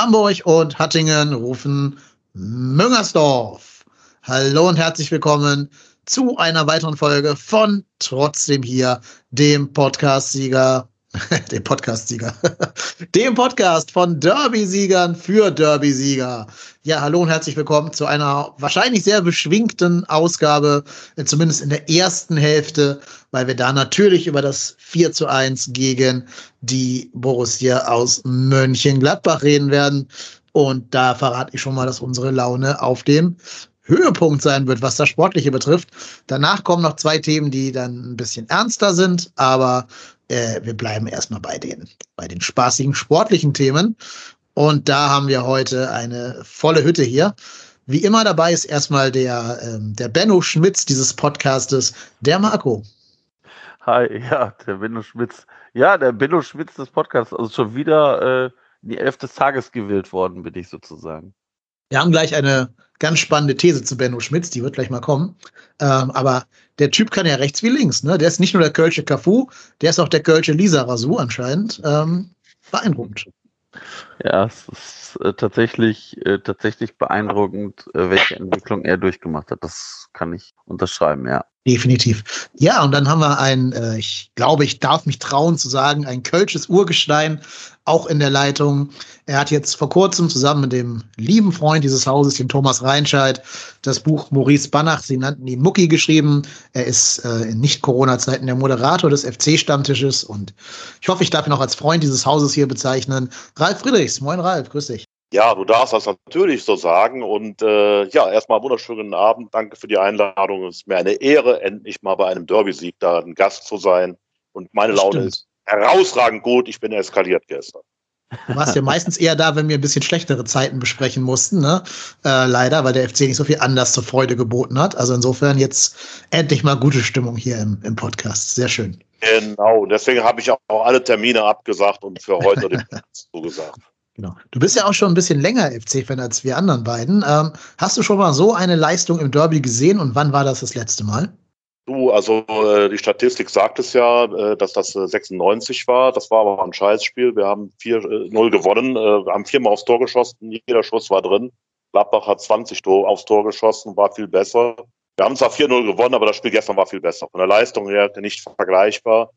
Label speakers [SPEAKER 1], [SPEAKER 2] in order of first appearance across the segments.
[SPEAKER 1] Hamburg und Hattingen rufen Müngersdorf. Hallo und herzlich willkommen zu einer weiteren Folge von Trotzdem hier, dem Podcast-Sieger, dem Podcast-Sieger, dem Podcast von Derby-Siegern für Derby-Sieger. Ja, hallo und herzlich willkommen zu einer wahrscheinlich sehr beschwingten Ausgabe, äh, zumindest in der ersten Hälfte, weil wir da natürlich über das 4 zu 1 gegen die Borussia aus Mönchengladbach reden werden. Und da verrate ich schon mal, dass unsere Laune auf dem Höhepunkt sein wird, was das Sportliche betrifft. Danach kommen noch zwei Themen, die dann ein bisschen ernster sind, aber äh, wir bleiben erstmal bei den, bei den spaßigen sportlichen Themen. Und da haben wir heute eine volle Hütte hier. Wie immer dabei ist erstmal der, ähm, der Benno Schmitz dieses Podcastes, der Marco.
[SPEAKER 2] Hi, ja, der Benno Schmitz. Ja, der Benno Schmitz des Podcasts. Also schon wieder äh, in die Elf des Tages gewählt worden, bin ich sozusagen.
[SPEAKER 1] Wir haben gleich eine ganz spannende These zu Benno Schmitz, die wird gleich mal kommen. Ähm, aber der Typ kann ja rechts wie links. Ne? Der ist nicht nur der Kölsche Cafu, der ist auch der Kölsche Lisa Rasu anscheinend. Ähm, beeindruckend.
[SPEAKER 2] Ja, es ist äh, tatsächlich, äh, tatsächlich beeindruckend, äh, welche Entwicklung er durchgemacht hat. Das kann ich unterschreiben, ja.
[SPEAKER 1] Definitiv. Ja, und dann haben wir ein, äh, ich glaube, ich darf mich trauen zu sagen, ein Kölsches Urgestein auch in der Leitung. Er hat jetzt vor kurzem zusammen mit dem lieben Freund dieses Hauses, dem Thomas Reinscheid, das Buch Maurice Banach, sie nannten ihn Mucki, geschrieben. Er ist äh, in Nicht-Corona-Zeiten der Moderator des FC-Stammtisches und ich hoffe, ich darf ihn auch als Freund dieses Hauses hier bezeichnen. Ralf Friedrichs, moin Ralf, grüß dich.
[SPEAKER 3] Ja, du darfst das natürlich so sagen. Und äh, ja, erstmal wunderschönen Abend. Danke für die Einladung. Es ist mir eine Ehre, endlich mal bei einem Derby-Sieg da ein Gast zu sein. Und meine
[SPEAKER 1] Das
[SPEAKER 3] Laune
[SPEAKER 1] stimmt.
[SPEAKER 3] ist herausragend gut. Ich bin eskaliert gestern.
[SPEAKER 1] Du warst ja meistens eher da, wenn wir ein bisschen schlechtere Zeiten besprechen mussten, ne? Äh, leider, weil der FC nicht so viel Anlass zur Freude geboten hat. Also insofern jetzt endlich mal gute Stimmung hier im, im Podcast. Sehr schön.
[SPEAKER 3] Genau. Deswegen habe ich auch alle Termine abgesagt und für heute den Platz zugesagt.
[SPEAKER 1] Genau. Du bist ja auch schon ein bisschen länger FC-Fan als wir anderen beiden. Ähm, hast du schon mal so eine Leistung im Derby gesehen und wann war das das letzte Mal?
[SPEAKER 3] Du, also äh, die Statistik sagt es ja, äh, dass das äh, 96 war. Das war aber ein Scheißspiel. Wir haben 4-0 gewonnen. Äh, wir haben viermal aufs Tor geschossen. Jeder Schuss war drin. Gladbach hat 20 Tor aufs Tor geschossen, war viel besser. Wir haben zwar 4-0 gewonnen, aber das Spiel gestern war viel besser. Von der Leistung her nicht vergleichbar.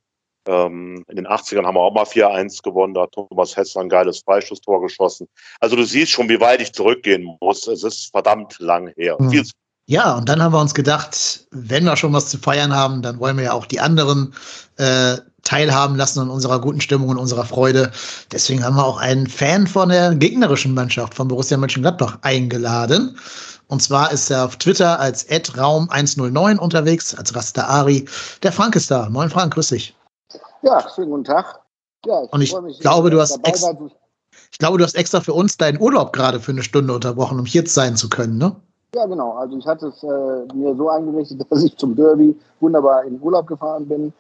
[SPEAKER 3] Ähm, in den 80ern haben wir auch mal 4-1 gewonnen. Da hat Thomas Hessler ein geiles Freistoßtor geschossen. Also du siehst schon, wie weit ich zurückgehen muss. Es ist verdammt lang her.
[SPEAKER 1] Mhm. Ja, und dann haben wir uns gedacht, wenn wir schon was zu feiern haben, dann wollen wir ja auch die anderen äh, teilhaben lassen an unserer guten Stimmung und unserer Freude. Deswegen haben wir auch einen Fan von der gegnerischen Mannschaft von Borussia Mönchengladbach eingeladen. Und zwar ist er auf Twitter als @raum109 unterwegs, als Rasta Ari. Der Frank ist da. Moin Frank, grüß dich.
[SPEAKER 4] Ja, schönen guten Tag. Ja,
[SPEAKER 1] Und ich
[SPEAKER 4] freue mich,
[SPEAKER 1] glaube, du hast
[SPEAKER 4] dabei
[SPEAKER 1] ex-
[SPEAKER 4] sein zu-
[SPEAKER 1] Ich glaube, du hast extra für uns deinen Urlaub gerade für eine Stunde unterbrochen, um hier sein zu können, ne?
[SPEAKER 4] Ja, genau. Also ich hatte es äh, mir so eingerichtet, dass ich zum Derby wunderbar in Urlaub gefahren bin,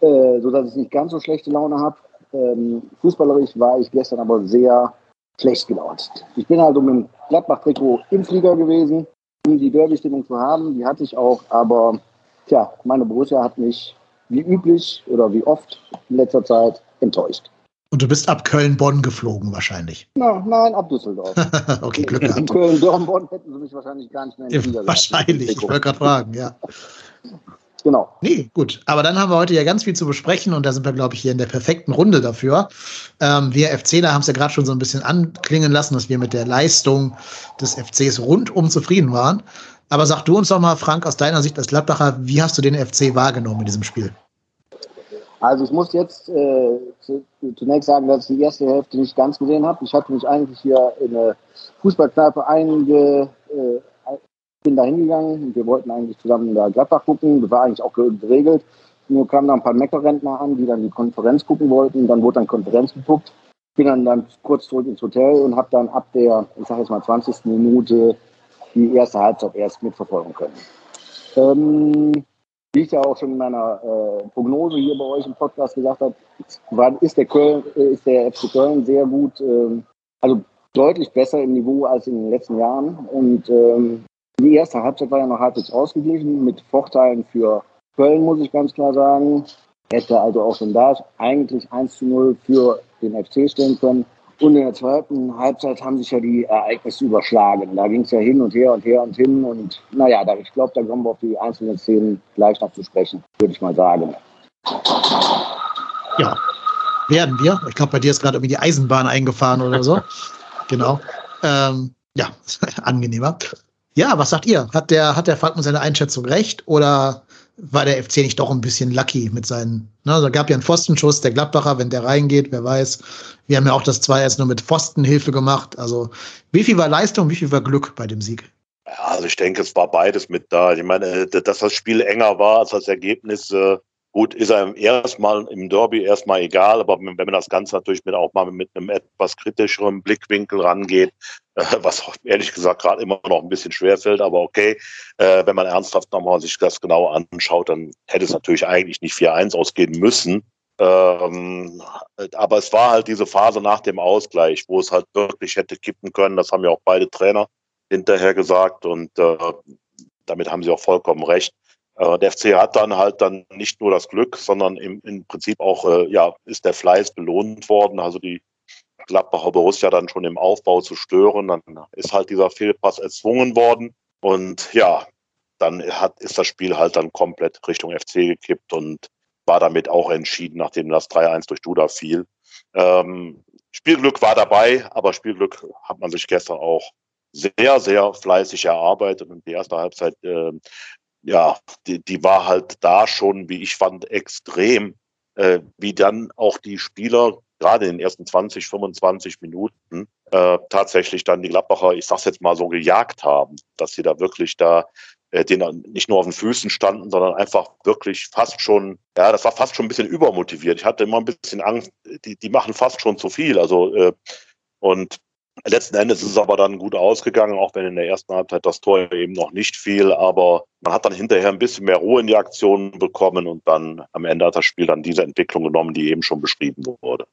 [SPEAKER 4] äh, sodass ich nicht ganz so schlechte Laune habe. Ähm, fußballerisch war ich gestern aber sehr schlecht gelaunt. Ich bin also mit dem Gladbach-Trikot im Flieger gewesen, um die Derby-Stimmung zu haben. Die hatte ich auch, aber tja, meine Borussia hat mich wie üblich oder wie oft in letzter Zeit enttäuscht.
[SPEAKER 1] Und du bist ab Köln-Bonn geflogen wahrscheinlich.
[SPEAKER 4] Na, nein, ab Düsseldorf.
[SPEAKER 1] okay, Glück
[SPEAKER 4] In
[SPEAKER 1] gehabt.
[SPEAKER 4] Köln, Dortmund hätten sie mich wahrscheinlich gar nicht mehr in
[SPEAKER 1] Ja, wahrscheinlich, ich wollte gerade fragen, ja.
[SPEAKER 4] Genau.
[SPEAKER 1] Nee, gut. Aber dann haben wir heute ja ganz viel zu besprechen und da sind wir, glaube ich, hier in der perfekten Runde dafür. Ähm, wir FCler haben es ja gerade schon so ein bisschen anklingen lassen, dass wir mit der Leistung des FCs rundum zufrieden waren. Aber sag du uns doch mal, Frank, aus deiner Sicht als Gladbacher, wie hast du den FC wahrgenommen in diesem Spiel?
[SPEAKER 4] Also ich muss jetzt äh, zu, zunächst sagen, dass ich die erste Hälfte nicht ganz gesehen habe. Ich hatte mich eigentlich hier in eine Fußballkneipe einge, äh, bin da hingegangen. Wir wollten eigentlich zusammen da Gladbach gucken. Das war eigentlich auch geregelt. Nur kamen da ein paar Meckerrentner an, die dann die Konferenz gucken wollten. Dann wurde dann Konferenz geguckt. Bin dann, dann kurz zurück ins Hotel und habe dann ab der, ich sage jetzt mal 20. Minute die erste Halbzeit erst mitverfolgen können. Ähm, wie ich ja auch schon in meiner äh, Prognose hier bei euch im Podcast gesagt habe, ist, der Köln, äh, ist der FC Köln sehr gut, äh, also deutlich besser im Niveau als in den letzten Jahren. Und ähm, die erste Halbzeit war ja noch halbwegs ausgeglichen mit Vorteilen für Köln, muss ich ganz klar sagen. Hätte also auch schon da eigentlich 1 zu 0 für den FC stellen können. Und in der zweiten Halbzeit haben sich ja die Ereignisse überschlagen. Da ging es ja hin und her und her und hin. Und naja, da, ich glaube, da kommen wir auf die einzelnen Szenen gleich noch zu sprechen, würde ich mal sagen.
[SPEAKER 1] Ja, werden wir. Ich glaube, bei dir ist gerade irgendwie die Eisenbahn eingefahren oder so. genau. Ähm, ja, angenehmer. Ja, was sagt ihr? Hat der, hat der Falk mit seiner Einschätzung recht oder war der FC nicht doch ein bisschen lucky mit seinen. Ne, da gab ja einen Pfostenschuss, der Gladbacher, wenn der reingeht, wer weiß. Wir haben ja auch das 2 erst nur mit Pfostenhilfe gemacht. Also, wie viel war Leistung, wie viel war Glück bei dem Sieg?
[SPEAKER 3] Ja, also ich denke, es war beides mit da. Ich meine, dass das Spiel enger war als das Ergebnis, äh, Gut, ist einem erstmal im Derby erstmal egal, aber wenn man das Ganze natürlich mit auch mal mit einem etwas kritischeren Blickwinkel rangeht, äh, was ehrlich gesagt gerade immer noch ein bisschen schwer fällt, aber okay, äh, wenn man ernsthaft nochmal sich das genau anschaut, dann hätte es natürlich eigentlich nicht 4-1 ausgehen müssen. Ähm, aber es war halt diese Phase nach dem Ausgleich, wo es halt wirklich hätte kippen können. Das haben ja auch beide Trainer hinterher gesagt und äh, damit haben sie auch vollkommen recht. Äh, der FC hat dann halt dann nicht nur das Glück, sondern im, im Prinzip auch, äh, ja, ist der Fleiß belohnt worden. Also die Gladbacher Borussia dann schon im Aufbau zu stören. Dann ist halt dieser Fehlpass erzwungen worden. Und ja, dann hat, ist das Spiel halt dann komplett Richtung FC gekippt und war damit auch entschieden, nachdem das 3-1 durch Duda fiel. Ähm, Spielglück war dabei, aber Spielglück hat man sich gestern auch sehr, sehr fleißig erarbeitet und die erste Halbzeit äh, ja, die, die war halt da schon, wie ich fand, extrem, äh, wie dann auch die Spieler gerade in den ersten 20, 25 Minuten äh, tatsächlich dann die Gladbacher, ich sag's jetzt mal so, gejagt haben, dass sie da wirklich da äh, den nicht nur auf den Füßen standen, sondern einfach wirklich fast schon, ja, das war fast schon ein bisschen übermotiviert. Ich hatte immer ein bisschen Angst, die, die machen fast schon zu viel. Also äh, und Letzten Endes ist es aber dann gut ausgegangen, auch wenn in der ersten Halbzeit das Tor eben noch nicht fiel. Aber man hat dann hinterher ein bisschen mehr Ruhe in die Aktionen bekommen und dann am Ende hat das Spiel dann diese Entwicklung genommen, die eben schon beschrieben wurde.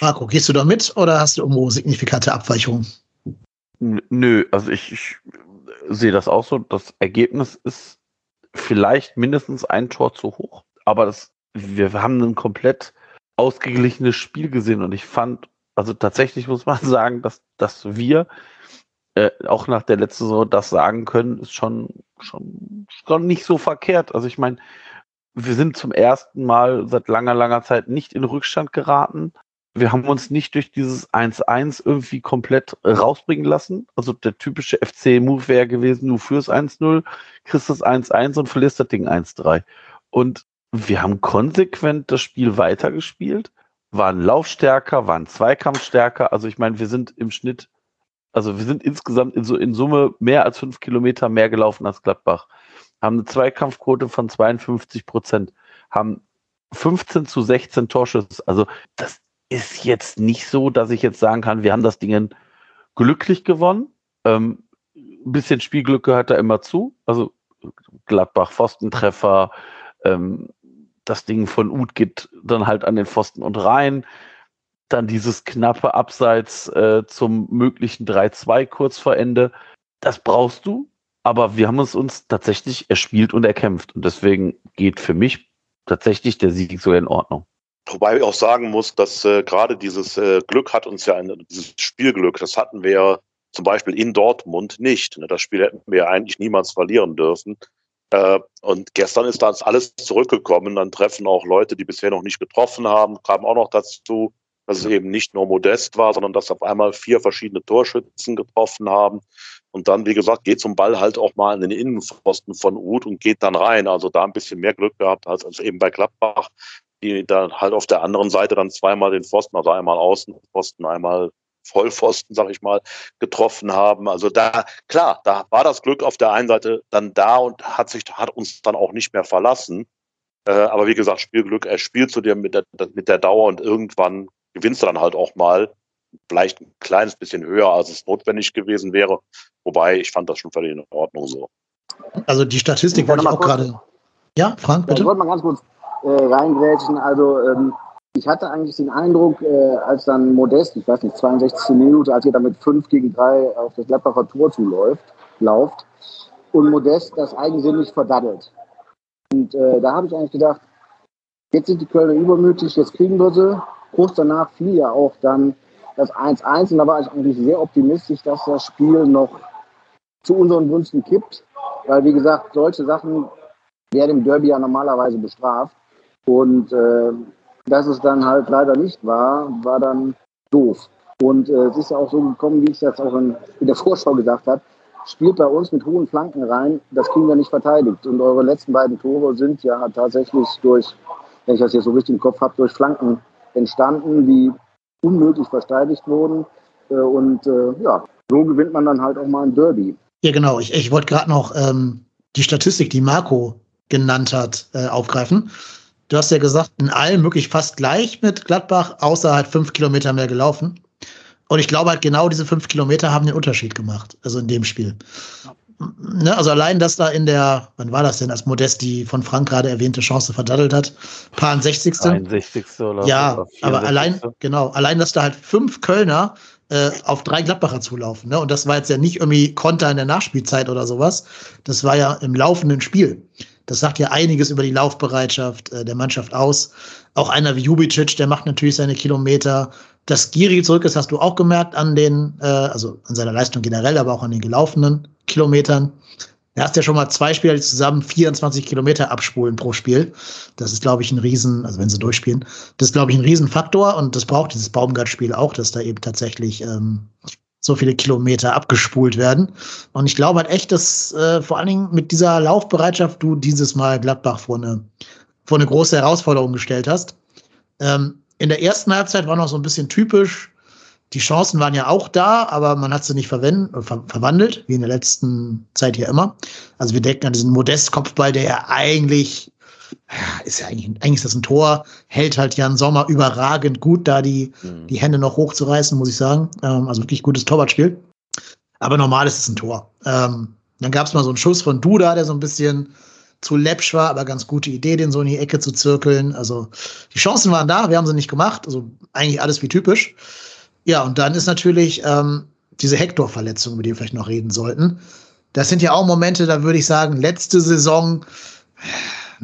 [SPEAKER 1] Marco, gehst du da mit oder hast du irgendwo signifikante Abweichungen?
[SPEAKER 2] Nö, also ich, ich sehe das auch so. Das Ergebnis ist vielleicht mindestens ein Tor zu hoch, aber das, wir haben ein komplett ausgeglichenes Spiel gesehen und ich fand also tatsächlich muss man sagen, dass, dass wir äh, auch nach der letzten Saison das sagen können, ist schon, schon, schon nicht so verkehrt. Also ich meine, wir sind zum ersten Mal seit langer, langer Zeit nicht in Rückstand geraten. Wir haben uns nicht durch dieses 1-1 irgendwie komplett rausbringen lassen. Also der typische FC-Move wäre gewesen, du führst 1-0, kriegst das 1-1 und verlierst das Ding 1-3. Und wir haben konsequent das Spiel weitergespielt waren laufstärker, waren zweikampfstärker. Also ich meine, wir sind im Schnitt, also wir sind insgesamt in, so, in Summe mehr als fünf Kilometer mehr gelaufen als Gladbach. Haben eine Zweikampfquote von 52 Prozent, haben 15 zu 16 Torschüsse. Also das ist jetzt nicht so, dass ich jetzt sagen kann, wir haben das Ding glücklich gewonnen. Ähm, ein bisschen Spielglück gehört da immer zu. Also Gladbach, Pfostentreffer, ähm, das Ding von Uth geht dann halt an den Pfosten und rein. Dann dieses knappe Abseits äh, zum möglichen 3-2 kurz vor Ende. Das brauchst du, aber wir haben es uns tatsächlich erspielt und erkämpft. Und deswegen geht für mich tatsächlich der Sieg so in Ordnung.
[SPEAKER 3] Wobei ich auch sagen muss, dass äh, gerade dieses äh, Glück hat uns ja, ein, dieses Spielglück, das hatten wir ja zum Beispiel in Dortmund nicht. Ne? Das Spiel hätten wir eigentlich niemals verlieren dürfen. Äh, und gestern ist das alles zurückgekommen. Dann treffen auch Leute, die bisher noch nicht getroffen haben, kam auch noch dazu, dass es eben nicht nur Modest war, sondern dass auf einmal vier verschiedene Torschützen getroffen haben. Und dann, wie gesagt, geht zum Ball halt auch mal in den Innenpfosten von Uth und geht dann rein. Also da ein bisschen mehr Glück gehabt als, als eben bei Gladbach, die dann halt auf der anderen Seite dann zweimal den Pfosten, also einmal Außenpfosten, einmal Vollpfosten, sag ich mal, getroffen haben. Also da, klar, da war das Glück auf der einen Seite dann da und hat sich, hat uns dann auch nicht mehr verlassen. Äh, aber wie gesagt, Spielglück, er spielt zu dir mit der, mit der Dauer und irgendwann gewinnst du dann halt auch mal. Vielleicht ein kleines bisschen höher, als es notwendig gewesen wäre. Wobei, ich fand das schon völlig in Ordnung so.
[SPEAKER 1] Also die Statistik wollte ich auch gerade. Ja, Frank, bitte.
[SPEAKER 4] Ja, ich wollte mal ganz kurz äh, reingrätschen. Also ähm, ich hatte eigentlich den Eindruck, äh, als dann Modest, ich weiß nicht, 62. Minute, als ihr da mit 5 gegen 3 auf das Gladbacher Tor zuläuft, lauft, und Modest das eigensinnig verdaddelt. Und äh, da habe ich eigentlich gedacht, jetzt sind die Kölner übermütig, jetzt kriegen wir sie. Kurz danach fiel ja auch dann das 1-1 und da war ich eigentlich sehr optimistisch, dass das Spiel noch zu unseren Gunsten kippt. Weil, wie gesagt, solche Sachen werden im Derby ja normalerweise bestraft. Und äh, dass es dann halt leider nicht war, war dann doof. Und äh, es ist ja auch so gekommen, wie ich jetzt auch in, in der Vorschau gesagt habe, spielt bei uns mit hohen Flanken rein, das kriegen wir nicht verteidigt. Und eure letzten beiden Tore sind ja tatsächlich durch, wenn ich das jetzt so richtig im Kopf habe, durch Flanken entstanden, die unmöglich verteidigt wurden. Äh, und äh, ja, so gewinnt man dann halt auch mal ein Derby.
[SPEAKER 1] Ja, genau. Ich, ich wollte gerade noch ähm, die Statistik, die Marco genannt hat, äh, aufgreifen. Du hast ja gesagt, in allem wirklich fast gleich mit Gladbach, außer halt fünf Kilometer mehr gelaufen. Und ich glaube halt genau diese fünf Kilometer haben den Unterschied gemacht, also in dem Spiel. Ne, also allein, dass da in der, wann war das denn, als Modest die von Frank gerade erwähnte Chance verdattelt hat, paar 60.
[SPEAKER 2] 61. oder
[SPEAKER 1] Ja, aber allein, genau, allein, dass da halt fünf Kölner äh, auf drei Gladbacher zulaufen. Ne? Und das war jetzt ja nicht irgendwie Konter in der Nachspielzeit oder sowas. Das war ja im laufenden Spiel. Das sagt ja einiges über die Laufbereitschaft äh, der Mannschaft aus. Auch einer wie Jubicic, der macht natürlich seine Kilometer. Dass Giri zurück ist, hast du auch gemerkt an den, äh, also an seiner Leistung generell, aber auch an den gelaufenen Kilometern. Da hast ja schon mal zwei Spieler, die zusammen 24 Kilometer abspulen pro Spiel. Das ist, glaube ich, ein Riesen, also wenn sie durchspielen, das ist, glaube ich, ein Riesenfaktor und das braucht dieses Baumgart-Spiel auch, dass da eben tatsächlich ähm, so viele Kilometer abgespult werden. Und ich glaube halt echt, dass äh, vor allen Dingen mit dieser Laufbereitschaft du dieses Mal Gladbach vor eine, vor eine große Herausforderung gestellt hast. Ähm, in der ersten Halbzeit war noch so ein bisschen typisch. Die Chancen waren ja auch da, aber man hat sie nicht äh, ver verwandelt, wie in der letzten Zeit hier immer. Also wir denken an diesen Modest-Kopfball, der ja eigentlich ist ja eigentlich, eigentlich ist das ein Tor, hält halt Jan Sommer überragend gut, da die, mhm. die Hände noch hochzureißen, muss ich sagen. Ähm, also wirklich gutes Torwartspiel. Aber normal ist es ein Tor. Ähm, dann gab es mal so einen Schuss von Duda, der so ein bisschen zu läppsch war, aber ganz gute Idee, den so in die Ecke zu zirkeln. Also die Chancen waren da, wir haben sie nicht gemacht. Also eigentlich alles wie typisch. Ja, und dann ist natürlich ähm, diese Hector-Verletzung, über die wir vielleicht noch reden sollten. Das sind ja auch Momente, da würde ich sagen, letzte Saison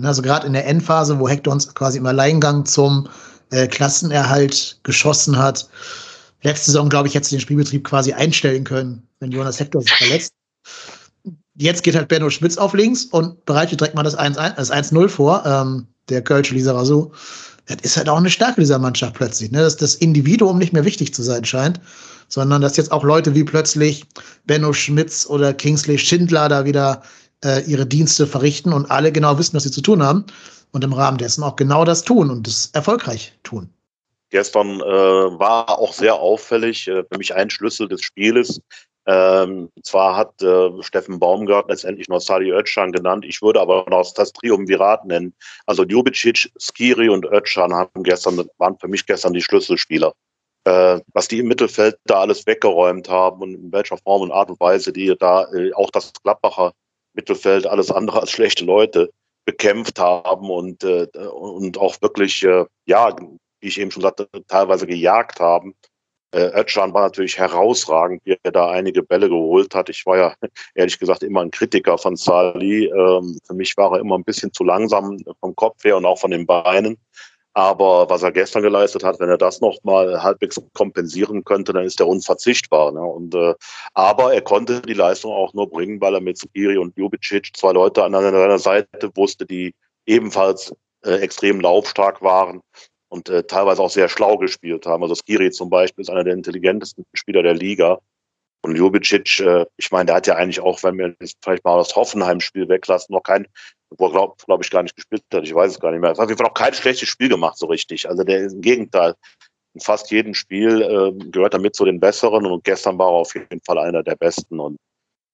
[SPEAKER 1] also gerade in der Endphase, wo Hector uns quasi im Alleingang zum äh, Klassenerhalt geschossen hat. Letzte Saison, glaube ich, hätte den Spielbetrieb quasi einstellen können, wenn Jonas Hector sich verletzt. Jetzt geht halt Benno Schmitz auf links und bereitet direkt mal das 1-0 vor, ähm, der Kölsche Lisa Rasu. Das ist halt auch eine Stärke dieser Mannschaft plötzlich, ne? dass das Individuum nicht mehr wichtig zu sein scheint, sondern dass jetzt auch Leute wie plötzlich Benno Schmitz oder Kingsley Schindler da wieder äh, ihre Dienste verrichten und alle genau wissen, was sie zu tun haben und im Rahmen dessen auch genau das tun und das erfolgreich tun.
[SPEAKER 3] Gestern äh, war auch sehr auffällig, äh, für mich ein Schlüssel des Spieles. Ähm, zwar hat äh, Steffen Baumgart letztendlich noch Sali Özcan genannt, ich würde aber noch das Triumvirat nennen. Also Ljubicic, Skiri und Özcan haben gestern, waren für mich gestern die Schlüsselspieler. Äh, was die im Mittelfeld da alles weggeräumt haben und in welcher Form und Art und Weise die da äh, auch das Gladbacher Mittelfeld alles andere als schlechte Leute bekämpft haben und, äh, und auch wirklich, äh, ja, wie ich eben schon sagte, teilweise gejagt haben. Äh, Özcan war natürlich herausragend, wie er da einige Bälle geholt hat. Ich war ja ehrlich gesagt immer ein Kritiker von Sali. Ähm, für mich war er immer ein bisschen zu langsam vom Kopf her und auch von den Beinen. Aber was er gestern geleistet hat, wenn er das nochmal halbwegs kompensieren könnte, dann ist er unverzichtbar. Ne? Und, äh, aber er konnte die Leistung auch nur bringen, weil er mit Skiri und Ljubicic zwei Leute an seiner Seite wusste, die ebenfalls äh, extrem laufstark waren und äh, teilweise auch sehr schlau gespielt haben. Also Skiri zum Beispiel ist einer der intelligentesten Spieler der Liga. Und Ljubicic, äh, ich meine, der hat ja eigentlich auch, wenn wir jetzt vielleicht mal das Hoffenheim-Spiel weglassen, noch kein wo er, glaube glaub ich, gar nicht gespielt hat. Ich weiß es gar nicht mehr. Es hat auf jeden Fall auch kein schlechtes Spiel gemacht, so richtig. Also der ist im Gegenteil. in fast jedem Spiel äh, gehört er mit zu den Besseren und gestern war er auf jeden Fall einer der Besten. Und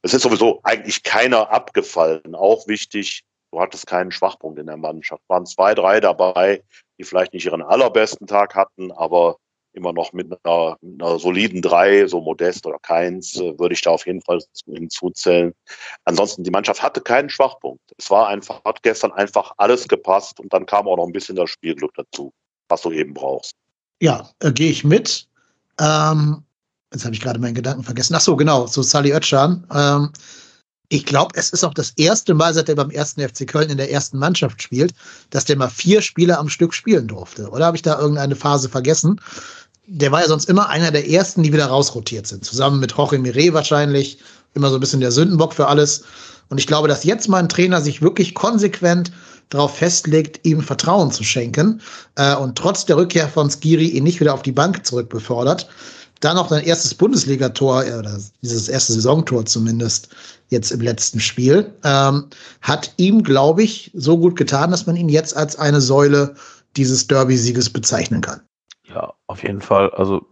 [SPEAKER 3] es ist sowieso eigentlich keiner abgefallen. Auch wichtig, du hattest keinen Schwachpunkt in der Mannschaft. Waren zwei, drei dabei, die vielleicht nicht ihren allerbesten Tag hatten, aber immer noch mit einer, mit einer soliden drei, so Modest oder keins, äh, würde ich da auf jeden Fall hinzuzählen. Ansonsten, die Mannschaft hatte keinen Schwachpunkt. Es war einfach, hat gestern einfach alles gepasst und dann kam auch noch ein bisschen das Spielglück dazu, was du eben brauchst.
[SPEAKER 1] Ja, äh, gehe ich mit. Ähm, jetzt habe ich gerade meinen Gedanken vergessen. Ach so, genau, so Sally Oetschan. Ähm, ich glaube, es ist auch das erste Mal, seit er beim ersten FC Köln in der ersten Mannschaft spielt, dass der mal vier Spiele am Stück spielen durfte. Oder habe ich da irgendeine Phase vergessen? Der war ja sonst immer einer der ersten, die wieder rausrotiert sind. Zusammen mit Jorge Mire wahrscheinlich. Immer so ein bisschen der Sündenbock für alles. Und ich glaube, dass jetzt mal ein Trainer sich wirklich konsequent darauf festlegt, ihm Vertrauen zu schenken äh, und trotz der Rückkehr von Skiri ihn nicht wieder auf die Bank zurückbefördert. Dann noch sein erstes Bundesligator, oder dieses erste Saisontor zumindest, jetzt im letzten Spiel, ähm, hat ihm, glaube ich, so gut getan, dass man ihn jetzt als eine Säule dieses Derby-Sieges bezeichnen kann.
[SPEAKER 2] Ja, auf jeden Fall. Also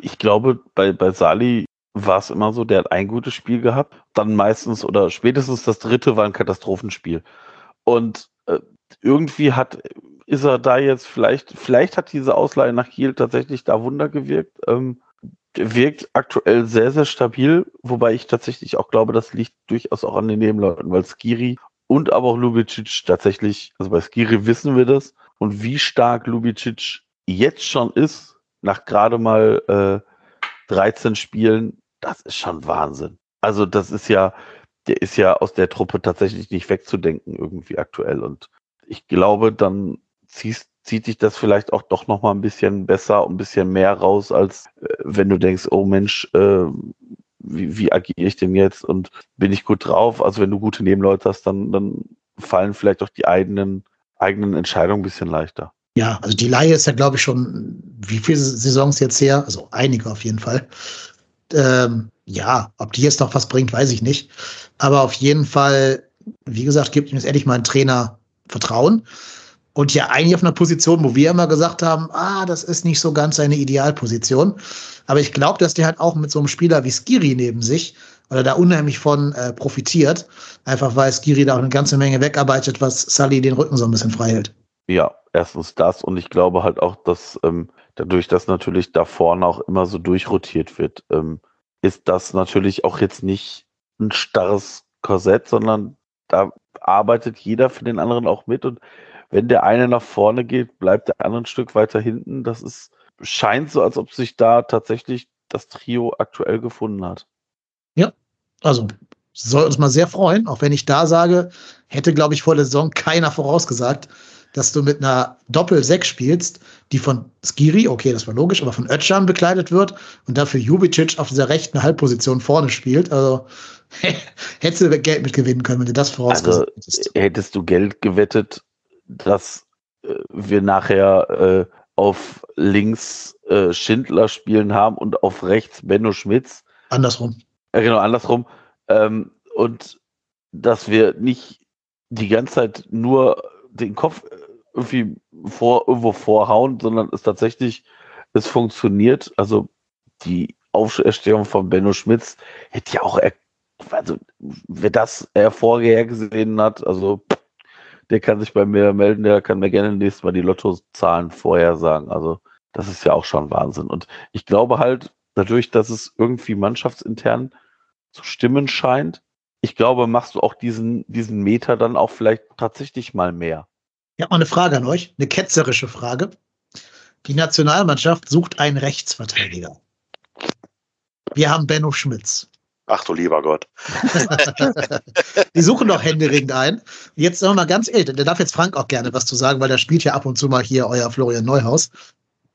[SPEAKER 2] ich glaube, bei, bei Sali war es immer so, der hat ein gutes Spiel gehabt, dann meistens oder spätestens das dritte war ein Katastrophenspiel. Und äh, irgendwie hat, ist er da jetzt vielleicht, vielleicht hat diese Ausleihe nach Kiel tatsächlich da Wunder gewirkt. Ähm, wirkt aktuell sehr, sehr stabil, wobei ich tatsächlich auch glaube, das liegt durchaus auch an den Nebenleuten, weil Skiri und aber auch Lubicic tatsächlich, also bei Skiri wissen wir das und wie stark Lubicic jetzt schon ist, nach gerade mal äh, 13 Spielen, das ist schon Wahnsinn. Also das ist ja, der ist ja aus der Truppe tatsächlich nicht wegzudenken irgendwie aktuell. Und ich glaube, dann ziehst, zieht dich das vielleicht auch doch noch mal ein bisschen besser, ein bisschen mehr raus, als äh, wenn du denkst, oh Mensch, äh, wie, wie agiere ich denn jetzt und bin ich gut drauf? Also wenn du gute Nebenleute hast, dann, dann fallen vielleicht auch die eigenen, eigenen Entscheidungen ein bisschen leichter.
[SPEAKER 1] Ja, also die Laie ist ja, glaube ich, schon wie viele Saisons jetzt her? Also einige auf jeden Fall. Ähm, ja, ob die jetzt noch was bringt, weiß ich nicht. Aber auf jeden Fall, wie gesagt, gibt ihm jetzt endlich mal ein Trainer Vertrauen. Und ja, eigentlich auf einer Position, wo wir immer gesagt haben, ah, das ist nicht so ganz seine Idealposition. Aber ich glaube, dass der halt auch mit so einem Spieler wie Skiri neben sich oder da unheimlich von äh, profitiert. Einfach weil Skiri da auch eine ganze Menge wegarbeitet, was Sully den Rücken so ein bisschen frei hält.
[SPEAKER 2] Ja, erstens das und ich glaube halt auch, dass ähm, dadurch, dass natürlich da vorne auch immer so durchrotiert wird, ähm, ist das natürlich auch jetzt nicht ein starres Korsett, sondern da arbeitet jeder für den anderen auch mit und wenn der eine nach vorne geht, bleibt der andere ein Stück weiter hinten. Das ist, scheint so, als ob sich da tatsächlich das Trio aktuell gefunden hat.
[SPEAKER 1] Ja, also soll uns mal sehr freuen, auch wenn ich da sage, hätte, glaube ich, vor der Saison keiner vorausgesagt, dass du mit einer Doppel-6 spielst, die von Skiri, okay, das war logisch, aber von Ötchan bekleidet wird und dafür Jubicic auf dieser rechten Halbposition vorne spielt. Also hättest du Geld mitgewinnen können, wenn du das vorausgesagt
[SPEAKER 2] also, hättest. Hättest du Geld gewettet, dass äh, wir nachher äh, auf links äh, Schindler spielen haben und auf rechts Benno Schmitz.
[SPEAKER 1] Andersrum.
[SPEAKER 2] Ja, genau, andersrum. Ähm, und dass wir nicht die ganze Zeit nur den Kopf irgendwie vor, irgendwo vorhauen, sondern es tatsächlich, es funktioniert. Also die Auferstehung von Benno Schmitz hätte ja auch, also wer das er vorher gesehen hat, also der kann sich bei mir melden, der kann mir gerne nächstes Mal die Lottozahlen vorher sagen. Also das ist ja auch schon Wahnsinn. Und ich glaube halt, dadurch, dass es irgendwie mannschaftsintern zu stimmen scheint, ich glaube, machst du auch diesen, diesen Meter dann auch vielleicht tatsächlich mal mehr.
[SPEAKER 1] Ich habe mal eine Frage an euch, eine ketzerische Frage. Die Nationalmannschaft sucht einen Rechtsverteidiger. Wir haben Benno Schmitz.
[SPEAKER 3] Ach du lieber Gott.
[SPEAKER 1] die suchen doch händeringend ein. Jetzt sagen wir mal ganz ehrlich, da darf jetzt Frank auch gerne was zu sagen, weil der spielt ja ab und zu mal hier euer Florian Neuhaus.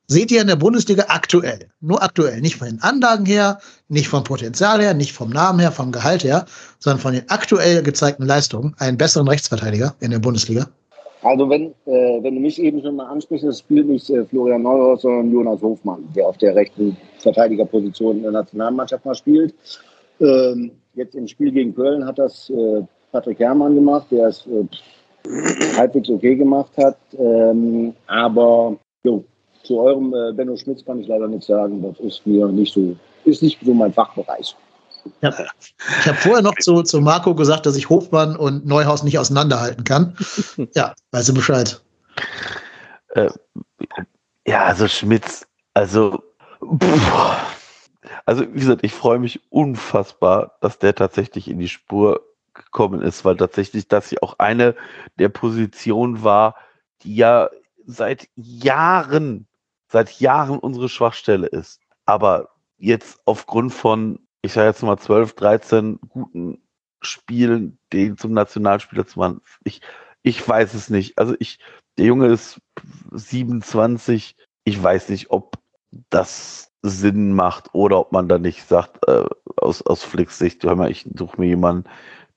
[SPEAKER 1] Seht ihr in der Bundesliga aktuell, nur aktuell, nicht von den Anlagen her, nicht vom Potenzial her, nicht vom Namen her, vom Gehalt her, sondern von den aktuell gezeigten Leistungen, einen besseren Rechtsverteidiger in der Bundesliga?
[SPEAKER 4] Also wenn, äh, wenn du mich eben schon mal ansprichst, das spielt nicht äh, Florian Neuhaus, sondern Jonas Hofmann, der auf der rechten Verteidigerposition in der Nationalmannschaft mal spielt. Ähm, jetzt im Spiel gegen Köln hat das äh, Patrick Herrmann gemacht, der es äh, halbwegs okay gemacht hat. Ähm, aber jo, zu eurem äh, Benno Schmitz kann ich leider nicht sagen. Das ist mir nicht so, ist nicht so mein Fachbereich.
[SPEAKER 1] Ja. Ich habe vorher noch zu, zu Marco gesagt, dass ich Hofmann und Neuhaus nicht auseinanderhalten kann. Ja, weißt du Bescheid.
[SPEAKER 2] Äh, ja, also Schmitz, also, pff, also wie gesagt, ich freue mich unfassbar, dass der tatsächlich in die Spur gekommen ist, weil tatsächlich das ja auch eine der Positionen war, die ja seit Jahren, seit Jahren unsere Schwachstelle ist. Aber jetzt aufgrund von, ich sage jetzt mal 12, 13 guten Spielen, den zum Nationalspieler zu machen, ich, ich weiß es nicht. Also ich, der Junge ist 27. Ich weiß nicht, ob das Sinn macht oder ob man da nicht sagt, äh, aus, aus Flicks Sicht, hör mal, ich suche mir jemanden,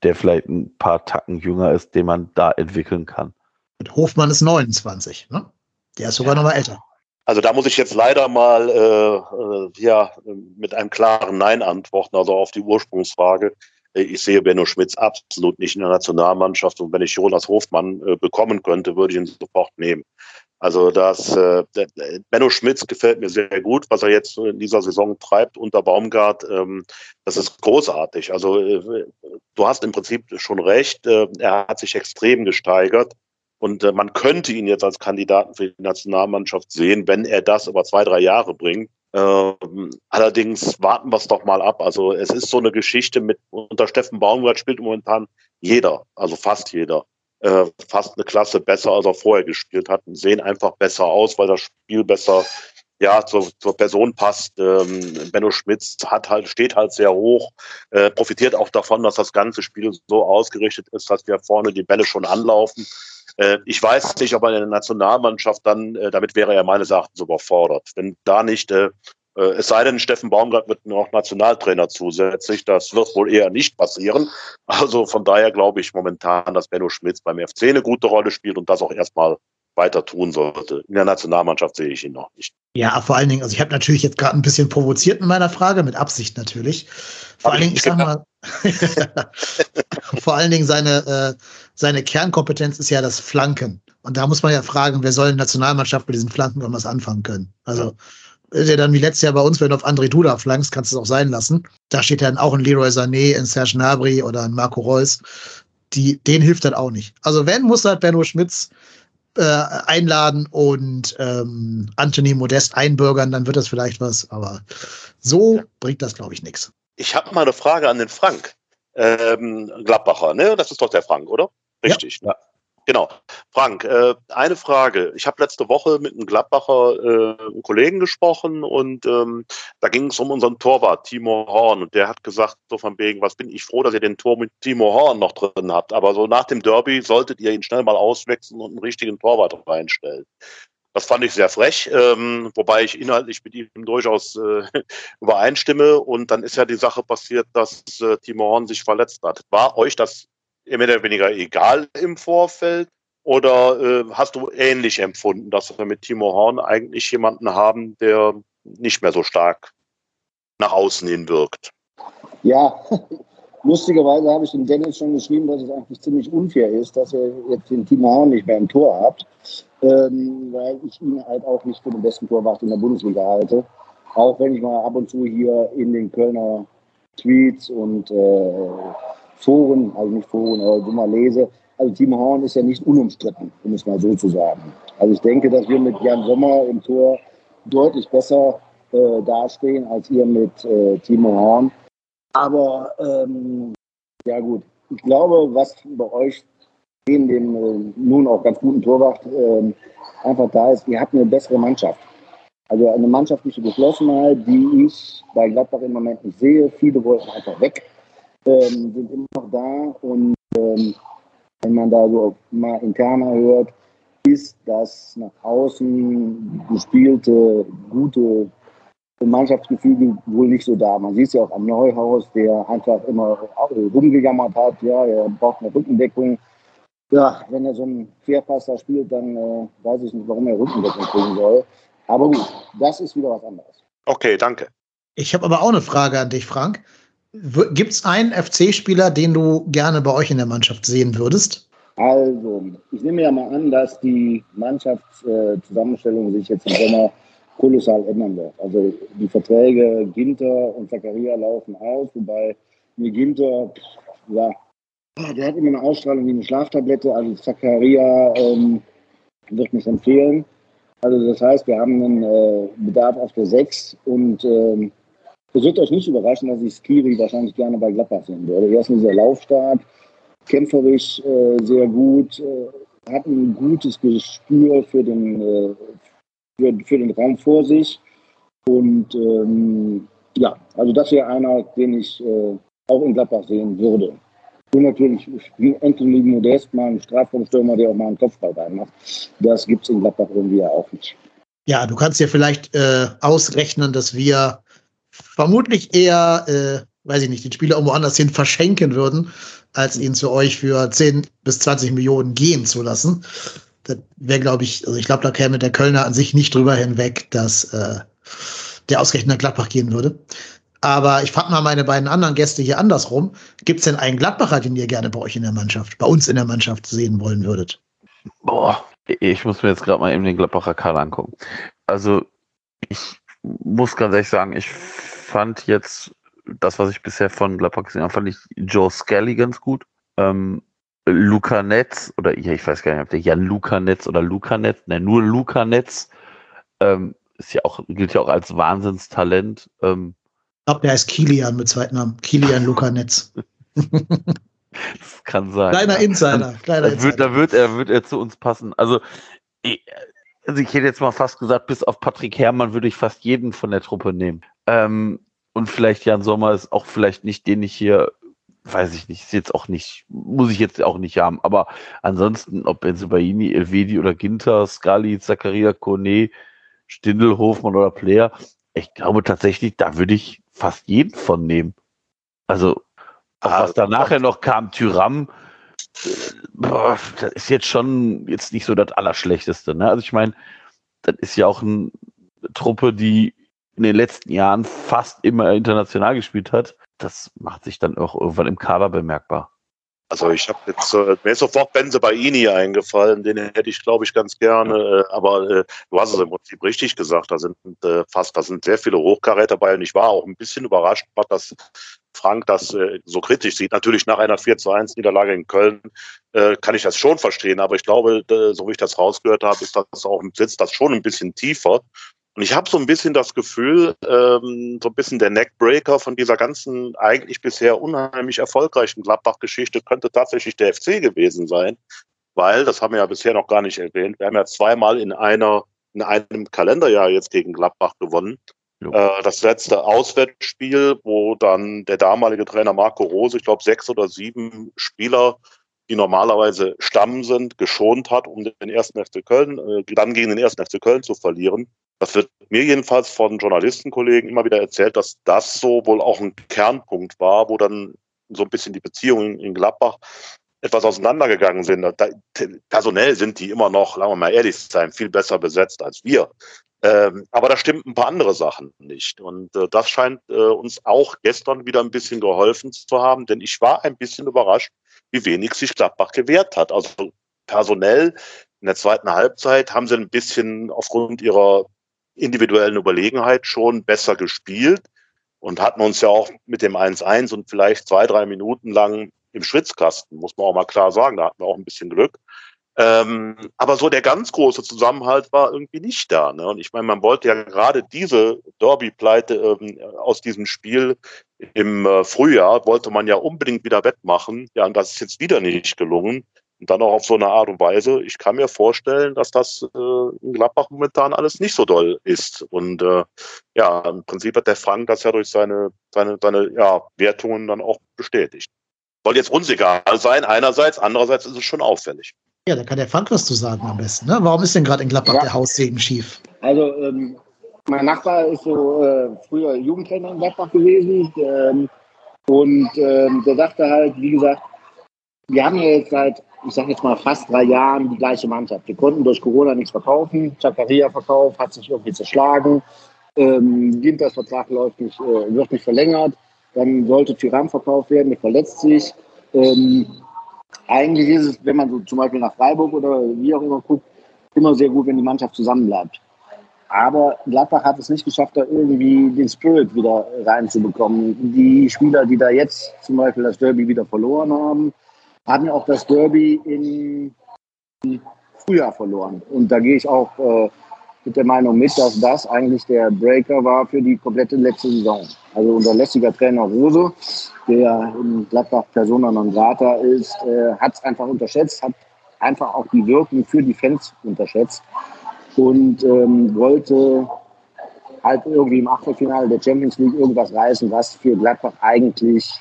[SPEAKER 2] der vielleicht ein paar Tacken jünger ist, den man da entwickeln kann.
[SPEAKER 1] Und Hofmann ist 29, ne? Der ist sogar noch mal älter.
[SPEAKER 3] Also da muss ich jetzt leider mal äh, äh, ja, mit einem klaren Nein antworten, also auf die Ursprungsfrage. Ich sehe Benno Schmitz absolut nicht in der Nationalmannschaft und wenn ich Jonas Hofmann äh, bekommen könnte, würde ich ihn sofort nehmen. Also das äh, Benno Schmitz gefällt mir sehr gut, was er jetzt in dieser Saison treibt unter Baumgart. Ähm, das ist großartig. Also äh, du hast im Prinzip schon recht. Äh, er hat sich extrem gesteigert. Und äh, man könnte ihn jetzt als Kandidaten für die Nationalmannschaft sehen, wenn er das über zwei, drei Jahre bringt. Ähm, allerdings warten wir es doch mal ab. Also es ist so eine Geschichte mit, unter Steffen Baumgart spielt momentan jeder, also fast jeder, äh, fast eine Klasse besser, als er vorher gespielt hat und sehen einfach besser aus, weil das Spiel besser ja, zur, zur Person passt. Ähm, Benno Schmitz hat halt, steht halt sehr hoch, äh, profitiert auch davon, dass das ganze Spiel so ausgerichtet ist, dass wir vorne die Bälle schon anlaufen. Äh, ich weiß nicht, ob er in der Nationalmannschaft dann, äh, damit wäre er meines Erachtens überfordert. Wenn da nicht, äh, es sei denn, Steffen Baumgart wird noch Nationaltrainer zusätzlich. Das wird wohl eher nicht passieren. Also von daher glaube ich momentan, dass Benno Schmitz beim FC eine gute Rolle spielt und das auch erstmal weiter tun sollte. In der Nationalmannschaft sehe ich ihn noch nicht.
[SPEAKER 1] Ja, vor allen Dingen, also ich habe natürlich jetzt gerade ein bisschen provoziert in meiner Frage, mit Absicht natürlich. Vor allen Dingen, ich sag mal, vor allen Dingen seine, äh, seine Kernkompetenz ist ja das Flanken. Und da muss man ja fragen, wer soll in der Nationalmannschaft mit diesen Flanken irgendwas anfangen können? Also, ist ja dann wie letztes Jahr bei uns, wenn du auf André Duda flankst, kannst du es auch sein lassen. Da steht dann auch ein Leroy Sané, ein Serge Gnabry oder ein Marco Reus. Die, denen hilft dann auch nicht. Also wenn, muss halt Benno Schmitz äh, einladen und ähm, Anthony Modest einbürgern, dann wird das vielleicht was. Aber so bringt das, glaube ich, nichts.
[SPEAKER 3] Ich habe mal eine Frage an den Frank. Ähm, Gladbacher, ne? Das ist doch der Frank, oder? Richtig. Ja. Genau. Frank, äh, eine Frage. Ich habe letzte Woche mit einem Gladbacher äh, Kollegen gesprochen und ähm, da ging es um unseren Torwart, Timo Horn. Und der hat gesagt, so von wegen, was bin ich froh, dass ihr den Tor mit Timo Horn noch drin habt. Aber so nach dem Derby solltet ihr ihn schnell mal auswechseln und einen richtigen Torwart reinstellen. Das fand ich sehr frech, ähm, wobei ich inhaltlich mit ihm durchaus äh, übereinstimme. Und dann ist ja die Sache passiert, dass äh, Timo Horn sich verletzt hat. War euch das mehr oder weniger egal im Vorfeld? Oder äh, hast du ähnlich empfunden, dass wir mit Timo Horn eigentlich jemanden haben, der nicht mehr so stark nach außen hin wirkt?
[SPEAKER 4] Ja, lustigerweise habe ich dem Dennis schon geschrieben, dass es eigentlich ziemlich unfair ist, dass ihr jetzt den Timo Horn nicht mehr im Tor habt, ähm, weil ich ihn halt auch nicht für den besten Torwart in der Bundesliga halte. Auch wenn ich mal ab und zu hier in den Kölner Tweets und äh, Foren, also nicht Foren, aber so mal lese. Also Timo Horn ist ja nicht unumstritten, um es mal so zu sagen. Also ich denke, dass wir mit Jan Sommer im Tor deutlich besser äh, dastehen als ihr mit äh, Timo Horn. Aber ähm, ja gut, ich glaube, was bei euch neben dem äh, nun auch ganz guten Torwart ähm, einfach da ist, ihr habt eine bessere Mannschaft. Also eine mannschaftliche Geschlossenheit, die ich bei Gladbach im Moment nicht sehe. Viele wollten einfach weg ähm, sind immer noch da und ähm, wenn man da so mal interner hört, ist das nach außen gespielte, gute Mannschaftsgefüge wohl nicht so da. Man sieht es ja auch am Neuhaus, der einfach immer rumgejammert hat, ja, er braucht eine Rückendeckung. Ja, wenn er so einen Querpasser spielt, dann äh, weiß ich nicht, warum er Rückendeckung kriegen soll. Aber gut, das ist wieder was anderes.
[SPEAKER 3] Okay, danke.
[SPEAKER 1] Ich habe aber auch eine Frage an dich, Frank. Gibt es einen FC-Spieler, den du gerne bei euch in der Mannschaft sehen würdest?
[SPEAKER 4] Also, ich nehme ja mal an, dass die Mannschaftszusammenstellung sich jetzt im Sommer kolossal ändern wird. Also die Verträge Ginter und Zakaria laufen aus, wobei mir Ginter, ja, der hat immer eine Ausstrahlung wie eine Schlaftablette. Also Zakaria ähm, wird mich empfehlen. Also das heißt, wir haben einen äh, Bedarf auf der 6 und ähm, es wird euch nicht überraschen, dass ich Skiri wahrscheinlich gerne bei Gladbach sehen würde. Erstens sehr laufstark, kämpferisch äh, sehr gut, äh, hat ein gutes Gespür für den, äh, für, für, den Raum vor sich. Und ähm, ja, also das wäre einer, den ich äh, auch in Gladbach sehen würde. Und natürlich Anthony Modest, mal ein Strafraumstürmer, der auch mal einen Kopfball reinmacht. Das gibt es in Gladbach irgendwie ja auch nicht.
[SPEAKER 1] Ja, du kannst dir vielleicht äh, ausrechnen, dass wir vermutlich eher, äh, weiß ich nicht, den Spieler irgendwo anders hin verschenken würden, als ihn zu euch für 10 bis 20 Millionen gehen zu lassen. Das wäre, glaube ich, also ich glaube, da käme der Kölner an sich nicht drüber hinweg, dass äh, der ausgerechnet Gladbach gehen würde. Aber ich frage mal meine beiden anderen Gäste hier andersrum. Gibt es denn einen Gladbacher, den ihr gerne bei euch in der Mannschaft, bei uns in der Mannschaft sehen wollen würdet?
[SPEAKER 2] Boah, ich muss mir jetzt gerade mal eben den Gladbacher Kader angucken. Also, ich muss ganz ehrlich sagen, ich fand jetzt das, was ich bisher von Gladbach gesehen habe, fand ich Joe Skelly ganz gut. Ähm, Luca Netz, oder ja, ich weiß gar nicht, ob der Jan Luca Netz oder Luca Netz, ne, nur Luca Netz, ähm, ist ja auch, gilt ja auch als Wahnsinnstalent. Ähm,
[SPEAKER 1] ich glaube, der heißt Kilian mit Zweitnamen. Kilian Luca Netz.
[SPEAKER 2] das kann sein.
[SPEAKER 1] Kleiner Insider. Kleiner
[SPEAKER 2] da, wird, da wird, er, wird er zu uns passen. Also ich, also ich hätte jetzt mal fast gesagt, bis auf Patrick Herrmann würde ich fast jeden von der Truppe nehmen. Ähm, und vielleicht Jan Sommer ist auch vielleicht nicht, den ich hier, weiß ich nicht, ist jetzt auch nicht, muss ich jetzt auch nicht haben. Aber ansonsten, ob Benzobaini, Elvedi oder Ginter, Scali, Zakaria, Kone, Stindel, Hofmann oder Player, ich glaube tatsächlich, da würde ich fast jeden von nehmen. Also, ah, was da nachher noch kam, Tyram, boah, das ist jetzt schon jetzt nicht so das Allerschlechteste. Ne? Also ich meine, das ist ja auch eine Truppe, die in den letzten Jahren fast immer international gespielt hat. Das macht sich dann auch irgendwann im Kader bemerkbar.
[SPEAKER 3] Also ich habe jetzt, äh, mir ist sofort Benze Baini eingefallen, den hätte ich, glaube ich, ganz gerne. Äh, aber äh, du hast es im Prinzip richtig gesagt, da sind äh, fast, da sind sehr viele Hochkaräter dabei und ich war auch ein bisschen überrascht, dass Frank das äh, so kritisch sieht. Natürlich nach einer 4 zu 1 Niederlage in Köln äh, kann ich das schon verstehen, aber ich glaube, so wie ich das rausgehört habe, ist das auch, sitzt das schon ein bisschen tiefer. Und ich habe so ein bisschen das Gefühl, ähm, so ein bisschen der Neckbreaker von dieser ganzen eigentlich bisher unheimlich erfolgreichen Gladbach-Geschichte könnte tatsächlich der FC gewesen sein, weil, das haben wir ja bisher noch gar nicht erwähnt, wir haben ja zweimal in einer in einem Kalenderjahr jetzt gegen Gladbach gewonnen. Äh, das letzte Auswärtsspiel, wo dann der damalige Trainer Marco Rose, ich glaube, sechs oder sieben Spieler die normalerweise Stamm sind, geschont hat, um den ersten FC Köln, äh, dann gegen den ersten FC Köln zu verlieren. Das wird mir jedenfalls von Journalistenkollegen immer wieder erzählt, dass das so wohl auch ein Kernpunkt war, wo dann so ein bisschen die Beziehungen in Gladbach etwas auseinandergegangen sind. Da, personell sind die immer noch, sagen wir mal ehrlich sein, viel besser besetzt als wir. Ähm, aber da stimmt ein paar andere Sachen nicht. Und äh, das scheint äh, uns auch gestern wieder ein bisschen geholfen zu haben, denn ich war ein bisschen überrascht, wie wenig sich Gladbach gewehrt hat. Also personell in der zweiten Halbzeit haben sie ein bisschen aufgrund ihrer individuellen Überlegenheit schon besser gespielt und hatten uns ja auch mit dem 1-1 und vielleicht zwei, drei Minuten lang im Schwitzkasten, muss man auch mal klar sagen. Da hatten wir auch ein bisschen Glück. Ähm, aber so der ganz große Zusammenhalt war irgendwie nicht da. Ne? Und ich meine, man wollte ja gerade diese Derby-Pleite ähm, aus diesem Spiel im äh, Frühjahr, wollte man ja unbedingt wieder wettmachen. Ja, und das ist jetzt wieder nicht gelungen. Und dann auch auf so eine Art und Weise. Ich kann mir vorstellen, dass das äh, in Gladbach momentan alles nicht so doll ist. Und äh, ja, im Prinzip hat der Frank das ja durch seine, seine, seine ja, Wertungen dann auch bestätigt. Soll jetzt uns egal sein, einerseits, andererseits ist es schon auffällig.
[SPEAKER 1] Ja, da kann der Frank was zu sagen am besten. Ne? Warum ist denn gerade in Gladbach ja. der Haussegen schief?
[SPEAKER 4] Also, ähm, mein Nachbar ist so äh, früher Jugendtrainer in Gladbach gewesen. Ähm, und ähm, der sagte halt, wie gesagt, wir haben ja jetzt seit, ich sage jetzt mal, fast drei Jahren die gleiche Mannschaft. Wir konnten durch Corona nichts verkaufen. Chakaria-Verkauf hat sich irgendwie zerschlagen. Ähm, Ginters Vertrag läuft nicht, äh, wird nicht verlängert. Dann sollte Tyram verkauft werden, der verletzt sich. Ähm, eigentlich ist es, wenn man so zum Beispiel nach Freiburg oder wie auch immer guckt, immer sehr gut, wenn die Mannschaft zusammenbleibt. Aber Gladbach hat es nicht geschafft, da irgendwie den Spirit wieder reinzubekommen. Die Spieler, die da jetzt zum Beispiel das Derby wieder verloren haben, haben ja auch das Derby im Frühjahr verloren. Und da gehe ich auch äh, mit der Meinung mit, dass das eigentlich der Breaker war für die komplette letzte Saison. Also unser lästiger Trainer Rose, der in Gladbach Persona non grata ist, äh, hat es einfach unterschätzt, hat einfach auch die Wirkung für die Fans unterschätzt und ähm, wollte halt irgendwie im Achtelfinale der Champions League irgendwas reißen, was für Gladbach eigentlich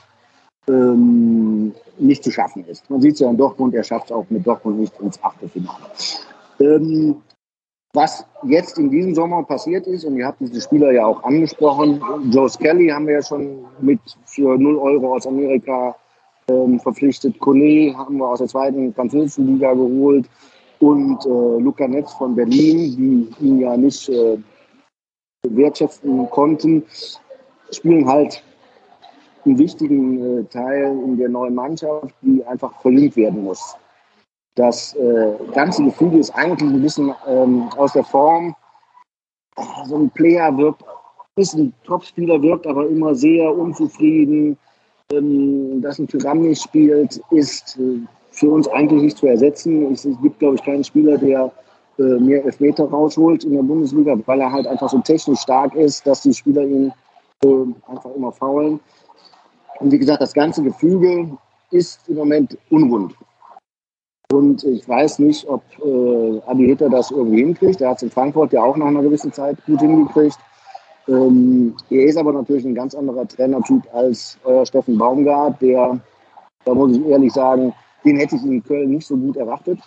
[SPEAKER 4] ähm, nicht zu schaffen ist. Man sieht es ja in Dortmund, er schafft es auch mit Dortmund nicht ins Achtelfinale. Ähm, was jetzt in diesem Sommer passiert ist, und ihr habt diese Spieler ja auch angesprochen, Joe Skelly haben wir ja schon mit für 0 Euro aus Amerika ähm, verpflichtet, Kone haben wir aus der zweiten französischen Liga geholt, und äh, Luca Netz von Berlin, die ihn ja nicht äh, wertschätzen konnten, spielen halt einen wichtigen äh, Teil in der neuen Mannschaft, die einfach verlinkt werden muss. Das äh, ganze Gefühl ist eigentlich ein bisschen ähm, aus der Form. So ein Player wirkt, ist ein Topspieler, wirkt aber immer sehr unzufrieden. Ähm, dass ein Tyrann nicht spielt, ist äh, für uns eigentlich nicht zu ersetzen. Es gibt, glaube ich, keinen Spieler, der äh, mehr Elfmeter rausholt in der Bundesliga, weil er halt einfach so technisch stark ist, dass die Spieler ihn äh, einfach immer faulen. Und wie gesagt, das ganze Gefüge ist im Moment unrund. Und ich weiß nicht, ob äh, Adi Hitter das irgendwie hinkriegt. Er hat es in Frankfurt ja auch nach einer gewissen Zeit gut hingekriegt. Ähm, er ist aber natürlich ein ganz anderer Trainertyp als euer Steffen Baumgart, der, da muss ich ehrlich sagen, den hätte ich in Köln nicht so gut erwartet,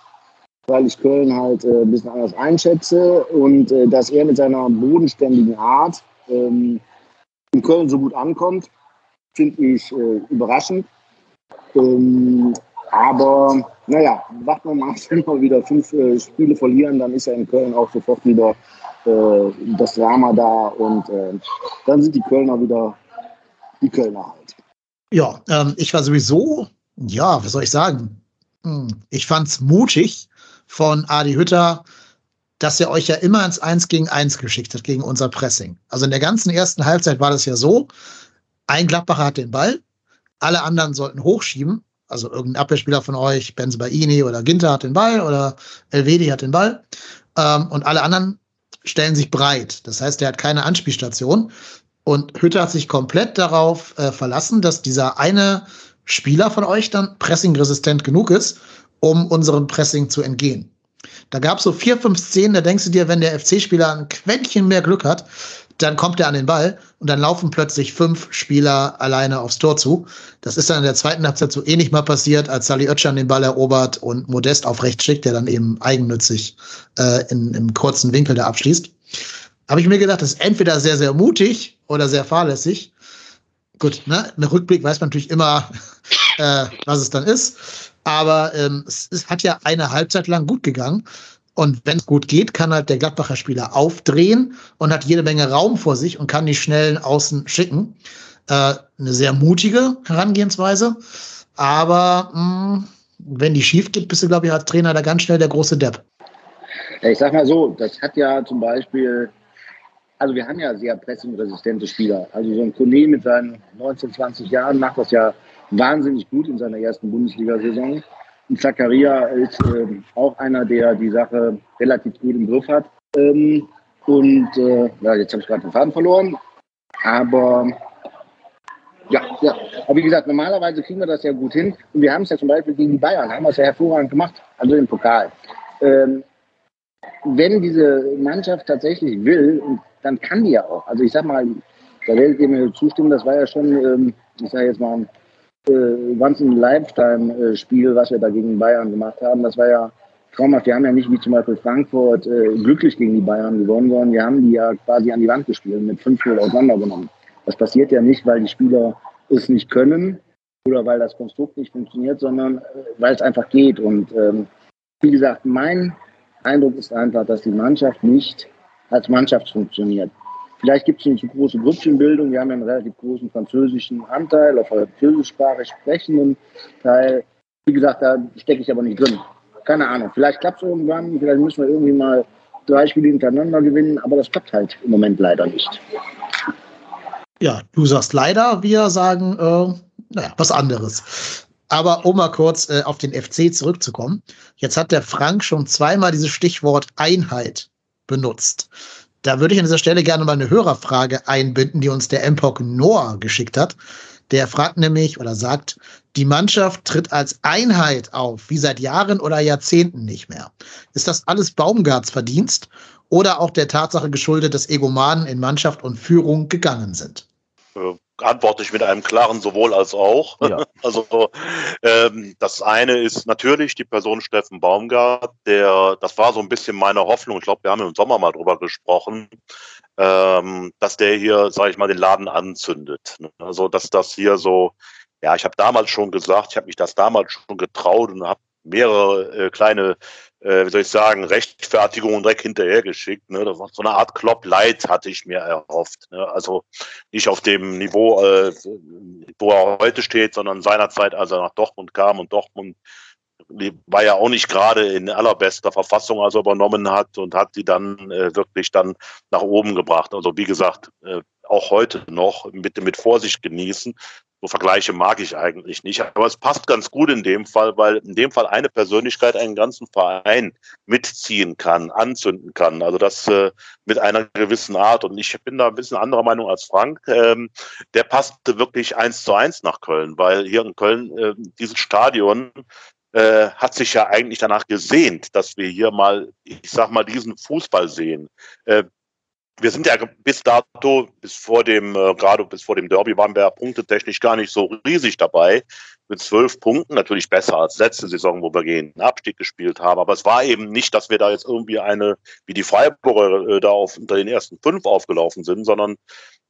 [SPEAKER 4] weil ich Köln halt äh, ein bisschen anders einschätze und äh, dass er mit seiner bodenständigen Art ähm, in Köln so gut ankommt, finde ich äh, überraschend. Ähm, aber naja, warten wir mal, wenn wir wieder fünf äh, Spiele verlieren, dann ist ja in Köln auch sofort wieder äh, das Drama da und äh, dann sind die Kölner wieder die Kölner halt.
[SPEAKER 1] Ja, ähm, ich war sowieso ja, was soll ich sagen? Hm, ich fand's mutig von Adi Hütter, dass er euch ja immer ins Eins gegen Eins geschickt hat, gegen unser Pressing. Also in der ganzen ersten Halbzeit war das ja so, ein Gladbacher hat den Ball, alle anderen sollten hochschieben, also irgendein Abwehrspieler von euch, Benzebaini oder Ginter hat den Ball oder Elvedi hat den Ball ähm, und alle anderen stellen sich breit. Das heißt, er hat keine Anspielstation und Hütter hat sich komplett darauf äh, verlassen, dass dieser eine Spieler von euch dann pressingresistent genug ist, um unserem Pressing zu entgehen. Da gab es so vier, fünf Szenen, da denkst du dir, wenn der FC-Spieler ein Quäntchen mehr Glück hat, dann kommt er an den Ball und dann laufen plötzlich fünf Spieler alleine aufs Tor zu. Das ist dann in der zweiten Halbzeit so ähnlich mal passiert, als Sally Oetschan den Ball erobert und Modest auf rechts schickt, der dann eben eigennützig äh, in, im kurzen Winkel da abschließt. Habe ich mir gedacht, das ist entweder sehr, sehr mutig oder sehr fahrlässig gut, ne, im Rückblick weiß man natürlich immer, äh, was es dann ist. Aber ähm, es, es hat ja eine Halbzeit lang gut gegangen. Und wenn es gut geht, kann halt der Gladbacher Spieler aufdrehen und hat jede Menge Raum vor sich und kann die schnellen Außen schicken. Äh, eine sehr mutige Herangehensweise. Aber mh, mm, wenn die schief geht, bist du, glaube ich, als Trainer da ganz schnell der große Depp.
[SPEAKER 4] Ich sag mal so, das hat ja zum Beispiel also wir haben ja sehr pressingresistente Spieler. Also so ein Kone mit seinen 19, 20 Jahren macht das ja wahnsinnig gut in seiner ersten Bundesliga-Saison. Und Zakaria ist äh, auch einer, der die Sache relativ gut im Griff hat. Ähm, und äh, ja, jetzt habe ich gerade den Faden verloren. Aber ja, ja. Aber wie gesagt, normalerweise kriegen wir das ja gut hin. Und wir haben es ja zum Beispiel gegen die Bayern, haben wir es ja hervorragend gemacht, also im Pokal. Ähm, wenn diese Mannschaft tatsächlich will, dann kann die ja auch. Also ich sag mal, da werdet ihr mir zustimmen, das war ja schon, ähm, ich sage jetzt mal, äh, in Lifetime-Spiel, was wir da gegen Bayern gemacht haben. Das war ja traumhaft. Wir haben ja nicht wie zum Beispiel Frankfurt äh, glücklich gegen die Bayern gewonnen, sondern wir haben die ja quasi an die Wand gespielt, mit 5-0 auseinandergenommen. Das passiert ja nicht, weil die Spieler es nicht können oder weil das Konstrukt nicht funktioniert, sondern äh, weil es einfach geht. Und ähm, wie gesagt, mein Eindruck ist einfach, dass die Mannschaft nicht als Mannschaft funktioniert. Vielleicht gibt es eine zu große Grüppchenbildung. Wir haben einen relativ großen französischen Anteil, auf französischsprachig sprechenden Teil. wie gesagt, da stecke ich aber nicht drin. Keine Ahnung. Vielleicht klappt es irgendwann, vielleicht müssen wir irgendwie mal drei Spiele hintereinander gewinnen, aber das klappt halt im Moment leider nicht.
[SPEAKER 1] Ja, du sagst leider, wir sagen, äh, naja, was anderes. Aber um mal kurz äh, auf den FC zurückzukommen. Jetzt hat der Frank schon zweimal dieses Stichwort Einheit benutzt. Da würde ich an dieser Stelle gerne mal eine Hörerfrage einbinden, die uns der MPOC Noah geschickt hat. Der fragt nämlich oder sagt, die Mannschaft tritt als Einheit auf, wie seit Jahren oder Jahrzehnten nicht mehr. Ist das alles Baumgarts Verdienst oder auch der Tatsache geschuldet, dass Egomanen in Mannschaft und Führung gegangen sind?
[SPEAKER 3] Antworte ich mit einem klaren sowohl als auch.
[SPEAKER 2] Ja.
[SPEAKER 3] Also ähm, das eine ist natürlich die Person Steffen Baumgart, der, das war so ein bisschen meine Hoffnung, ich glaube, wir haben im Sommer mal drüber gesprochen, ähm, dass der hier, sage ich mal, den Laden anzündet. Also dass das hier so, ja, ich habe damals schon gesagt, ich habe mich das damals schon getraut und habe mehrere äh, kleine äh, wie soll ich sagen, Rechtfertigung direkt hinterhergeschickt. Ne? Das war so eine Art Klopp Light hatte ich mir erhofft. Ne? Also nicht auf dem Niveau, äh, wo er heute steht, sondern seinerzeit, als er nach Dortmund kam und Dortmund war ja auch nicht gerade in allerbester Verfassung, als er übernommen hat und hat die dann äh, wirklich dann nach oben gebracht. Also wie gesagt, äh, auch heute noch mit, mit Vorsicht genießen. So Vergleiche mag ich eigentlich nicht. Aber es passt ganz gut in dem Fall, weil in dem Fall eine Persönlichkeit einen ganzen Verein mitziehen kann, anzünden kann. Also das äh, mit einer gewissen Art. Und ich bin da ein bisschen anderer Meinung als Frank. Ähm, der passte wirklich eins zu eins nach Köln, weil hier in Köln äh, dieses Stadion äh, hat sich ja eigentlich danach gesehnt, dass wir hier mal, ich sag mal, diesen Fußball sehen. Äh, wir sind ja bis dato, bis vor dem, äh, gerade bis vor dem Derby waren wir ja punktetechnisch gar nicht so riesig dabei. Mit zwölf Punkten, natürlich besser als letzte Saison, wo wir gegen den Abstieg gespielt haben. Aber es war eben nicht, dass wir da jetzt irgendwie eine, wie die Freiburger äh, da auf, unter den ersten fünf aufgelaufen sind, sondern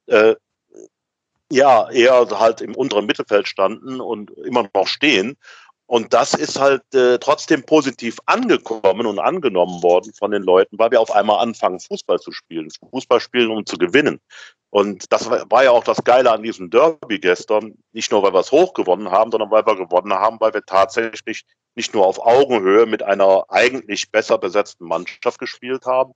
[SPEAKER 3] äh, ja, eher halt im unteren Mittelfeld standen und immer noch stehen. Und das ist halt äh, trotzdem positiv angekommen und angenommen worden von den Leuten, weil wir auf einmal anfangen, Fußball zu spielen. Fußball spielen, um zu gewinnen. Und das war ja auch das Geile an diesem Derby gestern. Nicht nur, weil wir es hochgewonnen haben, sondern weil wir gewonnen haben, weil wir tatsächlich nicht nur auf Augenhöhe mit einer eigentlich besser besetzten Mannschaft gespielt haben,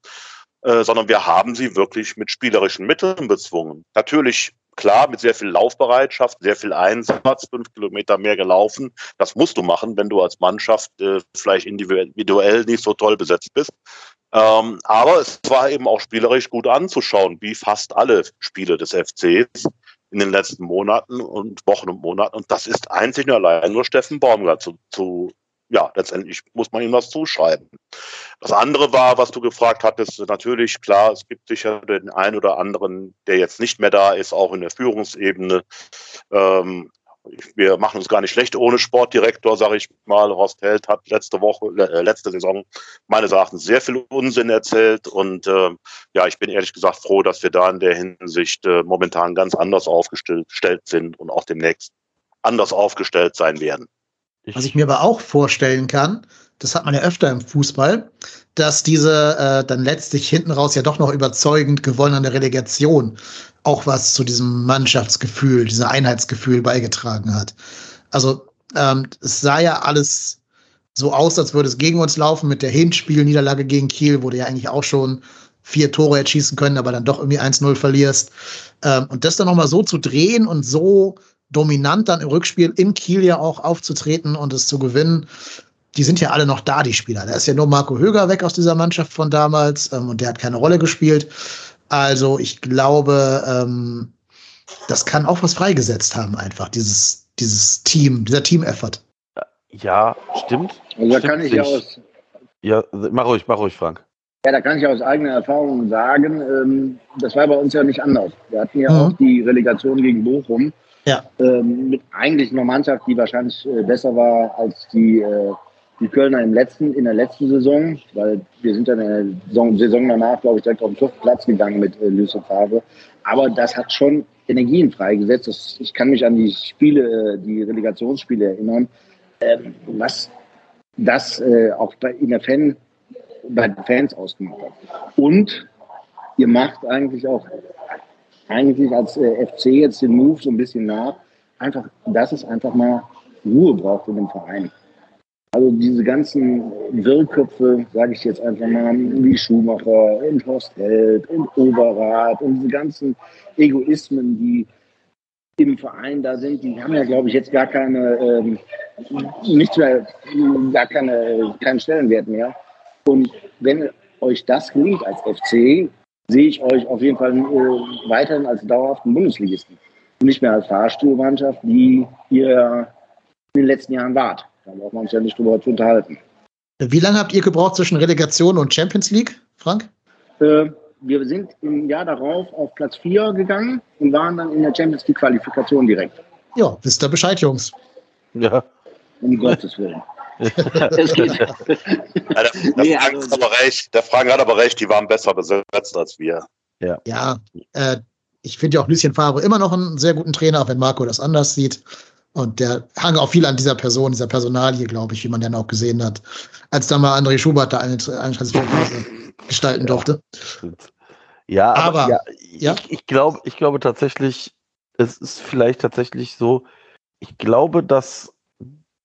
[SPEAKER 3] äh, sondern wir haben sie wirklich mit spielerischen Mitteln bezwungen. Natürlich klar, mit sehr viel Laufbereitschaft, sehr viel Einsatz, fünf Kilometer mehr gelaufen. Das musst du machen, wenn du als Mannschaft äh, vielleicht individuell nicht so toll besetzt bist. Ähm, aber es war eben auch spielerisch gut anzuschauen, wie fast alle Spiele des FCs in den letzten Monaten und Wochen und Monaten. Und das ist einzig und allein nur Steffen Baumgart zu, zu ja, letztendlich muss man ihm was zuschreiben. Das andere war, was du gefragt hattest, natürlich klar, es gibt sicher den einen oder anderen, der jetzt nicht mehr da ist, auch in der Führungsebene. Ähm, wir machen uns gar nicht schlecht ohne Sportdirektor, sage ich mal. Horst Held hat letzte Woche, äh, letzte Saison meines Erachtens sehr viel Unsinn erzählt und äh, ja, ich bin ehrlich gesagt froh, dass wir da in der Hinsicht äh, momentan ganz anders aufgestellt sind und auch demnächst anders aufgestellt sein werden.
[SPEAKER 1] Was ich mir aber auch vorstellen kann, das hat man ja öfter im Fußball, dass diese äh, dann letztlich hinten raus ja doch noch überzeugend gewonnen an der Relegation auch was zu diesem Mannschaftsgefühl, diesem Einheitsgefühl beigetragen hat. Also ähm, es sah ja alles so aus, als würde es gegen uns laufen. Mit der Hinspielniederlage gegen Kiel wurde ja eigentlich auch schon vier Tore erschießen können, aber dann doch irgendwie 1-0 verlierst. Ähm, und das dann nochmal so zu drehen und so dominant dann im Rückspiel in Kiel ja auch aufzutreten und es zu gewinnen. Die sind ja alle noch da, die Spieler. Da ist ja nur Marco Höger weg aus dieser Mannschaft von damals ähm, und der hat keine Rolle gespielt. Also ich glaube, ähm, das kann auch was freigesetzt haben, einfach, dieses, dieses Team, dieser Team-Effort.
[SPEAKER 2] Ja, stimmt.
[SPEAKER 4] Also da
[SPEAKER 2] stimmt
[SPEAKER 4] kann ich
[SPEAKER 2] sich.
[SPEAKER 4] aus,
[SPEAKER 2] Ja, mach ruhig, mach ruhig, Frank.
[SPEAKER 4] ja, da kann ich aus eigener Erfahrung sagen, ähm, das war bei uns ja nicht anders. Wir hatten ja
[SPEAKER 1] Mhm.
[SPEAKER 4] auch die Relegation gegen Bochum
[SPEAKER 1] Ja.
[SPEAKER 4] ähm, mit eigentlich einer Mannschaft, die wahrscheinlich äh, besser war als die, äh, die Kölner im letzten, in der letzten Saison, weil wir sind dann in der Saison, Saison danach, glaube ich, direkt auf den Platz gegangen mit äh, Lucien Favre. Aber das hat schon Energien freigesetzt. Das, ich kann mich an die Spiele, äh, die Relegationsspiele erinnern, ähm, was das äh, auch bei, in der Fan, bei den Fans ausgemacht hat. Und ihr macht eigentlich auch eigentlich als äh, FC jetzt den Move so ein bisschen nach, einfach, dass es einfach mal Ruhe braucht in dem Verein. Also diese ganzen Wirrköpfe, sage ich jetzt einfach mal, wie Schumacher und Horst Held und Oberrat und diese ganzen Egoismen, die im Verein da sind, die haben ja, glaube ich, jetzt gar keine, ähm, nicht mehr, gar keine, keinen Stellenwert mehr. Und wenn euch das gelingt als FC, sehe ich euch auf jeden Fall äh, weiterhin als dauerhaften Bundesligisten. Und nicht mehr als Fahrstuhlmannschaft, die ihr in den letzten Jahren wart. Da braucht man uns ja nicht drüber zu unterhalten.
[SPEAKER 1] Wie lange habt ihr gebraucht zwischen Relegation und Champions League, Frank?
[SPEAKER 4] Äh, wir sind im Jahr darauf auf Platz 4 gegangen und waren dann in der Champions League Qualifikation direkt.
[SPEAKER 1] Ja, wisst ihr Bescheid, Jungs.
[SPEAKER 2] Ja.
[SPEAKER 4] Um Gottes Willen.
[SPEAKER 3] Es geht. Ja, der, nee, Frank also, aber recht, der Frank hat aber recht, die waren besser besetzt als wir.
[SPEAKER 1] Ja, ja äh, ich finde ja auch Lucien Favre immer noch einen sehr guten Trainer, auch wenn Marco das anders sieht. Und der hang auch viel an dieser Person, dieser Personalie, glaube ich, wie man dann auch gesehen hat, als dann mal André Schubert da eine, eine Transferphase gestalten durfte.
[SPEAKER 2] Ja, aber, aber ja, ja? Ich, ich, glaube, ich glaube tatsächlich, es ist vielleicht tatsächlich so, ich glaube, dass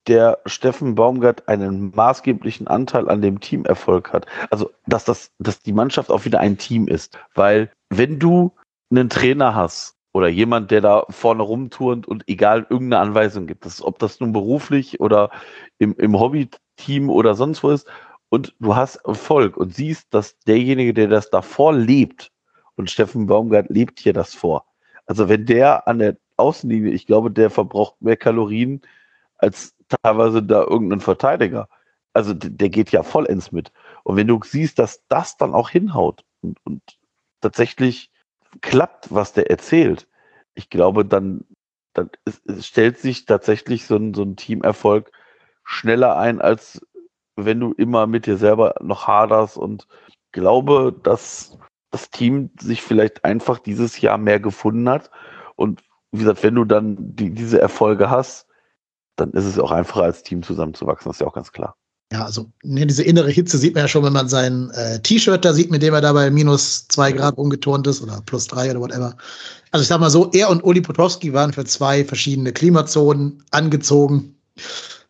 [SPEAKER 2] der Steffen Baumgart einen maßgeblichen Anteil an dem Teamerfolg hat. Also, dass das, dass die Mannschaft auch wieder ein Team ist. Weil, wenn du einen Trainer hast oder jemand, der da vorne rumturnt und egal irgendeine Anweisung gibt, das, ob das nun beruflich oder im, im Hobbyteam oder sonst wo ist, und du hast Erfolg und siehst, dass derjenige, der das davor lebt, und Steffen Baumgart lebt hier das vor. Also wenn der an der Außenlinie, ich glaube, der verbraucht mehr Kalorien als teilweise da irgendein Verteidiger. Also der geht ja vollends mit. Und wenn du siehst, dass das dann auch hinhaut und, und tatsächlich klappt, was der erzählt, ich glaube, dann, dann es, es stellt sich tatsächlich so ein, so ein Teamerfolg schneller ein, als wenn du immer mit dir selber noch haderst und glaube, dass das Team sich vielleicht einfach dieses Jahr mehr gefunden hat. Und wie gesagt, wenn du dann die, diese Erfolge hast, dann ist es auch einfacher als Team zusammenzuwachsen, das ist ja auch ganz klar.
[SPEAKER 1] Ja, also ne, diese innere Hitze sieht man ja schon, wenn man sein äh, T-Shirt da sieht, mit dem er da bei minus zwei Grad umgeturnt ist oder plus drei oder whatever. Also ich sag mal so, er und Uli Potowski waren für zwei verschiedene Klimazonen angezogen.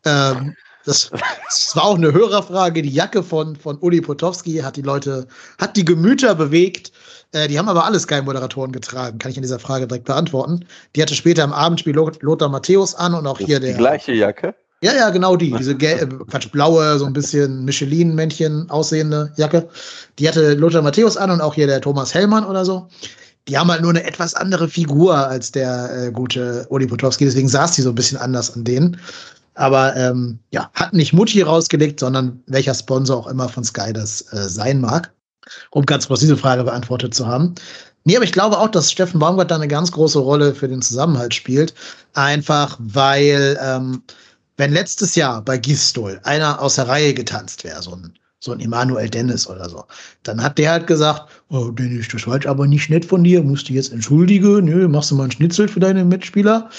[SPEAKER 1] Ähm, das, das, war auch eine Hörerfrage. Die Jacke von, von Uli Potowski hat die Leute, hat die Gemüter bewegt. Äh, die haben aber alle Sky-Moderatoren getragen, kann ich in dieser Frage direkt beantworten. Die hatte später im Abendspiel Lothar Matthäus an und auch
[SPEAKER 2] das
[SPEAKER 1] hier der.
[SPEAKER 2] Die gleiche Jacke?
[SPEAKER 1] Ja, ja, genau die. Diese äh, Quatsch, blaue, so ein bisschen Michelin-Männchen aussehende Jacke. Die hatte Lothar Matthäus an und auch hier der Thomas Hellmann oder so. Die haben halt nur eine etwas andere Figur als der äh, gute Uli Potowski, deswegen saß die so ein bisschen anders an denen. Aber ähm, ja, hat nicht Mutti rausgelegt, sondern welcher Sponsor auch immer von Sky das äh, sein mag, um ganz kurz diese Frage beantwortet zu haben. Nee, aber ich glaube auch, dass Steffen Baumgart da eine ganz große Rolle für den Zusammenhalt spielt. Einfach weil ähm, wenn letztes Jahr bei Gistol einer aus der Reihe getanzt wäre, so ein, so ein Emanuel Dennis oder so, dann hat der halt gesagt, oh Dennis, das war aber nicht nett von dir, musst du jetzt entschuldigen, nö, machst du mal einen Schnitzel für deine Mitspieler.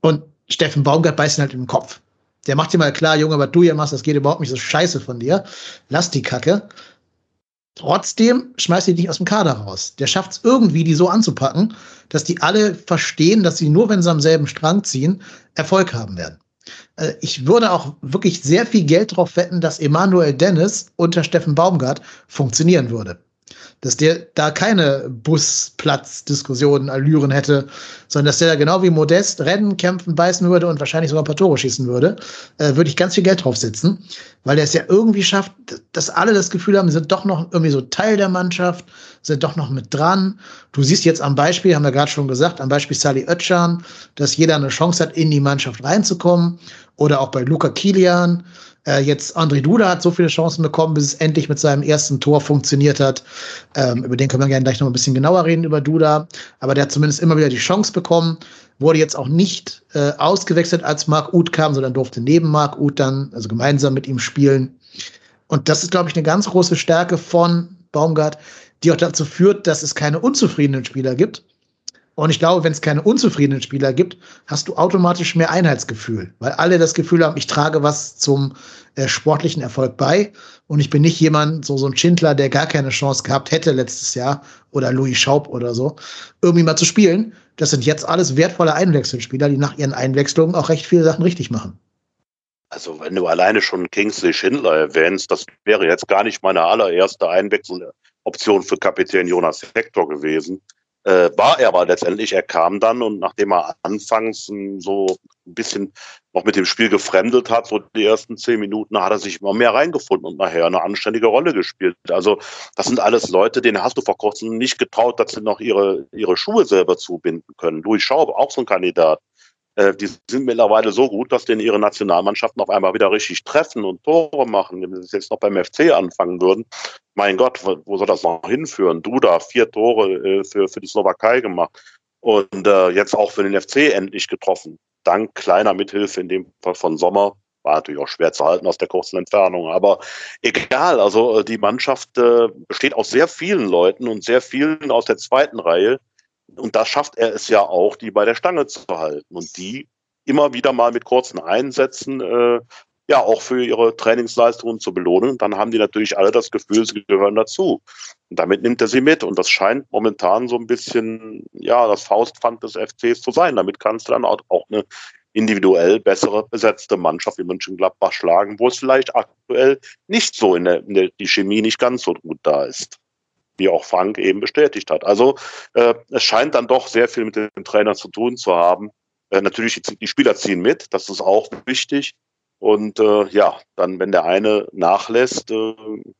[SPEAKER 1] Und Steffen Baumgart beißt ihn halt in den Kopf. Der macht dir mal klar, Junge, was du hier machst, das geht überhaupt nicht so scheiße von dir. Lass die Kacke. Trotzdem schmeißt die dich aus dem Kader raus. Der schafft es irgendwie, die so anzupacken, dass die alle verstehen, dass sie nur, wenn sie am selben Strang ziehen, Erfolg haben werden. Äh, ich würde auch wirklich sehr viel Geld darauf wetten, dass Emanuel Dennis unter Steffen Baumgart funktionieren würde. Dass der da keine Busplatzdiskussionen, Allüren hätte, sondern dass der da genau wie Modest rennen, kämpfen, beißen würde und wahrscheinlich sogar ein paar Tore schießen würde, äh, würde ich ganz viel Geld draufsetzen, weil der es ja irgendwie schafft, dass alle das Gefühl haben, sind doch noch irgendwie so Teil der Mannschaft, sind doch noch mit dran. Du siehst jetzt am Beispiel, haben wir gerade schon gesagt, am Beispiel Sally Oetschan, dass jeder eine Chance hat, in die Mannschaft reinzukommen oder auch bei Luca Kilian. Äh, jetzt André Duda hat so viele Chancen bekommen, bis es endlich mit seinem ersten Tor funktioniert hat. Ähm, über den können wir gerne gleich noch ein bisschen genauer reden, über Duda. Aber der hat zumindest immer wieder die Chance bekommen. Wurde jetzt auch nicht äh, ausgewechselt, als Marc Uth kam, sondern durfte neben Marc Uth dann, also gemeinsam mit ihm spielen. Und das ist, glaube ich, eine ganz große Stärke von Baumgart, die auch dazu führt, dass es keine unzufriedenen Spieler gibt, und ich glaube, wenn es keine unzufriedenen Spieler gibt, hast du automatisch mehr Einheitsgefühl, weil alle das Gefühl haben, ich trage was zum äh, sportlichen Erfolg bei. Und ich bin nicht jemand, so, so ein Schindler, der gar keine Chance gehabt hätte letztes Jahr oder Louis Schaub oder so, irgendwie mal zu spielen. Das sind jetzt alles wertvolle Einwechselspieler, die nach ihren Einwechslungen auch recht viele Sachen richtig machen.
[SPEAKER 3] Also wenn du alleine schon Kingsley Schindler erwähnst, das wäre jetzt gar nicht meine allererste Einwechseloption für Kapitän Jonas Hector gewesen. Äh, war er aber letztendlich, er kam dann und nachdem er anfangs so ein bisschen noch mit dem Spiel gefremdelt hat, so die ersten zehn Minuten, hat er sich immer mehr reingefunden und nachher eine anständige Rolle gespielt. Also das sind alles Leute, denen hast du vor kurzem nicht getraut, dass sie noch ihre, ihre Schuhe selber zubinden können. Louis Schaub, auch so ein Kandidat. Äh, die sind mittlerweile so gut, dass denen ihre Nationalmannschaften auf einmal wieder richtig treffen und Tore machen. Wenn sie jetzt noch beim FC anfangen würden, mein Gott, wo soll das noch hinführen? Duda, vier Tore äh, für, für die Slowakei gemacht und äh, jetzt auch für den FC endlich getroffen. Dank kleiner Mithilfe, in dem Fall von Sommer, war natürlich auch schwer zu halten aus der kurzen Entfernung. Aber egal, also die Mannschaft besteht aus sehr vielen Leuten und sehr vielen aus der zweiten Reihe, und da schafft er es ja auch, die bei der Stange zu halten und die immer wieder mal mit kurzen Einsätzen äh, ja auch für ihre Trainingsleistungen zu belohnen. Dann haben die natürlich alle das Gefühl, sie gehören dazu. Und damit nimmt er sie mit. Und das scheint momentan so ein bisschen ja das Faustpfand des FCs zu sein. Damit kannst du dann auch, auch eine individuell bessere besetzte Mannschaft wie Mönchengladbach schlagen, wo es vielleicht aktuell nicht so in der, in der die Chemie nicht ganz so gut da ist wie auch Frank eben bestätigt hat. Also äh, es scheint dann doch sehr viel mit dem Trainer zu tun zu haben. Äh, natürlich, die, Spieler ziehen mit, das ist auch wichtig. Und äh, ja, dann, wenn der eine nachlässt, äh,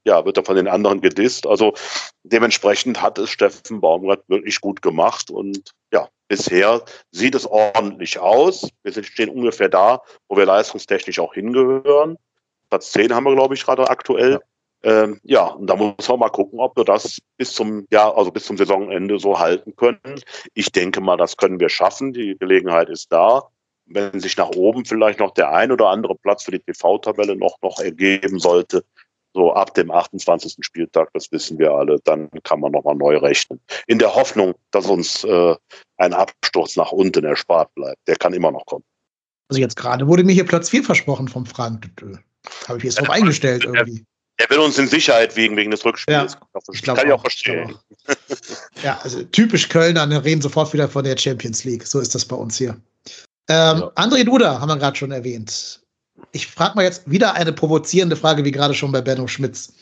[SPEAKER 3] ja, wird er von den anderen gedisst. Also dementsprechend hat es Steffen Baumgart wirklich gut gemacht. Und ja, bisher sieht es ordentlich aus. Wir stehen ungefähr da, wo wir leistungstechnisch auch hingehören. Platz 10 haben wir, glaube ich, gerade aktuell. Ja. Ähm, ja, und da muss man mal gucken, ob wir das bis zum Jahr, also bis zum Saisonende so halten können. Ich denke mal, das können wir schaffen. Die Gelegenheit ist da. Wenn sich nach oben vielleicht noch der ein oder andere Platz für die TV-Tabelle noch, noch ergeben sollte, so ab dem 28. Spieltag, das wissen wir alle, dann kann man nochmal neu rechnen. In der Hoffnung, dass uns äh, ein Absturz nach unten erspart bleibt. Der kann immer noch kommen.
[SPEAKER 1] Also jetzt gerade wurde mir hier Platz 4 versprochen vom Frank. Habe ich jetzt drauf eingestellt irgendwie.
[SPEAKER 3] Er will uns in Sicherheit wiegen wegen des Rückspiels. Ja,
[SPEAKER 1] ich kann ich auch verstehen. ja, also typisch Kölner, ne, reden sofort wieder von der Champions League. So ist das bei uns hier. Ähm, ja. André Duda haben wir gerade schon erwähnt. Ich frage mal jetzt wieder eine provozierende Frage, wie gerade schon bei Benno Schmitz.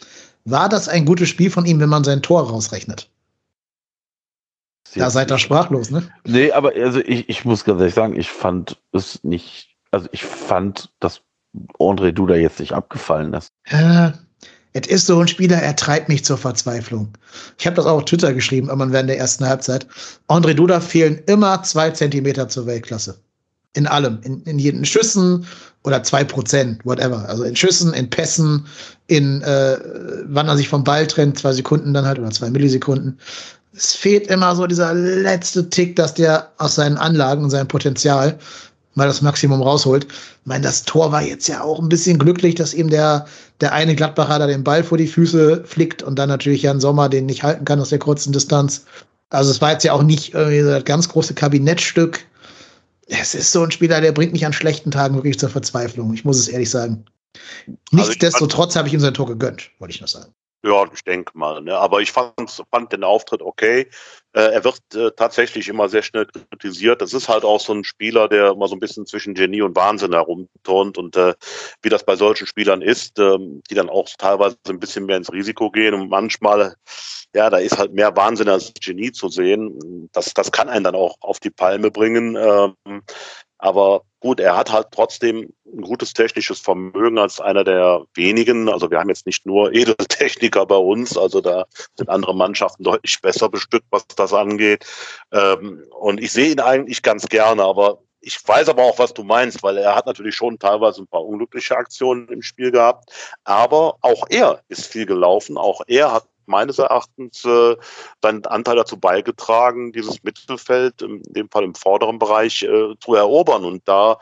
[SPEAKER 1] War das ein gutes Spiel von ihm, wenn man sein Tor rausrechnet? Da seid ihr sprachlos, ne?
[SPEAKER 2] Nee, aber also ich, ich muss ganz ehrlich sagen, ich fand es nicht, also ich fand, dass André Duda jetzt nicht abgefallen ist.
[SPEAKER 1] Äh, es ist so ein Spieler, er treibt mich zur Verzweiflung. Ich habe das auch auf Twitter geschrieben, irgendwann während der ersten Halbzeit. André Duda fehlen immer zwei Zentimeter zur Weltklasse. In allem. In, in jeden Schüssen oder zwei Prozent, whatever. Also in Schüssen, in Pässen, in äh, wann er sich vom Ball trennt, zwei Sekunden dann halt oder zwei Millisekunden. Es fehlt immer so dieser letzte Tick, dass der aus seinen Anlagen und seinem Potenzial mal das Maximum rausholt. Ich meine, das Tor war jetzt ja auch ein bisschen glücklich, dass ihm der, der eine Gladbacher da den Ball vor die Füße flickt und dann natürlich Jan Sommer den nicht halten kann aus der kurzen Distanz. Also es war jetzt ja auch nicht irgendwie das ganz große Kabinettstück. Es ist so ein Spieler, der bringt mich an schlechten Tagen wirklich zur Verzweiflung. Ich muss es ehrlich sagen. Also Nichtsdestotrotz habe ich ihm sein Tor gegönnt, wollte ich noch sagen.
[SPEAKER 3] Ja, ich denke mal. Ne? Aber ich fand, fand den Auftritt okay. Äh, er wird äh, tatsächlich immer sehr schnell kritisiert. Das ist halt auch so ein Spieler, der immer so ein bisschen zwischen Genie und Wahnsinn herumturnt. Und äh, wie das bei solchen Spielern ist, ähm, die dann auch teilweise ein bisschen mehr ins Risiko gehen. Und manchmal, ja, da ist halt mehr Wahnsinn als Genie zu sehen. Das, das kann einen dann auch auf die Palme bringen. Ähm, aber gut, er hat halt trotzdem ein gutes technisches Vermögen als einer der wenigen. Also wir haben jetzt nicht nur Edeltechniker bei uns, also da sind andere Mannschaften deutlich besser bestückt, was das angeht. Ähm, und ich sehe ihn eigentlich ganz gerne, aber ich weiß aber auch, was du meinst, weil er hat natürlich schon teilweise ein paar unglückliche Aktionen im Spiel gehabt. Aber auch er ist viel gelaufen. Auch er hat meines Erachtens äh, seinen Anteil dazu beigetragen, dieses Mittelfeld, in dem Fall im vorderen Bereich, äh, zu erobern. Und da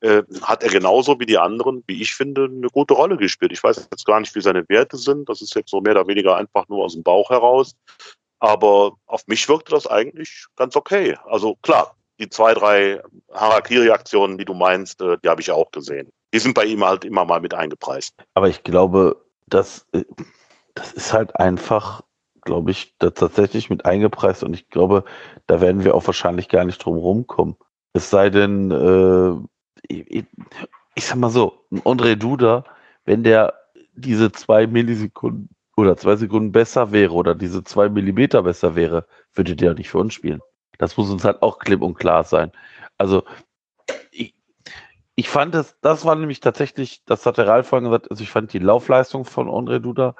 [SPEAKER 3] äh, hat er genauso wie die anderen, wie ich finde, eine gute Rolle gespielt. Ich weiß jetzt gar nicht, wie seine Werte sind. Das ist jetzt so mehr oder weniger einfach nur aus dem Bauch heraus. Aber auf mich wirkte das eigentlich ganz okay. Also klar, die zwei, drei Harakiri-Aktionen, die du meinst, äh, die habe ich auch gesehen. Die sind bei ihm halt immer mal mit eingepreist.
[SPEAKER 2] Aber ich glaube, dass äh, das ist halt einfach, glaube ich, da tatsächlich mit eingepreist und ich glaube, da werden wir auch wahrscheinlich gar nicht drum rumkommen. Es sei denn, äh, ich sag mal so, André Duda, wenn der diese zwei Millisekunden oder zwei Sekunden besser wäre oder diese zwei Millimeter besser wäre, würde der nicht für uns spielen. Das muss uns halt auch klipp und klar sein. Also, ich, ich fand es, das war nämlich tatsächlich, das hat der Ralf vorhin gesagt, also ich fand die Laufleistung von André Duda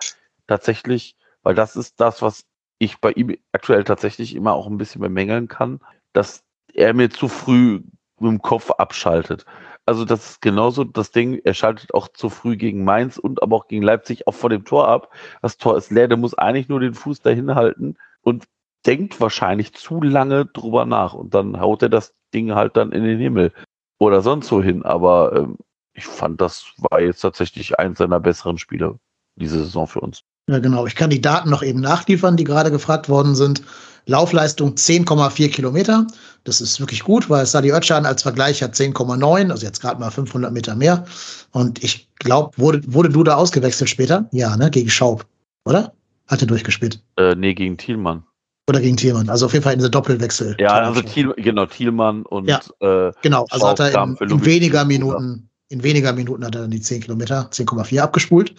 [SPEAKER 2] tatsächlich, weil das ist das, was ich bei ihm aktuell tatsächlich immer auch ein bisschen bemängeln kann, dass er mir zu früh mit dem Kopf abschaltet. Also das ist genauso das Ding, er schaltet auch zu früh gegen Mainz und aber auch gegen Leipzig auch vor dem Tor ab. Das Tor ist leer, der muss eigentlich nur den Fuß dahin halten und denkt wahrscheinlich zu lange drüber nach und dann haut er das Ding halt dann in den Himmel oder sonst so hin. Aber ähm, ich fand, das war jetzt tatsächlich eins seiner besseren Spiele diese Saison für uns.
[SPEAKER 1] Ja, genau. Ich kann die Daten noch eben nachliefern, die gerade gefragt worden sind. Laufleistung 10,4 Kilometer. Das ist wirklich gut, weil Sadi Özcan als Vergleich hat 10,9, also jetzt gerade mal 500 Meter mehr. Und ich glaube, wurde, wurde du da ausgewechselt später? Ja, ne, gegen Schaub, oder? Hat er durchgespielt?
[SPEAKER 2] Äh, nee, gegen Thielmann.
[SPEAKER 1] Oder gegen Thielmann. Also auf jeden Fall in dieser Doppelwechsel.
[SPEAKER 2] Ja, also Thiel, genau, Thielmann und
[SPEAKER 1] ja,
[SPEAKER 2] äh,
[SPEAKER 1] genau, also hat er
[SPEAKER 2] Schaub
[SPEAKER 1] in, in weniger. Minuten, in weniger Minuten hat er dann die 10 Kilometer, 10,4 abgespult.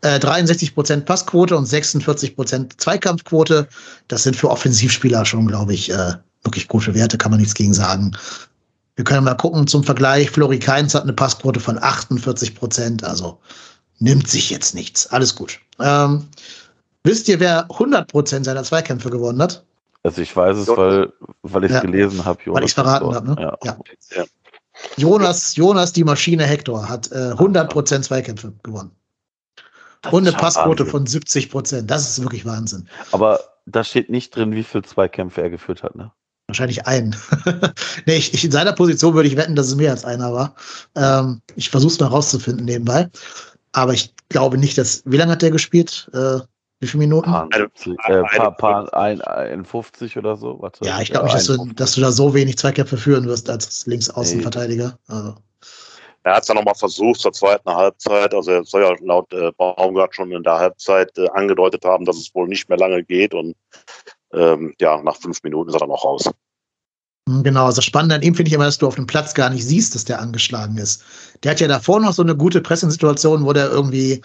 [SPEAKER 1] Äh, 63 Prozent Passquote und 46 Prozent Zweikampfquote. Das sind für Offensivspieler schon, glaube ich, äh, wirklich gute Werte, kann man nichts gegen sagen. Wir können mal gucken zum Vergleich. Flori Kainz hat eine Passquote von 48 Prozent, also nimmt sich jetzt nichts. Alles gut. Ähm, wisst ihr, wer 100 Prozent seiner Zweikämpfe gewonnen hat?
[SPEAKER 2] Also ich weiß es, weil, weil ich es
[SPEAKER 1] Ja.
[SPEAKER 2] gelesen habe.
[SPEAKER 1] Weil ich's verraten hab, ne?
[SPEAKER 2] Ja.
[SPEAKER 1] Ja. Jonas, Jonas, die Maschine Hector, hat äh, 100 Prozent Zweikämpfe gewonnen.
[SPEAKER 2] Das
[SPEAKER 1] Und eine Passquote
[SPEAKER 2] Wahnsinn.
[SPEAKER 1] von 70 Prozent. Das ist wirklich Wahnsinn.
[SPEAKER 2] Aber da steht nicht drin, wie viele Zweikämpfe er geführt hat. Ne?
[SPEAKER 1] Wahrscheinlich einen. nee, ich, ich, in seiner Position würde ich wetten, dass es mehr als einer war. Ähm, ich versuche es mal rauszufinden nebenbei. Aber ich glaube nicht, dass. Wie lange hat der gespielt? Äh, wie viele Minuten?
[SPEAKER 2] Paar, 70, äh, paar, paar, ein, ein 50 oder so. Warte,
[SPEAKER 1] ja, ich glaube nicht, dass du,
[SPEAKER 2] 51.
[SPEAKER 1] dass du da so wenig Zweikämpfe führen wirst als Linksaußenverteidiger. Also,
[SPEAKER 3] Er hat es dann nochmal versucht zur zweiten Halbzeit. Also er soll ja laut äh, Baumgart schon in der Halbzeit äh, angedeutet haben, dass es wohl nicht mehr lange geht. Und ähm, ja, nach fünf Minuten ist er dann auch raus.
[SPEAKER 1] Hm, Genau, also spannend an ihm finde ich immer, dass du auf dem Platz gar nicht siehst, dass der angeschlagen ist. Der hat ja davor noch so eine gute Pressing-Situation, wo der irgendwie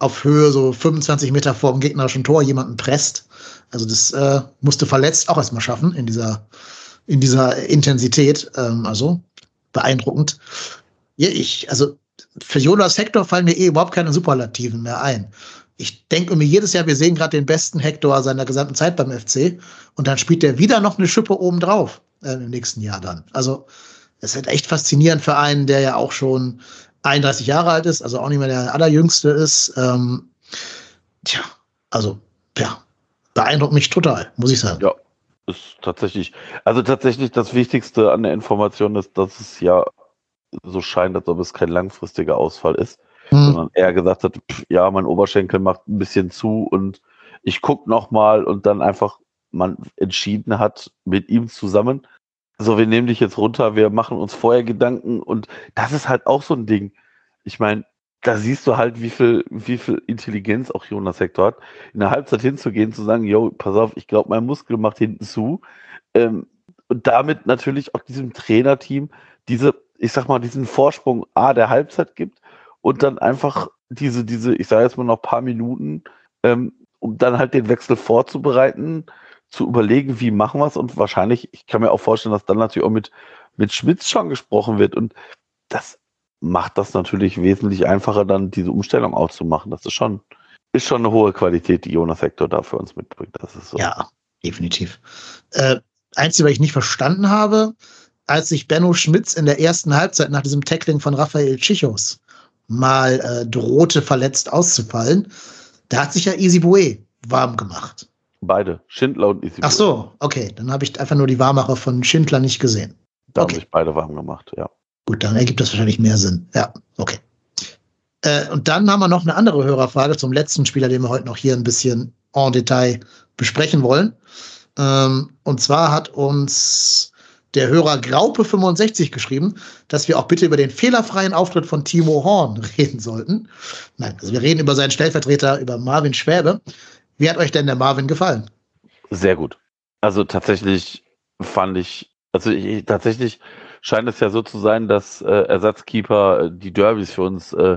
[SPEAKER 1] auf Höhe so 25 Meter vor dem gegnerischen Tor jemanden presst. Also das äh, musste verletzt auch erstmal schaffen in dieser, in dieser Intensität. Ähm, also beeindruckend. Ja, ich, also für Jonas Hector fallen mir eh überhaupt keine Superlativen mehr ein. Ich denke mir jedes Jahr, wir sehen gerade den besten Hector seiner gesamten Zeit beim FC und dann spielt er wieder noch eine Schippe obendrauf äh, im nächsten Jahr dann. Also es wird echt faszinierend für einen, der ja auch schon 31 Jahre alt ist, also auch nicht mehr der allerjüngste ist. Ähm, tja, also ja, beeindruckt mich total, muss ich sagen.
[SPEAKER 2] Ja. Ist tatsächlich, also tatsächlich das Wichtigste an der Information ist, dass es ja so scheint, als ob es kein langfristiger Ausfall ist,
[SPEAKER 1] Hm.
[SPEAKER 2] sondern er gesagt hat, pff, ja, mein Oberschenkel macht ein bisschen zu und ich guck noch mal und dann einfach man entschieden hat mit ihm zusammen, so wir nehmen dich jetzt runter, wir machen uns vorher Gedanken und das ist halt auch so ein Ding. Ich meine, da siehst du halt, wie viel, wie viel Intelligenz auch Jonas Hector hat, in der Halbzeit hinzugehen, zu sagen, yo, pass auf, ich glaube, mein Muskel macht hinten zu. Ähm, und damit natürlich auch diesem Trainerteam diese, ich sag mal, diesen Vorsprung A der Halbzeit gibt und dann einfach diese, diese, ich sage jetzt mal noch paar Minuten, ähm, um dann halt den Wechsel vorzubereiten, zu überlegen, wie machen wir es und wahrscheinlich, ich kann mir auch vorstellen, dass dann natürlich auch mit, mit Schmitz schon gesprochen wird und das macht das natürlich wesentlich einfacher, dann diese Umstellung auszumachen. Das ist schon, ist schon eine hohe Qualität, die Jonas Hector da für uns mitbringt. Das ist so.
[SPEAKER 1] Ja, definitiv. Äh, Einzige, was ich nicht verstanden habe, als sich Benno Schmitz in der ersten Halbzeit nach diesem Tackling von Rafael Chichos mal äh, drohte, verletzt auszufallen, da hat sich ja Easy Bue warm gemacht.
[SPEAKER 2] Beide, Schindler und Isi.
[SPEAKER 1] Ach so, okay, dann habe ich einfach nur die Warmacher von Schindler nicht gesehen.
[SPEAKER 2] Da
[SPEAKER 1] okay.
[SPEAKER 2] haben sich beide warm gemacht, ja.
[SPEAKER 1] Gut, dann ergibt das wahrscheinlich mehr Sinn. Ja, okay. Äh, und dann haben wir noch eine andere Hörerfrage zum letzten Spieler, den wir heute noch hier ein bisschen en Detail besprechen wollen. Ähm, und zwar hat uns der Hörer Graupe65 geschrieben, dass wir auch bitte über den fehlerfreien Auftritt von Timo Horn reden sollten. Nein, also wir reden über seinen Stellvertreter, über Marvin Schwäbe. Wie hat euch denn der Marvin gefallen?
[SPEAKER 2] Sehr gut. Also tatsächlich fand ich, also ich, tatsächlich scheint es ja so zu sein, dass äh, Ersatzkeeper äh, die Derbys für uns äh,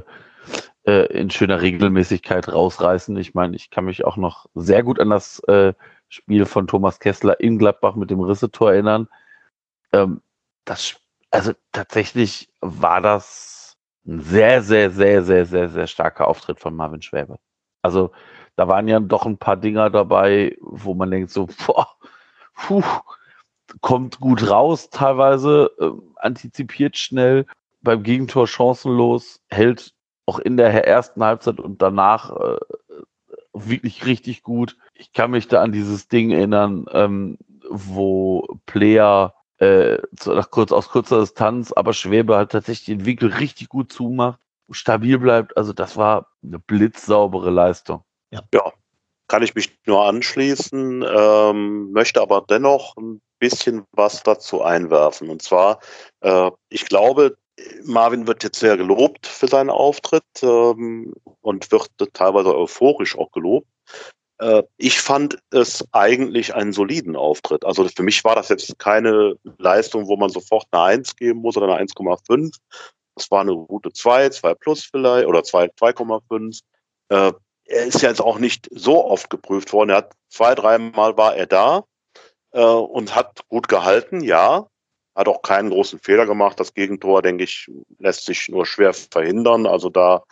[SPEAKER 2] äh, in schöner Regelmäßigkeit rausreißen. Ich meine, ich kann mich auch noch sehr gut an das äh, Spiel von Thomas Kessler in Gladbach mit dem Rissetor erinnern. Ähm, das, also tatsächlich war das ein sehr, sehr, sehr, sehr, sehr, sehr starker Auftritt von Marvin Schwäbe. Also da waren ja doch ein paar Dinger dabei, wo man denkt so, boah, puh, kommt gut raus teilweise, äh, antizipiert schnell, beim Gegentor chancenlos, hält auch in der ersten Halbzeit und danach äh, wirklich richtig gut. Ich kann mich da an dieses Ding erinnern, ähm, wo Player äh, kurz, aus kurzer Distanz, aber Schwäbe halt tatsächlich den Winkel richtig gut zumacht, stabil bleibt. Also das war eine blitzsaubere Leistung.
[SPEAKER 3] Ja, ja kann ich mich nur anschließen, ähm, möchte aber dennoch ein bisschen was dazu einwerfen. Und zwar, äh, ich glaube, Marvin wird jetzt sehr gelobt für seinen Auftritt ähm, und wird teilweise euphorisch auch gelobt. Äh, ich fand es eigentlich einen soliden Auftritt. Also für mich war das jetzt keine Leistung, wo man sofort eine 1 geben muss oder eine 1,5. Das war eine gute 2, 2 plus vielleicht oder 2,5. Äh, er ist ja jetzt auch nicht so oft geprüft worden. Er hat zwei, dreimal war er da äh, und hat gut gehalten, ja. Hat auch keinen großen Fehler gemacht. Das Gegentor, denke ich, lässt sich nur schwer verhindern. Also da,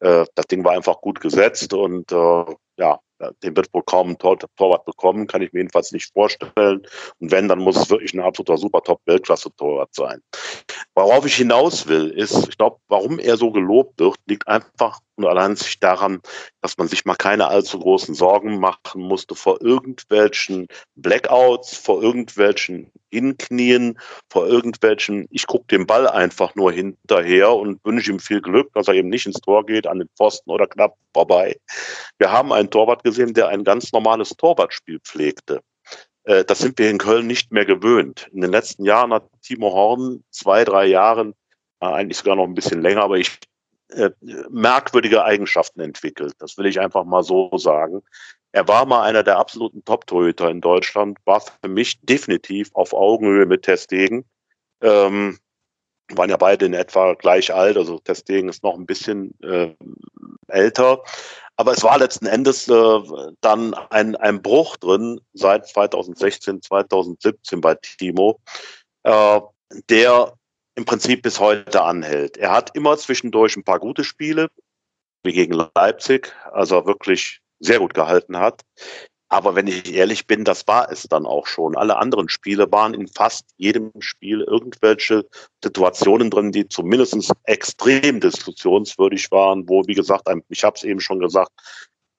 [SPEAKER 3] äh, das Ding war einfach gut gesetzt und äh, ja, den wird wohl kaum ein Tor Torwart bekommen, kann ich mir jedenfalls nicht vorstellen. Und wenn, dann muss es wirklich ein absoluter super Top-Weltklasse-Torwart sein. Worauf ich hinaus will, ist, ich glaube, warum er so gelobt wird, liegt einfach und allein sich daran, dass man sich mal keine allzu großen Sorgen machen musste vor irgendwelchen Blackouts, vor irgendwelchen Hinknien, vor irgendwelchen, ich gucke den Ball einfach nur hinterher und wünsche ihm viel Glück, dass er eben nicht ins Tor geht, an den Pfosten oder knapp vorbei. Wir haben einen Torwart gesehen, der ein ganz normales Torwartspiel pflegte. Äh, das sind wir in Köln nicht mehr gewöhnt. In den letzten Jahren hat Timo Horn zwei, drei Jahren, äh, eigentlich sogar noch ein bisschen länger, aber ich äh, merkwürdige Eigenschaften entwickelt. Das will ich einfach mal so sagen. Er war mal einer der absoluten Top-Torhüter in Deutschland, war für mich definitiv auf Augenhöhe mit Testegen. Ähm, waren ja beide in etwa gleich alt, also Testegen ist noch ein bisschen äh, älter. Aber es war letzten Endes äh, dann ein, ein Bruch drin seit 2016, 2017 bei Timo, äh, der im Prinzip bis heute anhält. Er hat immer zwischendurch ein paar gute Spiele, wie gegen Leipzig, also wirklich sehr gut gehalten hat. Aber wenn ich ehrlich bin, das war es dann auch schon. Alle anderen Spiele waren in fast jedem Spiel irgendwelche Situationen drin, die zumindest extrem diskussionswürdig waren, wo, wie gesagt, ich habe es eben schon gesagt,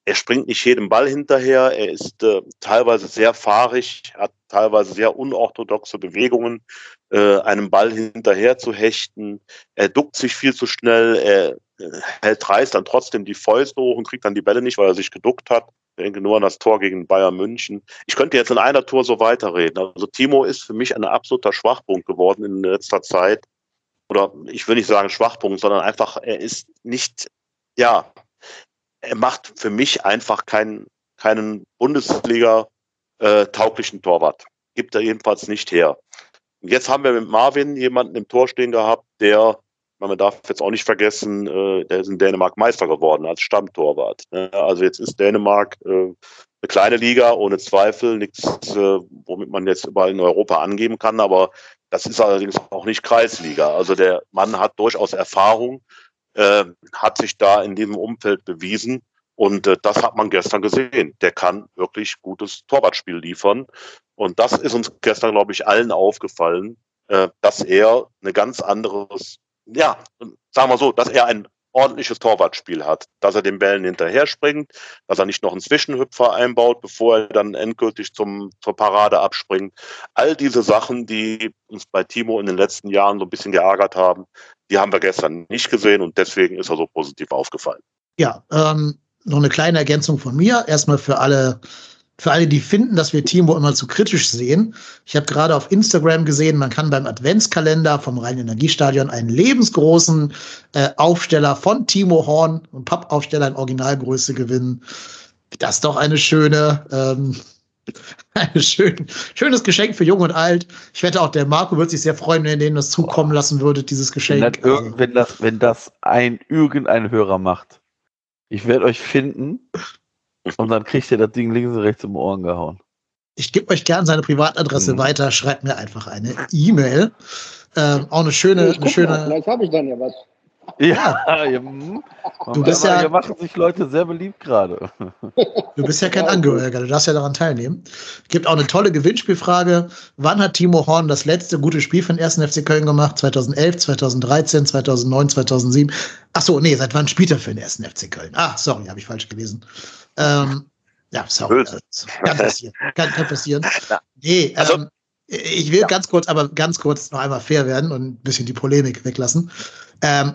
[SPEAKER 3] er springt nicht jedem Ball hinterher, er ist äh, teilweise sehr fahrig, hat teilweise sehr unorthodoxe Bewegungen, äh, einem Ball hinterher zu hechten. Er duckt sich viel zu schnell, er äh, hält reißt dann trotzdem die Fäuste hoch und kriegt dann die Bälle nicht, weil er sich geduckt hat. Ich denke nur an das Tor gegen Bayern München. Ich könnte jetzt in einer Tour so weiterreden. Also Timo ist für mich ein absoluter Schwachpunkt geworden in letzter Zeit. Oder ich will nicht sagen Schwachpunkt, sondern einfach, er ist nicht, ja, er macht für mich einfach keinen, keinen Bundesliga-tauglichen äh, Torwart. Gibt er jedenfalls nicht her. Und jetzt haben wir mit Marvin jemanden im Tor stehen gehabt, der, man darf jetzt auch nicht vergessen, äh, der ist in Dänemark Meister geworden als Stammtorwart. Ne? Also jetzt ist Dänemark äh, eine kleine Liga, ohne Zweifel, nichts, womit man jetzt überall in Europa angeben kann, aber das ist allerdings auch nicht Kreisliga. Also der Mann hat durchaus Erfahrung äh, hat sich da in diesem Umfeld bewiesen. Und äh, das hat man gestern gesehen. Der kann wirklich gutes Torwartspiel liefern. Und das ist uns gestern, glaube ich, allen aufgefallen, äh, dass er eine ganz anderes, ja, sagen wir so, dass er ein ordentliches Torwartspiel hat, dass er den Bällen hinterher springt, dass er nicht noch einen Zwischenhüpfer einbaut, bevor er dann endgültig zum, zur Parade abspringt. All diese Sachen, die uns bei Timo in den letzten Jahren so ein bisschen geärgert haben, die haben wir gestern nicht gesehen und deswegen ist er so positiv aufgefallen.
[SPEAKER 1] Ja, ähm, noch eine kleine Ergänzung von mir. Erstmal für alle für alle, die finden, dass wir Timo immer zu kritisch sehen. Ich habe gerade auf Instagram gesehen, man kann beim Adventskalender vom Rhein-Energiestadion einen lebensgroßen äh, Aufsteller von Timo Horn, einen Pappaufsteller in Originalgröße gewinnen. Das ist doch eine schöne, ähm, Ein schön, schönes Geschenk für Jung und Alt. Ich wette auch, der Marco wird sich sehr freuen, wenn ihr denen das zukommen lassen würdet, dieses
[SPEAKER 2] Wenn das,
[SPEAKER 1] Geschenk.
[SPEAKER 2] wenn, das, wenn das ein irgendein Hörer macht, ich werde euch finden und dann kriegt ihr das Ding links und rechts im Ohren gehauen.
[SPEAKER 1] Ich gebe euch gern seine Privatadresse
[SPEAKER 2] Mhm.
[SPEAKER 1] weiter. Schreibt mir einfach eine E-Mail. Ähm, auch eine schöne,
[SPEAKER 4] ich
[SPEAKER 1] eine
[SPEAKER 4] guck mal,
[SPEAKER 1] schöne.
[SPEAKER 4] vielleicht habe ich dann ja was.
[SPEAKER 2] Ja, ja mm.
[SPEAKER 1] Du bist ja-
[SPEAKER 2] Hier machen sich Leute sehr beliebt gerade.
[SPEAKER 1] Du bist ja kein Angehöriger, du darfst ja daran teilnehmen. Gibt auch eine tolle Gewinnspielfrage. Wann hat Timo Horn das letzte gute Spiel für den 1. FC Köln gemacht? 2011, 2013, 2009, 2007? Ach so, nee, seit wann spielt er für den 1. FC Köln? Ah, sorry, habe ich falsch gelesen. Ähm, ja, sorry. Das Kann passieren. Kann, kann passieren. Nee,
[SPEAKER 3] Also-
[SPEAKER 1] ähm, ich will
[SPEAKER 3] Ja.
[SPEAKER 1] ganz kurz, aber ganz kurz noch einmal fair werden und ein bisschen die Polemik weglassen. Ähm,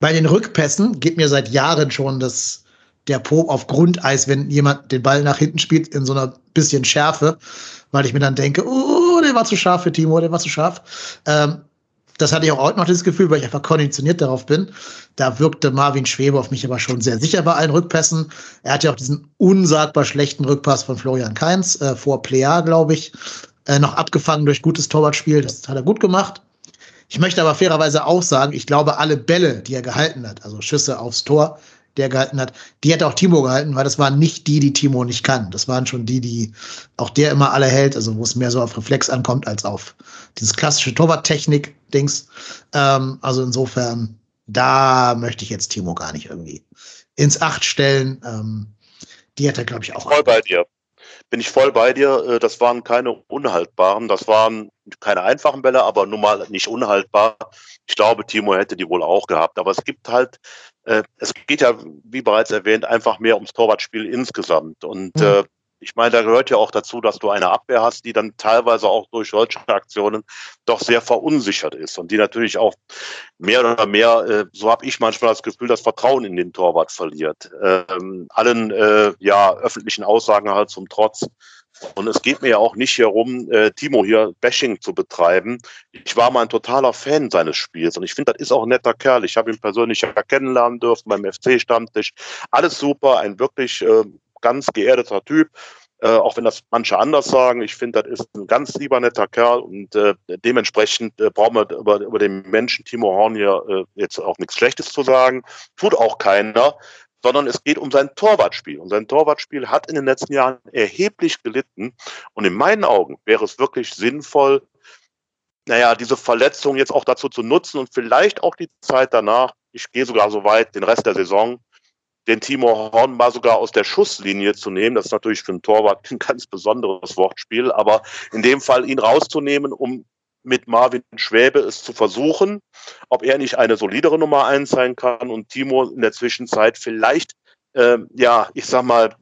[SPEAKER 1] bei den Rückpässen geht mir seit Jahren schon das, der Po auf Grundeis, wenn jemand den Ball nach hinten spielt, in so einer bisschen Schärfe, weil ich mir dann denke, oh, der war zu scharf für Timo, der war zu scharf. Ähm, das hatte ich auch heute noch dieses Gefühl, weil ich einfach konditioniert darauf bin. Da wirkte Marvin Schwebe auf mich aber schon sehr sicher bei allen Rückpässen. Er hatte ja auch diesen unsagbar schlechten Rückpass von Florian Kainz äh, vor Plea, glaube ich, äh, noch abgefangen durch gutes Torwartspiel. Das hat er gut gemacht. Ich möchte aber fairerweise auch sagen, ich glaube, alle Bälle, die er gehalten hat, also Schüsse aufs Tor, die er gehalten hat, die hat auch Timo gehalten, weil das waren nicht die, die Timo nicht kann. Das waren schon die, die auch der immer alle hält, also wo es mehr so auf Reflex ankommt als auf dieses klassische Torwarttechnik-Dings. Ähm, also insofern, da möchte ich jetzt Timo gar nicht irgendwie ins Acht stellen. Ähm, die hat er, glaube ich, auch.
[SPEAKER 3] Voll bei dir. Bin ich voll bei dir. Äh, Das waren keine unhaltbaren. Das waren keine einfachen Bälle, aber nun mal nicht unhaltbar. Ich glaube, Timo hätte die wohl auch gehabt. Aber es gibt halt, äh, es geht ja, wie bereits erwähnt, einfach mehr ums Torwartspiel insgesamt. Und
[SPEAKER 1] Mhm.
[SPEAKER 3] äh, ich meine, da gehört ja auch dazu, dass du eine Abwehr hast, die dann teilweise auch durch solche Aktionen doch sehr verunsichert ist und die natürlich auch mehr oder mehr, äh, so habe ich manchmal das Gefühl, das Vertrauen in den Torwart verliert. Ähm, allen äh, ja öffentlichen Aussagen halt zum Trotz. Und es geht mir ja auch nicht hier rum, äh, Timo hier Bashing zu betreiben. Ich war mal ein totaler Fan seines Spiels und ich finde, das ist auch ein netter Kerl. Ich habe ihn persönlich kennenlernen dürfen beim FC-Stammtisch. Alles super, ein wirklich äh, ganz geerdeter Typ. Äh, auch wenn das manche anders sagen, ich finde, das ist ein ganz lieber netter Kerl und äh, dementsprechend äh, brauchen wir über, über den Menschen Timo Horn hier äh, jetzt auch nichts Schlechtes zu sagen. Tut auch keiner, sondern es geht um sein Torwartspiel. Und sein Torwartspiel hat in den letzten Jahren erheblich gelitten. Und in meinen Augen wäre es wirklich sinnvoll, naja, diese Verletzung jetzt auch dazu zu nutzen und vielleicht auch die Zeit danach, ich gehe sogar so weit, den Rest der Saison, den Timo Horn mal sogar aus der Schusslinie zu nehmen. Das ist natürlich für einen Torwart ein ganz besonderes Wortspiel, aber in dem Fall ihn rauszunehmen, um mit Marvin Schwäbe es zu versuchen, ob er nicht eine solidere Nummer eins sein kann und Timo in der Zwischenzeit vielleicht, ähm, ja, ich sag mal,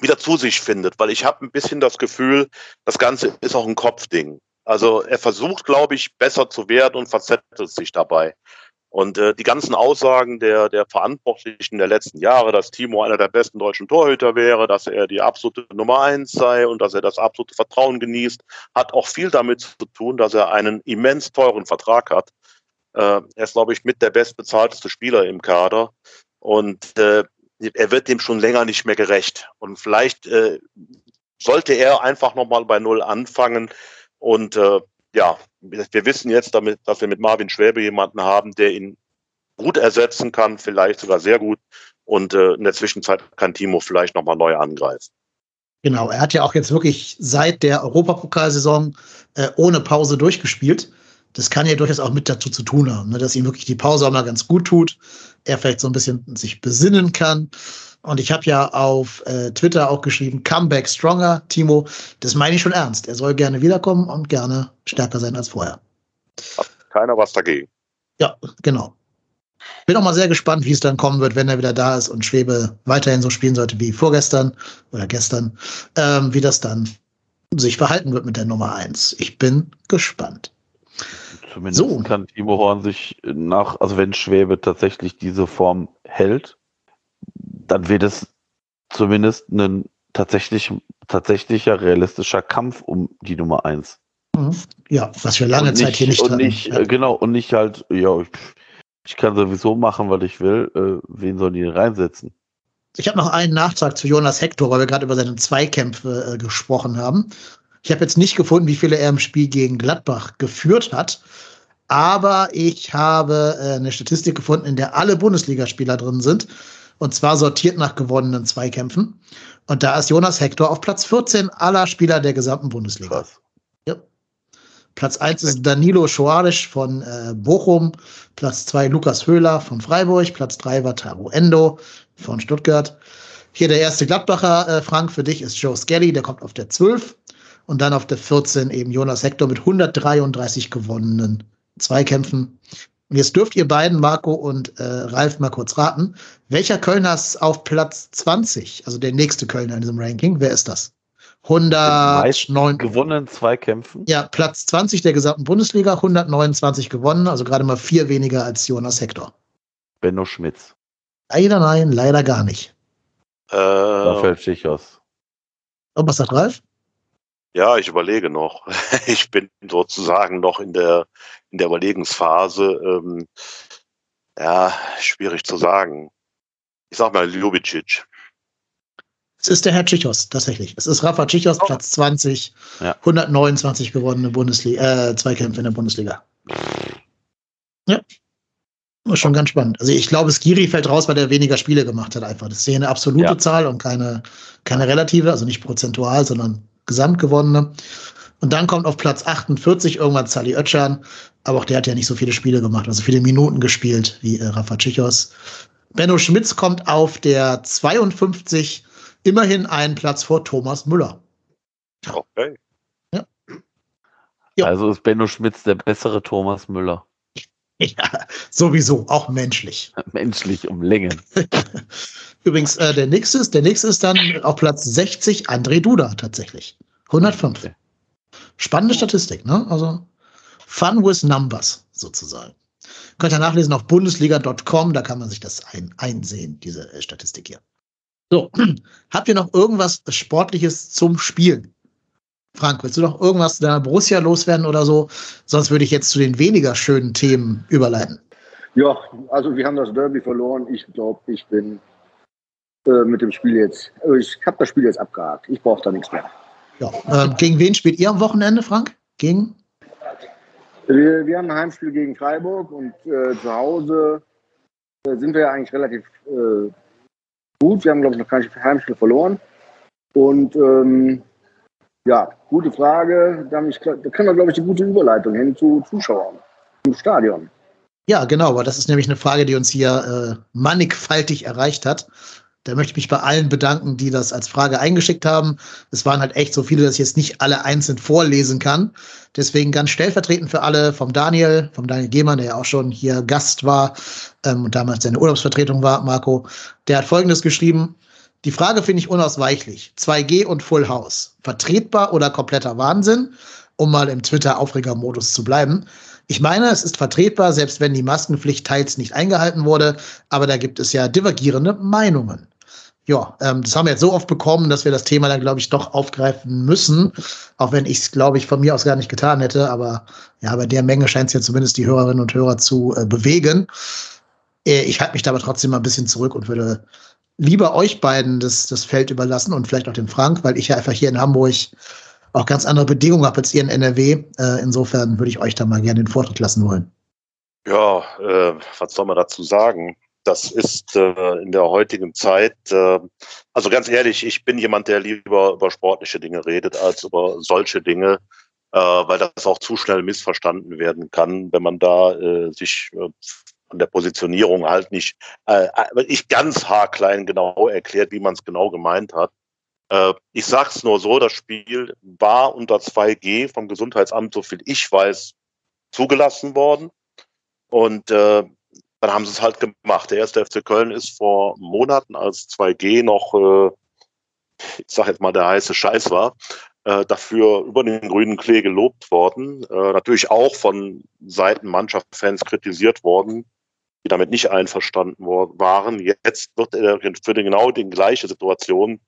[SPEAKER 3] wieder zu sich findet, weil ich habe ein bisschen das Gefühl, das Ganze ist auch ein Kopfding. Also er versucht, glaube ich, besser zu werden und verzettelt sich dabei. Und äh, die ganzen Aussagen der, der Verantwortlichen der letzten Jahre, dass Timo einer der besten deutschen Torhüter wäre, dass er die absolute Nummer eins sei und dass er das absolute Vertrauen genießt, hat auch viel damit zu tun, dass er einen immens teuren Vertrag hat. Äh, er ist, glaube ich, mit der bestbezahlteste Spieler im Kader. Und äh, er wird dem schon länger nicht mehr gerecht. Und vielleicht äh, sollte er einfach nochmal bei Null anfangen und äh, ja, wir wissen jetzt damit, dass wir mit Marvin Schwäbe jemanden haben, der ihn gut ersetzen kann, vielleicht sogar sehr gut. Und äh, in der Zwischenzeit kann Timo vielleicht nochmal neu angreifen.
[SPEAKER 1] Genau, er hat ja auch jetzt wirklich seit der Europapokalsaison äh, ohne Pause durchgespielt. Das kann ja durchaus auch mit dazu zu tun haben, ne, dass ihm wirklich die Pause auch mal ganz gut tut. Er vielleicht so ein bisschen sich besinnen kann. Und ich habe ja auf äh, Twitter auch geschrieben, Comeback Stronger, Timo. Das meine ich schon ernst. Er soll gerne wiederkommen und gerne stärker sein als vorher.
[SPEAKER 3] Hat keiner was dagegen.
[SPEAKER 1] Ja, genau. Bin auch mal sehr gespannt, wie es dann kommen wird, wenn er wieder da ist und Schwebe weiterhin so spielen sollte wie vorgestern oder gestern, ähm, wie das dann sich verhalten wird mit der Nummer eins. Ich bin gespannt.
[SPEAKER 2] Zumindest
[SPEAKER 1] So.
[SPEAKER 2] kann Timo Horn sich nach, also wenn Schwäbe tatsächlich diese Form hält, dann wird es zumindest ein tatsächlich, tatsächlicher realistischer Kampf um die Nummer eins.
[SPEAKER 1] Mhm. Ja, was wir lange
[SPEAKER 2] und
[SPEAKER 1] Zeit hier nicht
[SPEAKER 2] und
[SPEAKER 1] hatten.
[SPEAKER 2] nicht,
[SPEAKER 1] Ja.
[SPEAKER 2] äh, genau, und nicht halt, ja, ich, ich kann sowieso machen, was ich will, äh, wen sollen die denn reinsetzen?
[SPEAKER 1] Ich habe noch einen Nachtrag zu Jonas Hector, weil wir gerade über seine Zweikämpfe äh, gesprochen haben. Ich habe jetzt nicht gefunden, wie viele er im Spiel gegen Gladbach geführt hat. Aber ich habe äh, eine Statistik gefunden, in der alle Bundesligaspieler drin sind. Und zwar sortiert nach gewonnenen Zweikämpfen. Und da ist Jonas Hector auf Platz 14 aller Spieler der gesamten Bundesliga.
[SPEAKER 2] Krass.
[SPEAKER 1] Ja. Platz 1 ist Danilo Schoarisch von äh, Bochum. Platz 2 Lukas Höhler von Freiburg. Platz 3 war Taro Endo von Stuttgart. Hier der erste Gladbacher, äh, Frank, für dich ist Joe Skelly, der kommt auf der 12. Und dann auf der 14 eben Jonas Hector mit 133 gewonnenen Zweikämpfen. Und jetzt dürft ihr beiden, Marco und äh, Ralf, mal kurz raten. Welcher Kölner ist auf Platz 20? Also der nächste Kölner in diesem Ranking. Wer ist das? 109
[SPEAKER 2] Gewonnenen Zweikämpfen.
[SPEAKER 1] Ja, Platz 20 der gesamten Bundesliga, 129 gewonnen, also gerade mal vier weniger als Jonas Hector.
[SPEAKER 2] Benno Schmitz.
[SPEAKER 1] Leider nein, leider gar nicht.
[SPEAKER 3] Äh,
[SPEAKER 2] Raphael Schichos.
[SPEAKER 1] Und was sagt Ralf?
[SPEAKER 3] Ja, ich überlege noch. Ich bin sozusagen noch in der, in der Überlegensphase. Ähm, ja, schwierig zu sagen. Ich sag mal Ljubicic.
[SPEAKER 1] Es ist der Herr Tschichos, tatsächlich. Es ist Rafa Tschichos,
[SPEAKER 3] Oh.
[SPEAKER 1] Platz 20,
[SPEAKER 2] Ja.
[SPEAKER 1] 129 gewonnene Bundesliga, äh, Zweikämpfe in der Bundesliga. Ja. Ist schon ganz spannend. Also ich glaube, Skiri fällt raus, weil er weniger Spiele gemacht hat einfach. Das ist hier eine absolute
[SPEAKER 2] Ja.
[SPEAKER 1] Zahl und keine, keine relative, also nicht prozentual, sondern gesamt gewonnene. Und dann kommt auf Platz 48 irgendwann Sally Oetschan, aber auch der hat ja nicht so viele Spiele gemacht, also viele Minuten gespielt wie äh, Rafa Tschichos. Benno Schmitz kommt auf der 52, immerhin einen Platz vor Thomas Müller.
[SPEAKER 3] Okay.
[SPEAKER 1] Ja.
[SPEAKER 2] Also ist Benno Schmitz der bessere Thomas Müller.
[SPEAKER 1] Ja, sowieso, auch menschlich.
[SPEAKER 2] Menschlich um Längen.
[SPEAKER 1] Übrigens, äh, der nächste ist, der nächste ist dann auf Platz 60 André Duda tatsächlich. 105.
[SPEAKER 2] Okay.
[SPEAKER 1] Spannende Statistik, ne? Also Fun with Numbers sozusagen. Könnt ihr nachlesen auf bundesliga.com, da kann man sich das ein, einsehen, diese äh, Statistik hier. So, habt ihr noch irgendwas Sportliches zum Spielen? Frank, willst du noch irgendwas deiner Borussia loswerden oder so? Sonst würde ich jetzt zu den weniger schönen Themen überleiten.
[SPEAKER 4] Ja, also wir haben das Derby verloren. Ich glaube, ich bin äh, mit dem Spiel jetzt, äh, ich habe das Spiel jetzt abgehakt. Ich brauche da nichts mehr.
[SPEAKER 1] Ja. Ähm, gegen wen spielt ihr am Wochenende, Frank? Gegen?
[SPEAKER 4] Wir, wir haben ein Heimspiel gegen Freiburg und äh, zu Hause äh, sind wir ja eigentlich relativ äh, gut. Wir haben, glaube ich, noch kein Heimspiel verloren. Und ähm, ja, gute Frage. Da, ich, da können wir, glaube ich, die gute Überleitung hin zu Zuschauern im Stadion.
[SPEAKER 1] Ja, genau, aber das ist nämlich eine Frage, die uns hier äh, mannigfaltig erreicht hat. Da möchte ich mich bei allen bedanken, die das als Frage eingeschickt haben. Es waren halt echt so viele, dass ich jetzt nicht alle einzeln vorlesen kann. Deswegen ganz stellvertretend für alle vom Daniel, vom Daniel Gehmann, der ja auch schon hier Gast war ähm, und damals seine Urlaubsvertretung war, Marco. Der hat Folgendes geschrieben. Die Frage finde ich unausweichlich. 2G und Full House. Vertretbar oder kompletter Wahnsinn? Um mal im Twitter-Aufreger-Modus zu bleiben. Ich meine, es ist vertretbar, selbst wenn die Maskenpflicht teils nicht eingehalten wurde, aber da gibt es ja divergierende Meinungen. Ja, ähm, das haben wir jetzt so oft bekommen, dass wir das Thema dann, glaube ich, doch aufgreifen müssen, auch wenn ich es, glaube ich, von mir aus gar nicht getan hätte. Aber ja, bei der Menge scheint es ja zumindest die Hörerinnen und Hörer zu äh, bewegen. Äh, ich halte mich da aber trotzdem mal ein bisschen zurück und würde lieber euch beiden das, das Feld überlassen und vielleicht auch dem Frank, weil ich ja einfach hier in Hamburg auch ganz andere Bedingungen habe als ihr in NRW. Äh, insofern würde ich euch da mal gerne den Vortritt lassen wollen.
[SPEAKER 3] Ja, äh, was soll man dazu sagen? Das ist äh, in der heutigen Zeit, äh, also ganz ehrlich, ich bin jemand, der lieber über sportliche Dinge redet als über solche Dinge, äh, weil das auch zu schnell missverstanden werden kann, wenn man da äh, sich äh, an der Positionierung halt nicht, äh, nicht ganz haarklein genau erklärt, wie man es genau gemeint hat. Äh, ich sag's nur so, das Spiel war unter 2G vom Gesundheitsamt, so viel ich weiß, zugelassen worden. Und äh, dann haben sie es halt gemacht. Der erste FC Köln ist vor Monaten, als 2G noch, äh, ich sag jetzt mal, der heiße Scheiß war, äh, dafür über den grünen Klee gelobt worden. Äh, natürlich auch von Seiten Mannschaftsfans kritisiert worden, die damit nicht einverstanden waren. Jetzt wird er für den, genau die gleiche Situation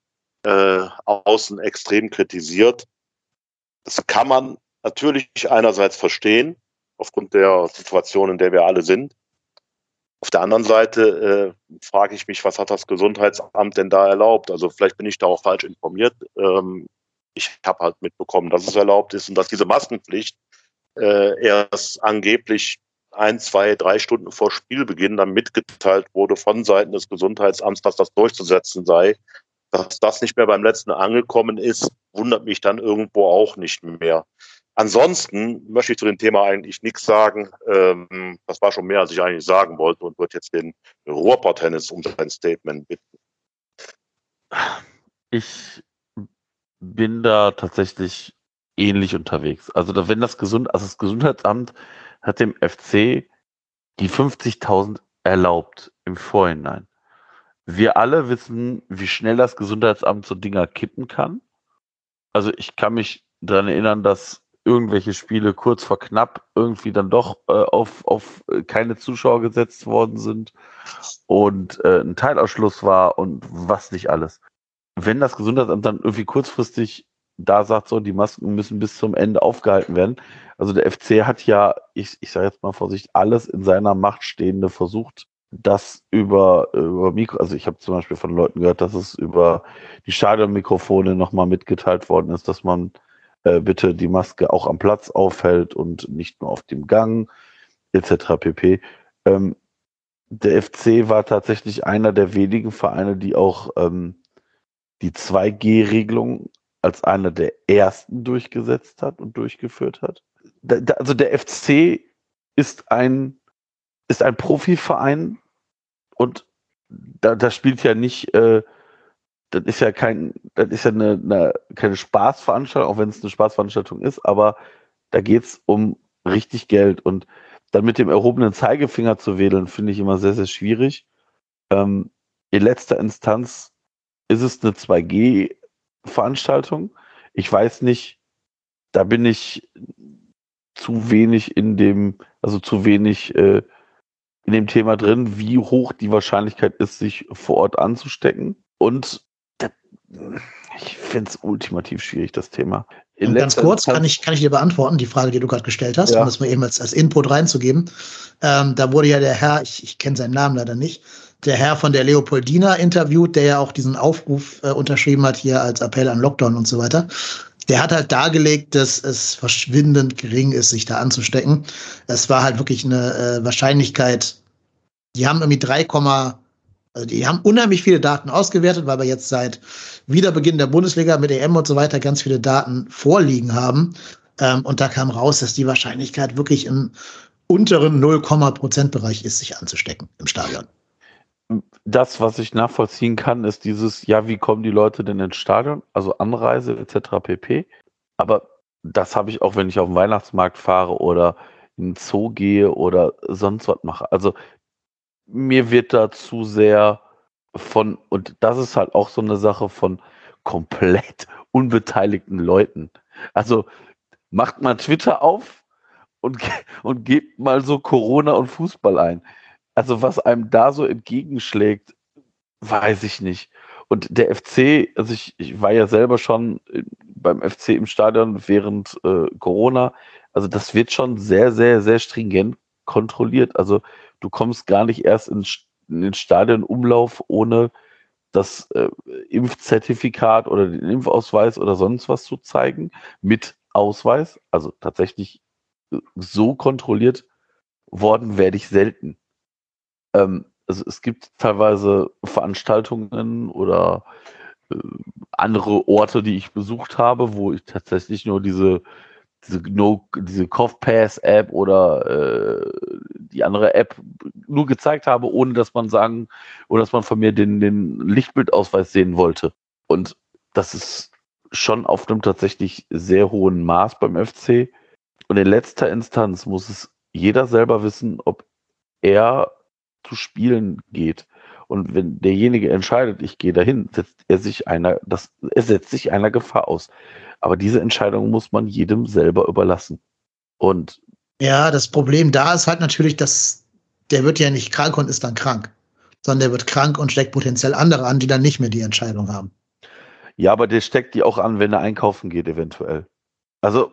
[SPEAKER 3] äh, außen extrem kritisiert. Das kann man natürlich einerseits verstehen, aufgrund der Situation, in der wir alle sind. Auf der anderen Seite äh, frage ich mich, was hat das Gesundheitsamt denn da erlaubt? Also vielleicht bin ich da auch falsch informiert. Ähm, ich habe halt mitbekommen, dass es erlaubt ist und dass diese Maskenpflicht äh, erst angeblich ein, zwei, drei Stunden vor Spielbeginn dann mitgeteilt wurde von Seiten des Gesundheitsamts, dass das durchzusetzen sei. Dass das nicht mehr beim letzten angekommen ist, wundert mich dann irgendwo auch nicht mehr. Ansonsten möchte ich zu dem Thema eigentlich nichts sagen. Ähm, das war schon mehr, als ich eigentlich sagen wollte und würde jetzt den Ruhrpott-Tennis um sein Statement bitten.
[SPEAKER 2] Ich bin da tatsächlich ähnlich unterwegs. Also wenn das Gesund, also das Gesundheitsamt hat dem FC die 50.000 erlaubt im Vorhinein. Wir alle wissen, wie schnell das Gesundheitsamt so Dinger kippen kann. Also ich kann mich daran erinnern, dass irgendwelche Spiele kurz vor knapp irgendwie dann doch äh, auf, auf äh, keine Zuschauer gesetzt worden sind und äh, ein Teilausschluss war und was nicht alles. Wenn das Gesundheitsamt dann irgendwie kurzfristig da sagt, so, die Masken müssen bis zum Ende aufgehalten werden. Also der FC hat ja, ich, ich sage jetzt mal Vorsicht, alles in seiner Macht Stehende versucht, das über, über Mikro, also ich habe zum Beispiel von Leuten gehört, dass es über die Stadionmikrofone nochmal mitgeteilt worden ist, dass man äh, bitte die Maske auch am Platz aufhält und nicht nur auf dem Gang, etc. pp. Ähm, der FC war tatsächlich einer der wenigen Vereine, die auch ähm, die 2G-Regelung als einer der ersten durchgesetzt hat und durchgeführt hat. Da, da, also der FC ist ein, ist ein Profiverein und da, da spielt ja nicht äh, das ist ja kein, das ist ja eine, eine keine Spaßveranstaltung, auch wenn es eine Spaßveranstaltung ist, aber da geht es um richtig Geld und dann mit dem erhobenen Zeigefinger zu wedeln, finde ich immer sehr, sehr schwierig. Ähm, in letzter Instanz ist es eine 2G-Veranstaltung. Ich weiß nicht, da bin ich zu wenig in dem, also zu wenig äh, in dem Thema drin, wie hoch die Wahrscheinlichkeit ist, sich vor Ort anzustecken. Und ich finde es ultimativ schwierig, das Thema.
[SPEAKER 1] ganz kurz kann ich, kann ich dir beantworten, die Frage, die du gerade gestellt hast, ja. um das mal eben als, als Input reinzugeben. Ähm, da wurde ja der Herr, ich, ich kenne seinen Namen leider nicht, der Herr von der Leopoldina interviewt, der ja auch diesen Aufruf äh, unterschrieben hat, hier als Appell an Lockdown und so weiter. Der hat halt dargelegt, dass es verschwindend gering ist, sich da anzustecken. Es war halt wirklich eine äh, Wahrscheinlichkeit, die haben irgendwie 3, also die haben unheimlich viele Daten ausgewertet, weil wir jetzt seit Wiederbeginn der Bundesliga mit EM und so weiter ganz viele Daten vorliegen haben. Ähm, und da kam raus, dass die Wahrscheinlichkeit wirklich im unteren 0, Prozentbereich ist, sich anzustecken im Stadion.
[SPEAKER 2] Das, was ich nachvollziehen kann, ist dieses, ja, wie kommen die Leute denn ins Stadion? Also Anreise etc. pp. Aber das habe ich auch, wenn ich auf den Weihnachtsmarkt fahre oder in den Zoo gehe oder sonst was mache. Also mir wird da zu sehr von, und das ist halt auch so eine Sache von komplett unbeteiligten Leuten. Also macht mal Twitter auf und, und gebt mal so Corona und Fußball ein. Also was einem da so entgegenschlägt, weiß ich nicht. Und der FC, also ich, ich war ja selber schon beim FC im Stadion während äh, Corona. Also das wird schon sehr, sehr, sehr stringent kontrolliert. Also du kommst gar nicht erst in, in den Stadionumlauf ohne das äh, Impfzertifikat oder den Impfausweis oder sonst was zu zeigen mit Ausweis. Also tatsächlich äh, so kontrolliert worden werde ich selten. Ähm, also es gibt teilweise Veranstaltungen oder äh, andere Orte, die ich besucht habe, wo ich tatsächlich nur diese diese, no, diese CoughPass-App oder äh, die andere App nur gezeigt habe, ohne dass man sagen, oder dass man von mir den, den Lichtbildausweis sehen wollte. Und das ist schon auf einem tatsächlich sehr hohen Maß beim FC. Und in letzter Instanz muss es jeder selber wissen, ob er zu spielen geht. Und wenn derjenige entscheidet, ich gehe dahin, setzt er sich einer, das, er setzt sich einer Gefahr aus. Aber diese Entscheidung muss man jedem selber überlassen. Und
[SPEAKER 1] ja, das Problem da ist halt natürlich, dass der wird ja nicht krank und ist dann krank, sondern der wird krank und steckt potenziell andere an, die dann nicht mehr die Entscheidung haben.
[SPEAKER 2] Ja, aber der steckt die auch an, wenn er einkaufen geht, eventuell. Also,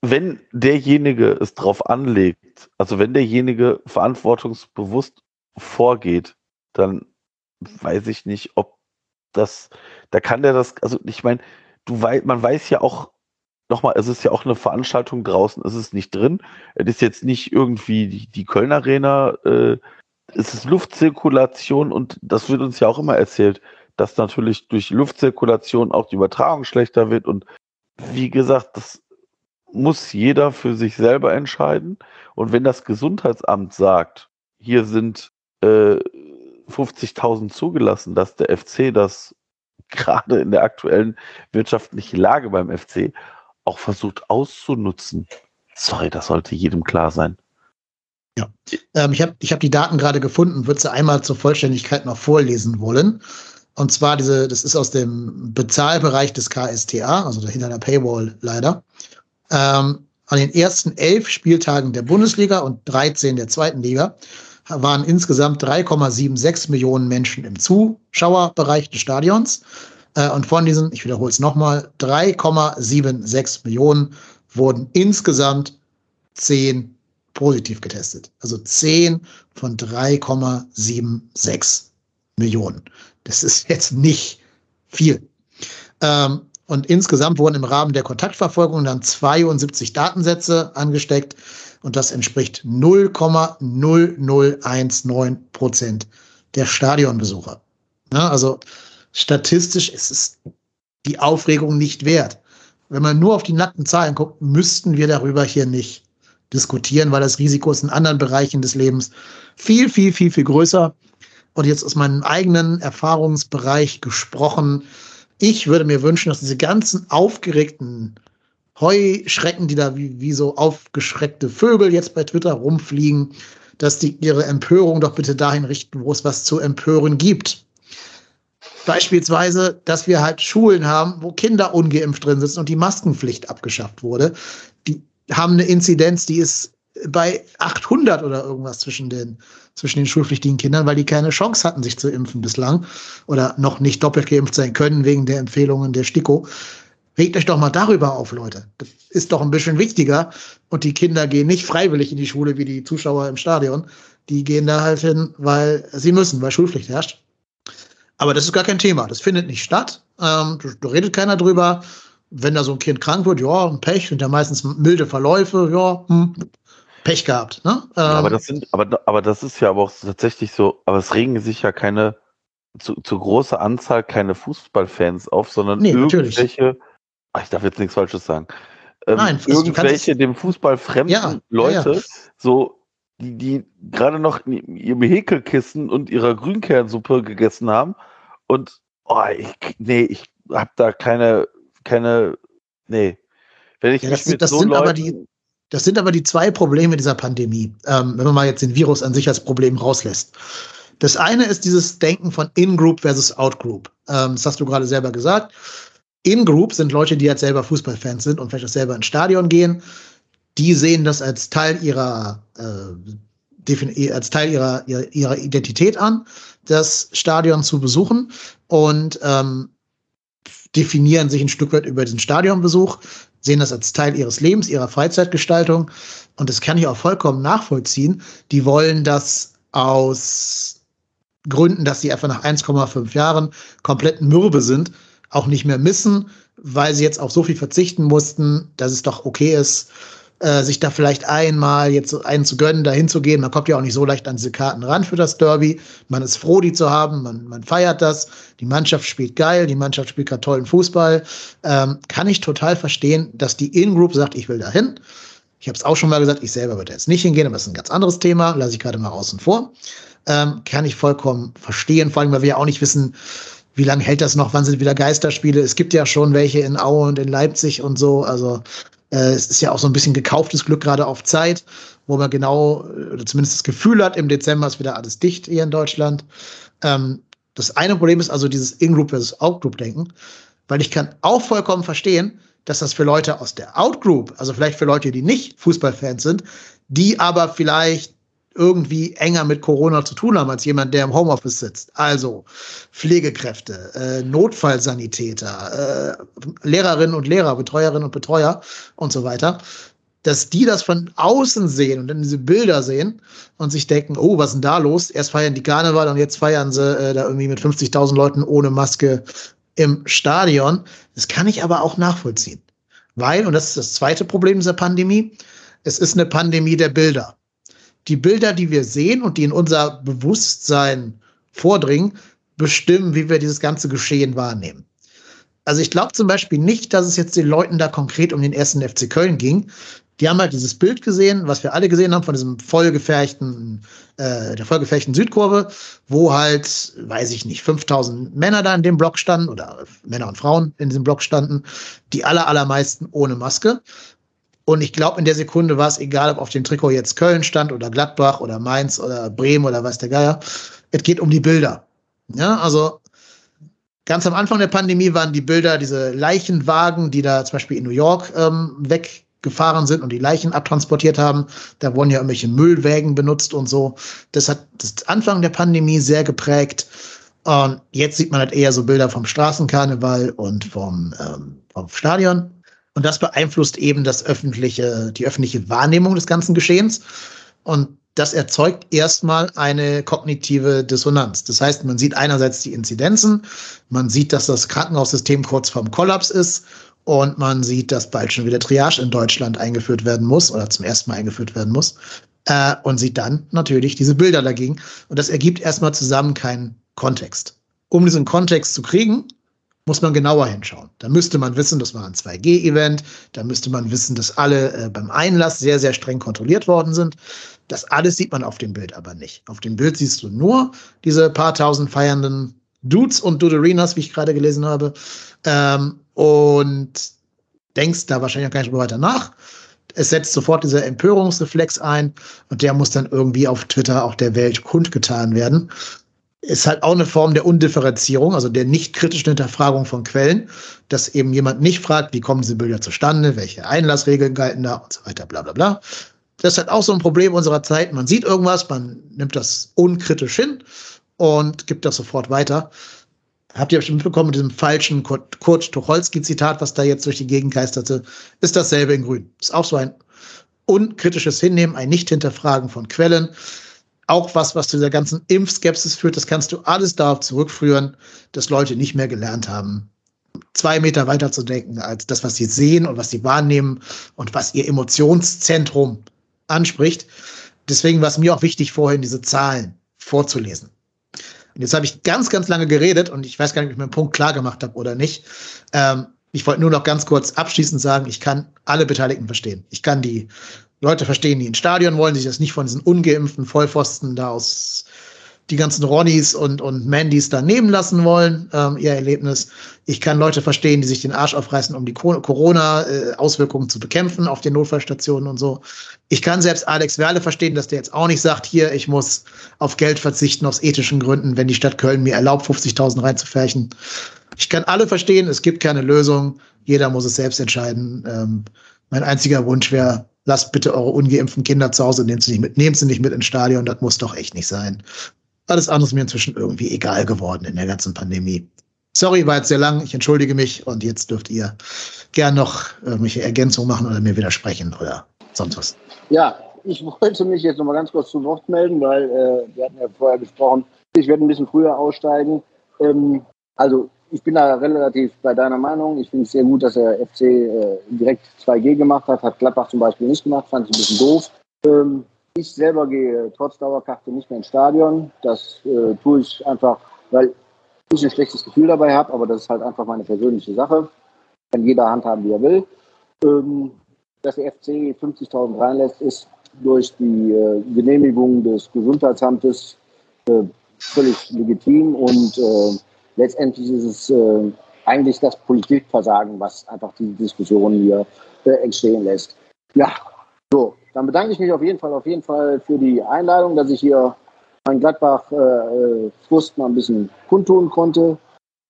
[SPEAKER 2] wenn derjenige es drauf anlegt, also wenn derjenige verantwortungsbewusst vorgeht, dann weiß ich nicht, ob das, da kann der das, also ich meine, du weißt, man weiß ja auch, nochmal, es ist ja auch eine Veranstaltung draußen, es ist nicht drin. Es ist jetzt nicht irgendwie die, die Köln Arena, äh, es ist Luftzirkulation und das wird uns ja auch immer erzählt, dass natürlich durch Luftzirkulation auch die Übertragung schlechter wird und wie gesagt, das muss jeder für sich selber entscheiden. Und wenn das Gesundheitsamt sagt, hier sind äh, 50.000 zugelassen, dass der FC das gerade in der aktuellen wirtschaftlichen Lage beim FC auch versucht auszunutzen. Sorry, das sollte jedem klar sein.
[SPEAKER 1] Ja, ähm, ich habe ich hab die Daten gerade gefunden, würde sie einmal zur Vollständigkeit noch vorlesen wollen. Und zwar diese, das ist aus dem Bezahlbereich des KSTA, also hinter der Paywall leider. Ähm, an den ersten elf Spieltagen der Bundesliga und 13 der zweiten Liga waren insgesamt 3,76 Millionen Menschen im Zuschauerbereich des Stadions. Äh, und von diesen, ich wiederhole es nochmal, 3,76 Millionen wurden insgesamt 10 positiv getestet. Also 10 von 3,76 Millionen. Das ist jetzt nicht viel. Ähm, und insgesamt wurden im Rahmen der Kontaktverfolgung dann 72 Datensätze angesteckt und das entspricht 0,0019 Prozent der Stadionbesucher. Ja, also statistisch ist es die Aufregung nicht wert. Wenn man nur auf die nackten Zahlen guckt, müssten wir darüber hier nicht diskutieren, weil das Risiko ist in anderen Bereichen des Lebens viel, viel, viel, viel größer. Und jetzt aus meinem eigenen Erfahrungsbereich gesprochen, ich würde mir wünschen, dass diese ganzen aufgeregten Heuschrecken, die da wie, wie so aufgeschreckte Vögel jetzt bei Twitter rumfliegen, dass die ihre Empörung doch bitte dahin richten, wo es was zu empören gibt. Beispielsweise, dass wir halt Schulen haben, wo Kinder ungeimpft drin sitzen und die Maskenpflicht abgeschafft wurde. Die haben eine Inzidenz, die ist bei 800 oder irgendwas zwischen den, zwischen den schulpflichtigen Kindern, weil die keine Chance hatten, sich zu impfen bislang oder noch nicht doppelt geimpft sein können wegen der Empfehlungen der STIKO. Regt euch doch mal darüber auf, Leute. Das ist doch ein bisschen wichtiger. Und die Kinder gehen nicht freiwillig in die Schule wie die Zuschauer im Stadion. Die gehen da halt hin, weil sie müssen, weil Schulpflicht herrscht. Aber das ist gar kein Thema. Das findet nicht statt. Ähm, da redet keiner drüber. Wenn da so ein Kind krank wird, ja, ein Pech, sind ja meistens milde Verläufe, ja, hm, Pech gehabt. Ne? Ähm,
[SPEAKER 2] ja, aber das sind, aber, aber das ist ja aber auch tatsächlich so, aber es regen sich ja keine zu, zu große Anzahl keine Fußballfans auf, sondern nee, irgendwelche, natürlich. Ach, ich darf jetzt nichts Falsches sagen. Ähm, Nein, also irgendwelche dem Fußball fremden ja, Leute, ja. so die, die gerade noch in ihrem Häkelkissen und ihrer Grünkernsuppe gegessen haben und oh, ich, nee, ich hab da keine, keine, nee.
[SPEAKER 1] Wenn ich ja, das, mit das so sind Leuten, aber die, das sind aber die zwei Probleme dieser Pandemie, ähm, wenn man mal jetzt den Virus an sich als Problem rauslässt. Das eine ist dieses Denken von In-Group versus Out-Group. Ähm, das hast du gerade selber gesagt. In-Group sind Leute, die halt selber Fußballfans sind und vielleicht auch selber ins Stadion gehen. Die sehen das als Teil ihrer, äh, als Teil ihrer, ihrer, ihrer Identität an, das Stadion zu besuchen und ähm, definieren sich ein Stück weit über diesen Stadionbesuch, sehen das als Teil ihres Lebens, ihrer Freizeitgestaltung. Und das kann ich auch vollkommen nachvollziehen. Die wollen das aus Gründen, dass sie einfach nach 1,5 Jahren komplett mürbe sind, auch nicht mehr missen, weil sie jetzt auf so viel verzichten mussten, dass es doch okay ist, äh, sich da vielleicht einmal jetzt einen zu gönnen, da hinzugehen. Man kommt ja auch nicht so leicht an diese Karten ran für das Derby. Man ist froh, die zu haben, man, man feiert das. Die Mannschaft spielt geil, die Mannschaft spielt gerade tollen Fußball. Ähm, kann ich total verstehen, dass die In-Group sagt, ich will da hin. Ich habe es auch schon mal gesagt, ich selber würde jetzt nicht hingehen, aber das ist ein ganz anderes Thema, lasse ich gerade mal außen vor. Ähm, kann ich vollkommen verstehen, vor allem, weil wir ja auch nicht wissen, wie lange hält das noch, wann sind wieder Geisterspiele. Es gibt ja schon welche in Aue und in Leipzig und so. Also äh, es ist ja auch so ein bisschen gekauftes Glück gerade auf Zeit, wo man genau, oder zumindest das Gefühl hat, im Dezember ist wieder alles dicht hier in Deutschland. Ähm, das eine Problem ist also dieses In-Group versus Out-Group-Denken, weil ich kann auch vollkommen verstehen, dass das für Leute aus der Out-Group, also vielleicht für Leute, die nicht Fußballfans sind, die aber vielleicht irgendwie enger mit Corona zu tun haben als jemand, der im Homeoffice sitzt. Also Pflegekräfte, äh, Notfallsanitäter, äh, Lehrerinnen und Lehrer, Betreuerinnen und Betreuer und so weiter, dass die das von außen sehen und dann diese Bilder sehen und sich denken, oh, was ist denn da los? Erst feiern die Karneval und jetzt feiern sie äh, da irgendwie mit 50.000 Leuten ohne Maske im Stadion. Das kann ich aber auch nachvollziehen. Weil, und das ist das zweite Problem dieser Pandemie, es ist eine Pandemie der Bilder. Die Bilder, die wir sehen und die in unser Bewusstsein vordringen, bestimmen, wie wir dieses ganze Geschehen wahrnehmen. Also ich glaube zum Beispiel nicht, dass es jetzt den Leuten da konkret um den ersten FC Köln ging. Die haben halt dieses Bild gesehen, was wir alle gesehen haben von diesem vollgefärchten, äh, der vollgefärchten Südkurve, wo halt, weiß ich nicht, 5000 Männer da in dem Block standen oder Männer und Frauen in diesem Block standen, die aller, allermeisten ohne Maske. Und ich glaube, in der Sekunde war es egal, ob auf dem Trikot jetzt Köln stand oder Gladbach oder Mainz oder Bremen oder was der Geier. Es geht um die Bilder. Ja, also ganz am Anfang der Pandemie waren die Bilder diese Leichenwagen, die da zum Beispiel in New York ähm, weggefahren sind und die Leichen abtransportiert haben. Da wurden ja irgendwelche Müllwägen benutzt und so. Das hat das Anfang der Pandemie sehr geprägt. Und jetzt sieht man halt eher so Bilder vom Straßenkarneval und vom, ähm, vom Stadion. Und das beeinflusst eben das öffentliche, die öffentliche Wahrnehmung des ganzen Geschehens. Und das erzeugt erstmal eine kognitive Dissonanz. Das heißt, man sieht einerseits die Inzidenzen, man sieht, dass das Krankenhaussystem kurz vorm Kollaps ist und man sieht, dass bald schon wieder Triage in Deutschland eingeführt werden muss oder zum ersten Mal eingeführt werden muss. Äh, und sieht dann natürlich diese Bilder dagegen. Und das ergibt erstmal zusammen keinen Kontext. Um diesen Kontext zu kriegen, muss man genauer hinschauen. Da müsste man wissen, das war ein 2G-Event. Da müsste man wissen, dass alle äh, beim Einlass sehr, sehr streng kontrolliert worden sind. Das alles sieht man auf dem Bild aber nicht. Auf dem Bild siehst du nur diese paar tausend feiernden Dudes und Duderinas, wie ich gerade gelesen habe. Ähm, und denkst da wahrscheinlich auch gar nicht weiter nach. Es setzt sofort dieser Empörungsreflex ein und der muss dann irgendwie auf Twitter auch der Welt kundgetan werden ist halt auch eine Form der Undifferenzierung, also der nicht kritischen Hinterfragung von Quellen, dass eben jemand nicht fragt, wie kommen diese Bilder zustande, welche Einlassregeln galten da und so weiter, bla bla bla. Das ist halt auch so ein Problem unserer Zeit. Man sieht irgendwas, man nimmt das unkritisch hin und gibt das sofort weiter. Habt ihr bestimmt mitbekommen mit diesem falschen Kurt, Kurt Tucholsky-Zitat, was da jetzt durch die Gegend geisterte, ist dasselbe in Grün. Ist auch so ein unkritisches Hinnehmen, ein Nicht-Hinterfragen von Quellen auch was, was zu dieser ganzen Impfskepsis führt, das kannst du alles darauf zurückführen, dass Leute nicht mehr gelernt haben, zwei Meter weiter zu denken als das, was sie sehen und was sie wahrnehmen und was ihr Emotionszentrum anspricht. Deswegen war es mir auch wichtig, vorhin diese Zahlen vorzulesen. Und jetzt habe ich ganz, ganz lange geredet und ich weiß gar nicht, ob ich meinen Punkt klar gemacht habe oder nicht. Ähm, ich wollte nur noch ganz kurz abschließend sagen, ich kann alle Beteiligten verstehen. Ich kann die Leute verstehen, die ins Stadion wollen, sich das nicht von diesen ungeimpften Vollpfosten da aus die ganzen Ronnys und, und Mandys da nehmen lassen wollen, ähm, ihr Erlebnis. Ich kann Leute verstehen, die sich den Arsch aufreißen, um die Corona-Auswirkungen zu bekämpfen auf den Notfallstationen und so. Ich kann selbst Alex Werle verstehen, dass der jetzt auch nicht sagt, hier, ich muss auf Geld verzichten aus ethischen Gründen, wenn die Stadt Köln mir erlaubt, 50.000 reinzufärchen. Ich kann alle verstehen, es gibt keine Lösung. Jeder muss es selbst entscheiden. Ähm, mein einziger Wunsch wäre, lasst bitte eure ungeimpften Kinder zu Hause, nehmt sie nicht mit, nehmt sie nicht mit ins Stadion, das muss doch echt nicht sein. Alles andere ist mir inzwischen irgendwie egal geworden in der ganzen Pandemie. Sorry, war jetzt sehr lang, ich entschuldige mich und jetzt dürft ihr gern noch irgendwelche Ergänzungen machen oder mir widersprechen oder sonst was.
[SPEAKER 4] Ja, ich wollte mich jetzt noch mal ganz kurz zu Wort melden, weil äh, wir hatten ja vorher gesprochen, ich werde ein bisschen früher aussteigen. Ähm, also ich bin da relativ bei deiner Meinung. Ich finde es sehr gut, dass der FC äh, direkt 2G gemacht hat. Hat Gladbach zum Beispiel nicht gemacht, fand ich ein bisschen doof. Ähm, ich selber gehe trotz Dauerkarte nicht mehr ins Stadion. Das äh, tue ich einfach, weil ich ein schlechtes Gefühl dabei habe, aber das ist halt einfach meine persönliche Sache. Kann jeder handhaben, wie er will. Ähm, dass der FC 50.000 reinlässt, ist durch die äh, Genehmigung des Gesundheitsamtes äh, völlig legitim und äh, letztendlich ist es äh, eigentlich das Politikversagen, was einfach die Diskussion hier äh, entstehen lässt. Ja, so, dann bedanke ich mich auf jeden Fall, auf jeden Fall für die Einladung, dass ich hier mein Gladbach-Frust äh, mal ein bisschen kundtun konnte.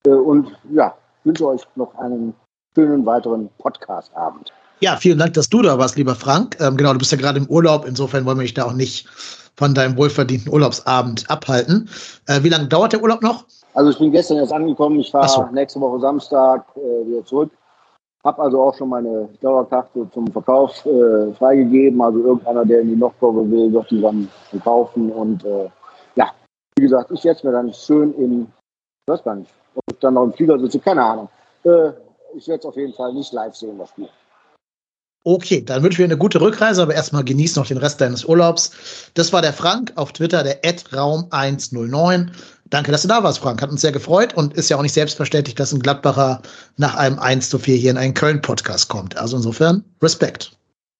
[SPEAKER 4] Äh, und ja, wünsche euch noch einen schönen weiteren Podcast-Abend.
[SPEAKER 1] Ja, vielen Dank, dass du da warst, lieber Frank. Ähm, genau, du bist ja gerade im Urlaub, insofern wollen wir dich da auch nicht von deinem wohlverdienten Urlaubsabend abhalten. Äh, wie lange dauert der Urlaub noch?
[SPEAKER 4] Also ich bin gestern erst angekommen. Ich fahre
[SPEAKER 1] so.
[SPEAKER 4] nächste Woche Samstag äh, wieder zurück. Hab also auch schon meine Dauerkarte zum Verkauf äh, freigegeben. Also irgendeiner, der in die Nordkurve will, wird die dann verkaufen. Und äh, ja, wie gesagt, ich jetzt mir dann schön in, ich weiß gar nicht, ob ich dann noch im Flieger sitze, keine Ahnung. Äh, ich werde es auf jeden Fall nicht live sehen, das Spiel.
[SPEAKER 1] Okay, dann wünschen wir eine gute Rückreise, aber erstmal genieß noch den Rest deines Urlaubs. Das war der Frank auf Twitter, der Raum109. Danke, dass du da warst, Frank. Hat uns sehr gefreut und ist ja auch nicht selbstverständlich, dass ein Gladbacher nach einem 1 zu 4 hier in einen Köln-Podcast kommt. Also insofern, Respekt.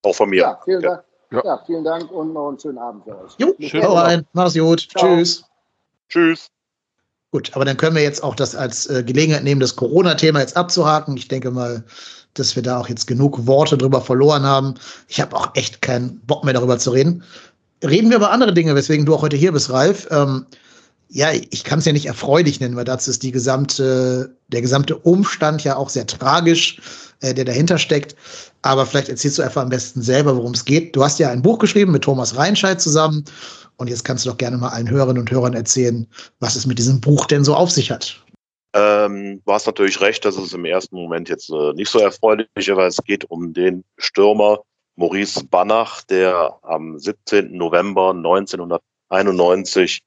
[SPEAKER 3] Auch von mir.
[SPEAKER 4] Ja, vielen Dank.
[SPEAKER 2] Ja.
[SPEAKER 4] Ja. vielen Dank und noch einen schönen Abend für euch.
[SPEAKER 1] Jo,
[SPEAKER 2] Schön.
[SPEAKER 1] hau rein. Mach's gut.
[SPEAKER 4] Ciao.
[SPEAKER 1] Tschüss.
[SPEAKER 3] Tschüss.
[SPEAKER 1] Gut, aber dann können wir jetzt auch das als äh, Gelegenheit nehmen, das Corona-Thema jetzt abzuhaken. Ich denke mal, dass wir da auch jetzt genug Worte drüber verloren haben. Ich habe auch echt keinen Bock mehr darüber zu reden. Reden wir über andere Dinge, weswegen du auch heute hier bist, Ralf. Ähm, ja, ich kann es ja nicht erfreulich nennen, weil dazu ist die gesamte, der gesamte Umstand ja auch sehr tragisch, äh, der dahinter steckt. Aber vielleicht erzählst du einfach am besten selber, worum es geht. Du hast ja ein Buch geschrieben mit Thomas Reinscheid zusammen. Und jetzt kannst du doch gerne mal allen Hörerinnen und Hörern erzählen, was es mit diesem Buch denn so auf sich hat.
[SPEAKER 3] Ähm, du hast natürlich recht, dass es im ersten Moment jetzt äh, nicht so erfreulich ist, weil es geht um den Stürmer Maurice Banach, der am 17. November 1991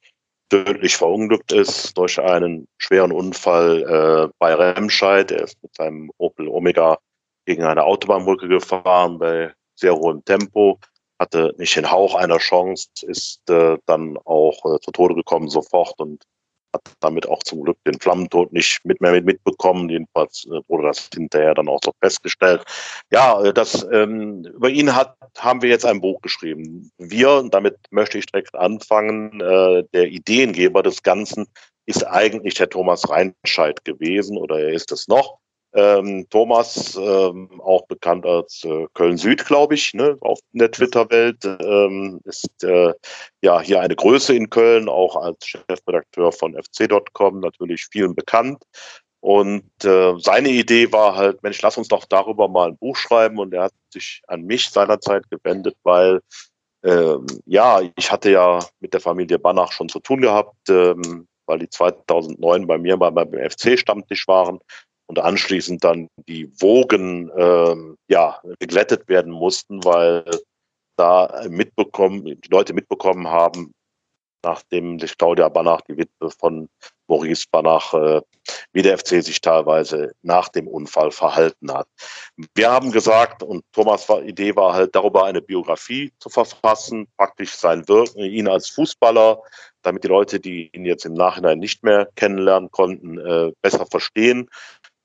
[SPEAKER 3] tödlich verunglückt ist durch einen schweren Unfall äh, bei Remscheid. Er ist mit seinem Opel Omega gegen eine Autobahnbrücke gefahren bei sehr hohem Tempo, hatte nicht den Hauch einer Chance, ist äh, dann auch äh, zu Tode gekommen sofort und hat damit auch zum Glück den Flammentod nicht mit mehr mit mitbekommen. Jedenfalls äh, wurde das hinterher dann auch so festgestellt. Ja, äh, das ähm, über ihn hat haben wir jetzt ein Buch geschrieben. Wir, und damit möchte ich direkt anfangen, äh, der Ideengeber des Ganzen ist eigentlich der Thomas Reinscheid gewesen oder er ist es noch. Ähm, Thomas, ähm, auch bekannt als äh, Köln Süd, glaube ich, ne, auf der Twitter-Welt, ähm, ist äh, ja hier eine Größe in Köln, auch als Chefredakteur von fc.com natürlich vielen bekannt. Und äh, seine Idee war halt, Mensch, lass uns doch darüber mal ein Buch schreiben. Und er hat sich an mich seinerzeit gewendet, weil ähm, ja, ich hatte ja mit der Familie Banach schon zu tun gehabt, ähm, weil die 2009 bei mir beim FC-Stammtisch waren und anschließend dann die Wogen ähm, ja geglättet werden mussten, weil da mitbekommen, die Leute mitbekommen haben, nachdem sich Claudia Banach, die Witwe von Maurice Banach, äh, wie der FC sich teilweise nach dem Unfall verhalten hat. Wir haben gesagt, und Thomas' Idee war halt darüber eine Biografie zu verfassen, praktisch sein Wirken, ihn als Fußballer, damit die Leute, die ihn jetzt im Nachhinein nicht mehr kennenlernen konnten, äh, besser verstehen,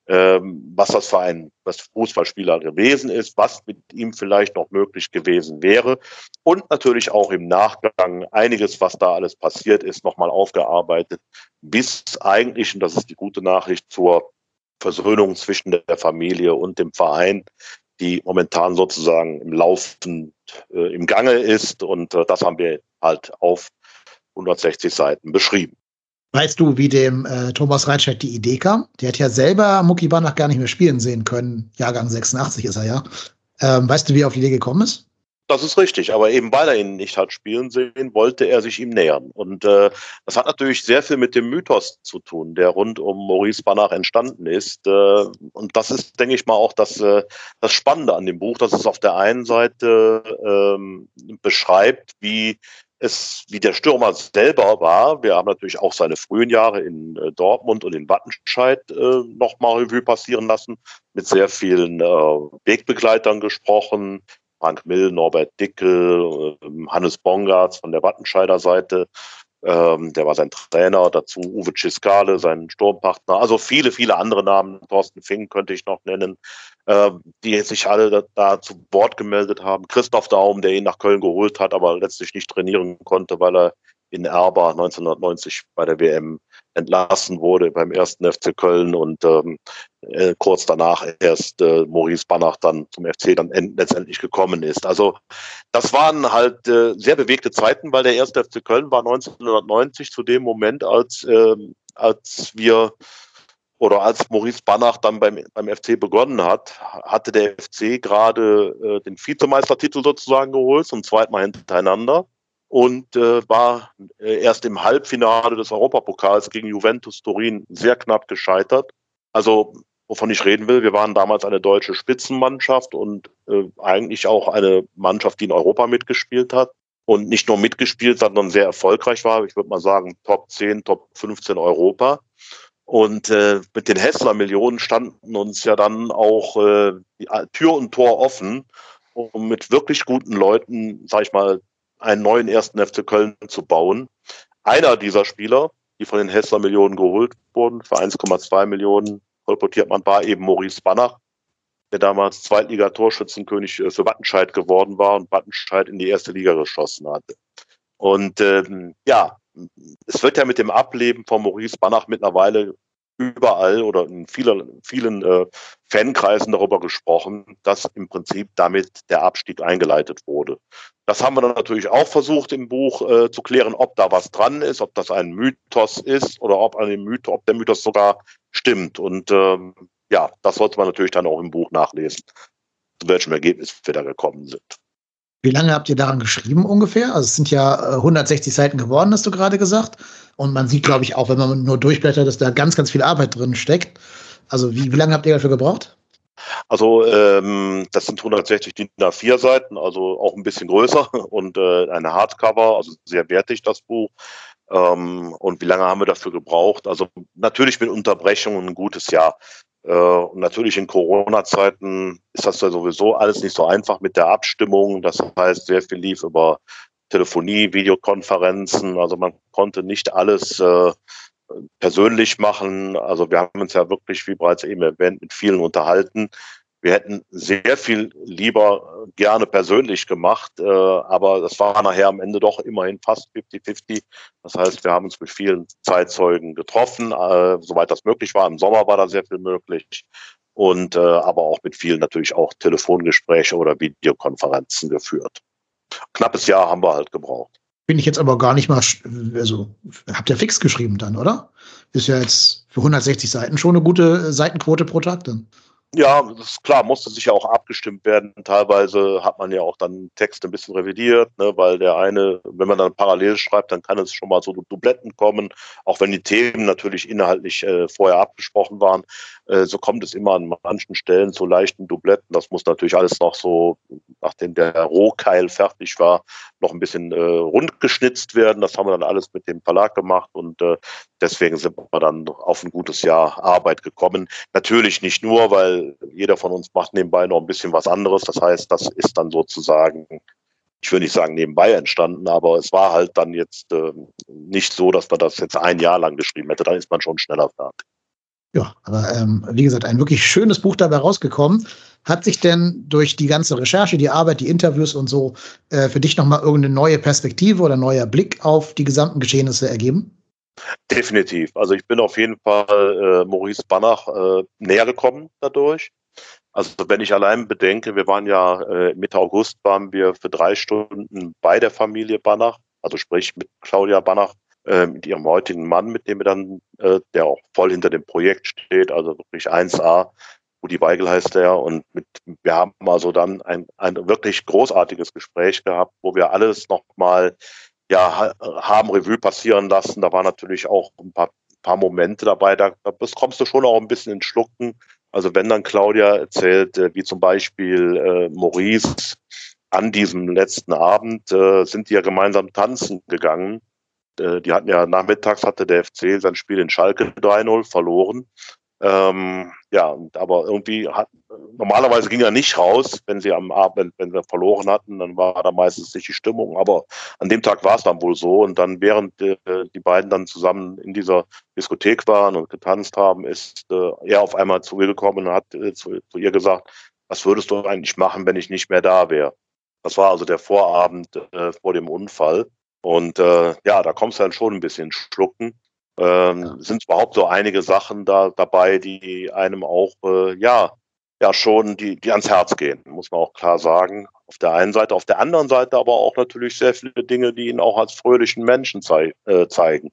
[SPEAKER 3] ähm, was das für ein was Fußballspieler gewesen ist, was mit ihm vielleicht noch möglich gewesen wäre. Und natürlich auch im Nachgang einiges, was da alles passiert ist, nochmal aufgearbeitet, bis eigentlich, und das ist die gute Nachricht, zur Versöhnung zwischen der Familie und dem Verein, die momentan sozusagen im Laufen, äh, im Gange ist. Und äh, das haben wir halt auf 160 Seiten beschrieben.
[SPEAKER 1] Weißt du, wie dem äh, Thomas Reinscheid die Idee kam? Der hat ja selber Mucki Banach gar nicht mehr spielen sehen können. Jahrgang 86 ist er ja. Ähm, weißt du, wie er auf die Idee gekommen ist?
[SPEAKER 3] Das ist richtig, aber eben weil er ihn nicht hat spielen sehen, wollte er sich ihm nähern. Und äh, das hat natürlich sehr viel mit dem Mythos zu tun, der rund um Maurice Banach entstanden ist. Äh, und das ist, denke ich mal, auch das, äh, das Spannende an dem Buch, dass es auf der einen Seite ähm, beschreibt, wie es, wie der Stürmer selber war. Wir haben natürlich auch seine frühen Jahre in äh, Dortmund und in Wattenscheid äh, nochmal Revue passieren lassen, mit sehr vielen äh, Wegbegleitern gesprochen. Frank Mill, Norbert Dickel, äh, Hannes Bongartz von der Wattenscheider Seite. Ähm, der war sein Trainer, dazu Uwe Ciskale, sein Sturmpartner. Also viele, viele andere Namen. Thorsten Fink könnte ich noch nennen, äh, die sich alle da, da, zu Wort gemeldet haben. Christoph Daum, der ihn nach Köln geholt hat, aber letztlich nicht trainieren konnte, weil er in Erba 1990 bei der WM entlassen wurde beim ersten FC Köln und ähm, äh, kurz danach erst äh, Maurice Banach dann zum FC dann letztendlich gekommen ist. Also das waren halt äh, sehr bewegte Zeiten, weil der erste FC Köln war 1990 zu dem Moment, als, äh, als wir oder als Maurice Banach dann beim, beim FC begonnen hat, hatte der FC gerade äh, den Vizemeistertitel sozusagen geholt, zum zweiten Mal hintereinander und äh, war äh, erst im Halbfinale des Europapokals gegen Juventus Turin sehr knapp gescheitert. Also wovon ich reden will, wir waren damals eine deutsche Spitzenmannschaft und äh, eigentlich auch eine Mannschaft, die in Europa mitgespielt hat und nicht nur mitgespielt, sondern sehr erfolgreich war. Ich würde mal sagen, Top 10, Top 15 Europa. Und äh, mit den Hessler-Millionen standen uns ja dann auch äh, Tür und Tor offen, um mit wirklich guten Leuten, sag ich mal, einen neuen ersten FC Köln zu bauen. Einer dieser Spieler, die von den Hessler Millionen geholt wurden, für 1,2 Millionen kolportiert man, war eben Maurice Banach, der damals Zweitliga-Torschützenkönig äh, für Wattenscheid geworden war und Wattenscheid in die erste Liga geschossen hatte. Und ähm, ja, es wird ja mit dem Ableben von Maurice Banach mittlerweile überall oder in vielen, vielen äh, Fankreisen darüber gesprochen, dass im Prinzip damit der Abstieg eingeleitet wurde. Das haben wir dann natürlich auch versucht im Buch äh, zu klären, ob da was dran ist, ob das ein Mythos ist oder ob, ein Mythos, ob der Mythos sogar stimmt. Und ähm, ja, das sollte man natürlich dann auch im Buch nachlesen, zu welchem Ergebnis wir da gekommen sind.
[SPEAKER 1] Wie lange habt ihr daran geschrieben ungefähr? Also es sind ja 160 äh, Seiten geworden, hast du gerade gesagt. Und man sieht, glaube ich, auch, wenn man nur durchblättert, dass da ganz, ganz viel Arbeit drin steckt. Also wie, wie lange habt ihr dafür gebraucht?
[SPEAKER 3] Also ähm, das sind 160 DIN A4 Seiten, also auch ein bisschen größer und äh, eine Hardcover, also sehr wertig das Buch. Ähm, und wie lange haben wir dafür gebraucht? Also natürlich mit Unterbrechungen ein gutes Jahr. Äh, und natürlich in Corona-Zeiten ist das ja sowieso alles nicht so einfach mit der Abstimmung. Das heißt, sehr viel lief über Telefonie, Videokonferenzen. Also man konnte nicht alles äh, persönlich machen. Also wir haben uns ja wirklich, wie bereits eben erwähnt, mit vielen unterhalten. Wir hätten sehr viel lieber gerne persönlich gemacht, äh, aber das war nachher am Ende doch immerhin fast 50-50. Das heißt, wir haben uns mit vielen Zeitzeugen getroffen, äh, soweit das möglich war. Im Sommer war da sehr viel möglich. Und äh, aber auch mit vielen natürlich auch Telefongespräche oder Videokonferenzen geführt. Knappes Jahr haben wir halt gebraucht.
[SPEAKER 1] Bin ich jetzt aber gar nicht mal, also habt ihr fix geschrieben dann, oder? Ist ja jetzt für 160 Seiten schon eine gute Seitenquote pro Tag dann.
[SPEAKER 3] Ja, das ist klar, musste sich ja auch abgestimmt werden. Teilweise hat man ja auch dann Texte ein bisschen revidiert, ne, weil der eine, wenn man dann parallel schreibt, dann kann es schon mal so Dubletten kommen, auch wenn die Themen natürlich inhaltlich äh, vorher abgesprochen waren. Äh, so kommt es immer an manchen Stellen zu leichten Dubletten. Das muss natürlich alles noch so, nachdem der Rohkeil fertig war, noch ein bisschen äh, rund geschnitzt werden. Das haben wir dann alles mit dem Verlag gemacht und äh, deswegen sind wir dann auf ein gutes Jahr Arbeit gekommen. Natürlich nicht nur, weil jeder von uns macht nebenbei noch ein bisschen was anderes. Das heißt, das ist dann sozusagen ich will nicht sagen nebenbei entstanden, aber es war halt dann jetzt äh, nicht so, dass man das jetzt ein Jahr lang geschrieben hätte. Dann ist man schon schneller fertig.
[SPEAKER 1] Ja, aber ähm, wie gesagt, ein wirklich schönes Buch dabei rausgekommen. Hat sich denn durch die ganze Recherche, die Arbeit, die Interviews und so äh, für dich nochmal irgendeine neue Perspektive oder neuer Blick auf die gesamten Geschehnisse ergeben?
[SPEAKER 3] Definitiv. Also ich bin auf jeden Fall äh, Maurice Banach äh, näher gekommen dadurch. Also wenn ich allein bedenke, wir waren ja äh, Mitte August waren wir für drei Stunden bei der Familie Banach, also sprich mit Claudia Banach, äh, mit ihrem heutigen Mann, mit dem wir dann, äh, der auch voll hinter dem Projekt steht, also wirklich 1A. Rudi Weigel heißt er und mit, wir haben also dann ein, ein wirklich großartiges Gespräch gehabt, wo wir alles nochmal ja, haben Revue passieren lassen. Da waren natürlich auch ein paar, paar Momente dabei, da, da kommst du schon auch ein bisschen ins Schlucken. Also wenn dann Claudia erzählt, äh, wie zum Beispiel äh, Maurice an diesem letzten Abend äh, sind die ja gemeinsam tanzen gegangen. Äh, die hatten ja nachmittags hatte der FC sein Spiel in Schalke 3-0 verloren. Ähm, ja, aber irgendwie hat, normalerweise ging er nicht raus, wenn sie am Abend, wenn wir verloren hatten, dann war da meistens nicht die Stimmung. Aber an dem Tag war es dann wohl so. Und dann, während äh, die beiden dann zusammen in dieser Diskothek waren und getanzt haben, ist äh, er auf einmal zu ihr gekommen und hat äh, zu, zu, ihr gesagt, was würdest du eigentlich machen, wenn ich nicht mehr da wäre? Das war also der Vorabend äh, vor dem Unfall. Und äh, ja, da kommst du dann schon ein bisschen schlucken. Ähm, ja. Sind überhaupt so einige Sachen da dabei, die einem auch äh, ja ja schon die die ans Herz gehen, muss man auch klar sagen. Auf der einen Seite, auf der anderen Seite aber auch natürlich sehr viele Dinge, die ihn auch als fröhlichen Menschen zei äh, zeigen.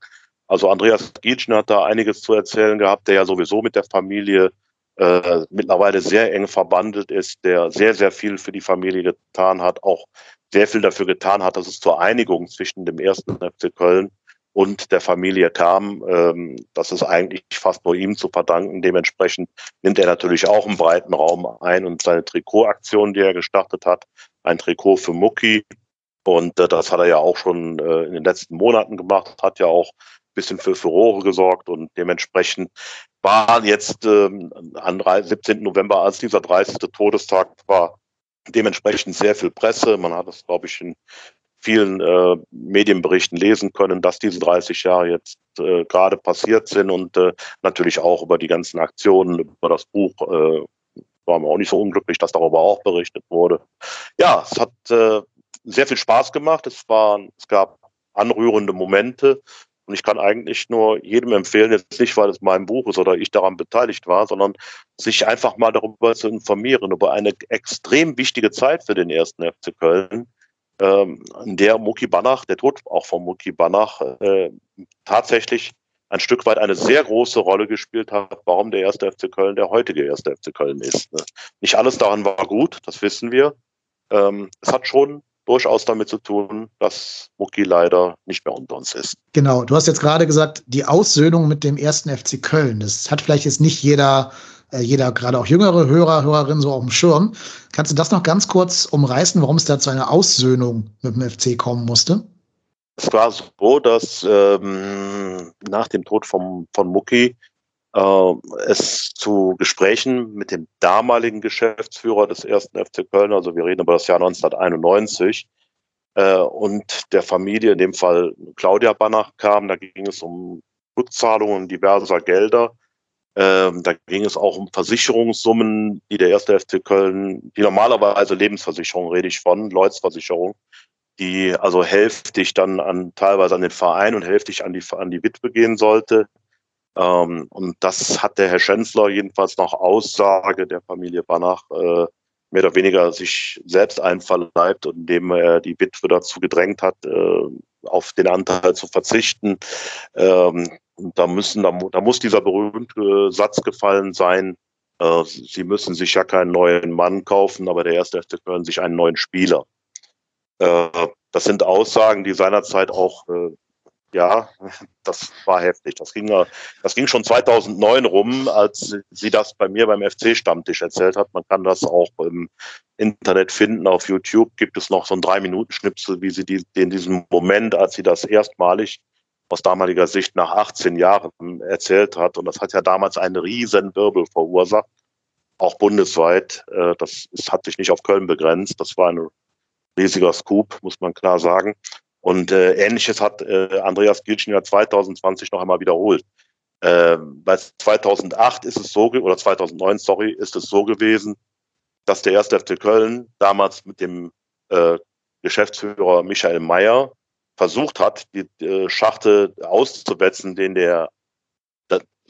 [SPEAKER 3] Also Andreas Gietschen hat da einiges zu erzählen gehabt, der ja sowieso mit der Familie äh, mittlerweile sehr eng verbandelt ist, der sehr, sehr viel für die Familie getan hat, auch sehr viel dafür getan hat, dass es zur Einigung zwischen dem ersten FC Köln und der Familie kam. Ähm, das ist eigentlich fast nur ihm zu verdanken. Dementsprechend nimmt er natürlich auch einen breiten Raum ein und seine Trikotaktion, die er gestartet hat, ein Trikot für Mucki. Und äh, das hat er ja auch schon äh, in den letzten Monaten gemacht, hat ja auch ein bisschen für Furore gesorgt und dementsprechend war jetzt ähm, am 17. November, als dieser 30. Todestag war, dementsprechend sehr viel Presse. Man hat es, glaube ich, in vielen äh, Medienberichten lesen können, dass diese 30 Jahre jetzt äh, gerade passiert sind und äh, natürlich auch über die ganzen Aktionen, über das Buch äh, waren wir auch nicht so unglücklich, dass darüber auch berichtet wurde. Ja, es hat äh, sehr viel Spaß gemacht. Es war, es gab anrührende Momente. Und ich kann eigentlich nur jedem empfehlen, jetzt nicht, weil es mein Buch ist oder ich daran beteiligt war, sondern sich einfach mal darüber zu informieren, über eine extrem wichtige Zeit für den ersten FC Köln, ähm, in der Muki Banach, der Tod auch von Muki Banach, äh, tatsächlich ein Stück weit eine sehr große Rolle gespielt hat, warum der erste FC Köln der heutige erste FC Köln ist. Ne? Nicht alles daran war gut, das wissen wir. Ähm, es hat schon durchaus damit zu tun, dass Mucki leider nicht mehr unter uns ist.
[SPEAKER 1] Genau, du hast jetzt gerade gesagt, die Aussöhnung mit dem ersten FC Köln. Das hat vielleicht jetzt nicht jeder, jeder gerade auch jüngere Hörer, Hörerin so auf dem Schirm. Kannst du das noch ganz kurz umreißen, warum es da zu einer Aussöhnung mit dem FC kommen musste?
[SPEAKER 3] Es war so, dass ähm, nach dem Tod vom, von Mucki äh, es zu Gesprächen mit dem damaligen Geschäftsführer des ersten FC Köln, also wir reden über das Jahr 1991, äh, und der Familie, in dem Fall Claudia Banach kam, da ging es um Rückzahlungen diverser Gelder. Ähm, da ging es auch um Versicherungssummen, die der erste FC Köln, die normalerweise Lebensversicherung rede ich von, Lloyds-Versicherung, die also hälftig dann an teilweise an den Verein und hälftig an die, an die Witwe gehen sollte. Ähm, und das hat der Herr Schänzler jedenfalls nach Aussage der Familie Banach äh, mehr oder weniger sich selbst einverleibt, indem er die Witwe dazu gedrängt hat, äh, auf den Anteil zu verzichten. Ähm, und da müssen, da, da, muss dieser berühmte Satz gefallen sein, äh, Sie müssen sich ja keinen neuen Mann kaufen, aber der erste FC Köln sich einen neuen Spieler. Äh, das sind Aussagen, die seinerzeit auch äh, ja, das war heftig. Das ging, das ging schon 2009 rum, als sie das bei mir beim FC-Stammtisch erzählt hat. Man kann das auch im Internet finden. Auf YouTube gibt es noch so ein Drei-Minuten-Schnipsel, wie sie die, in diesem Moment, als sie das erstmalig aus damaliger Sicht nach 18 Jahren erzählt hat. Und das hat ja damals einen riesen Wirbel verursacht, auch bundesweit. Äh, das, hat sich nicht auf Köln begrenzt. Das war ein riesiger Scoop, muss man klar sagen. Und äh, ähnliches hat äh, Andreas Gilschen ja 2020 noch einmal wiederholt. Äh, bei 2008 ist es so, oder 2009, sorry, ist es so gewesen, dass der erste FC Köln damals mit dem Geschäftsführer Michael Mayer versucht hat, die äh, Schachte auszuwetzen, den der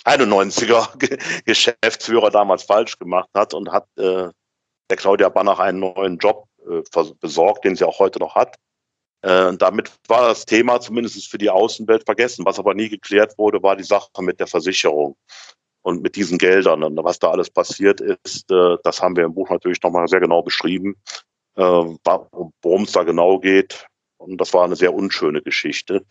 [SPEAKER 3] 91er Geschäftsführer damals falsch gemacht hat und hat äh, der Claudia Banach einen neuen Job äh, besorgt, den sie auch heute noch hat. Äh, damit war das Thema zumindest für die Außenwelt vergessen. Was aber nie geklärt wurde, war die Sache mit der Versicherung und mit diesen Geldern. Und was da alles passiert ist, äh, das haben wir im Buch natürlich nochmal sehr genau beschrieben, äh, worum es da genau geht. Und das war eine sehr unschöne Geschichte.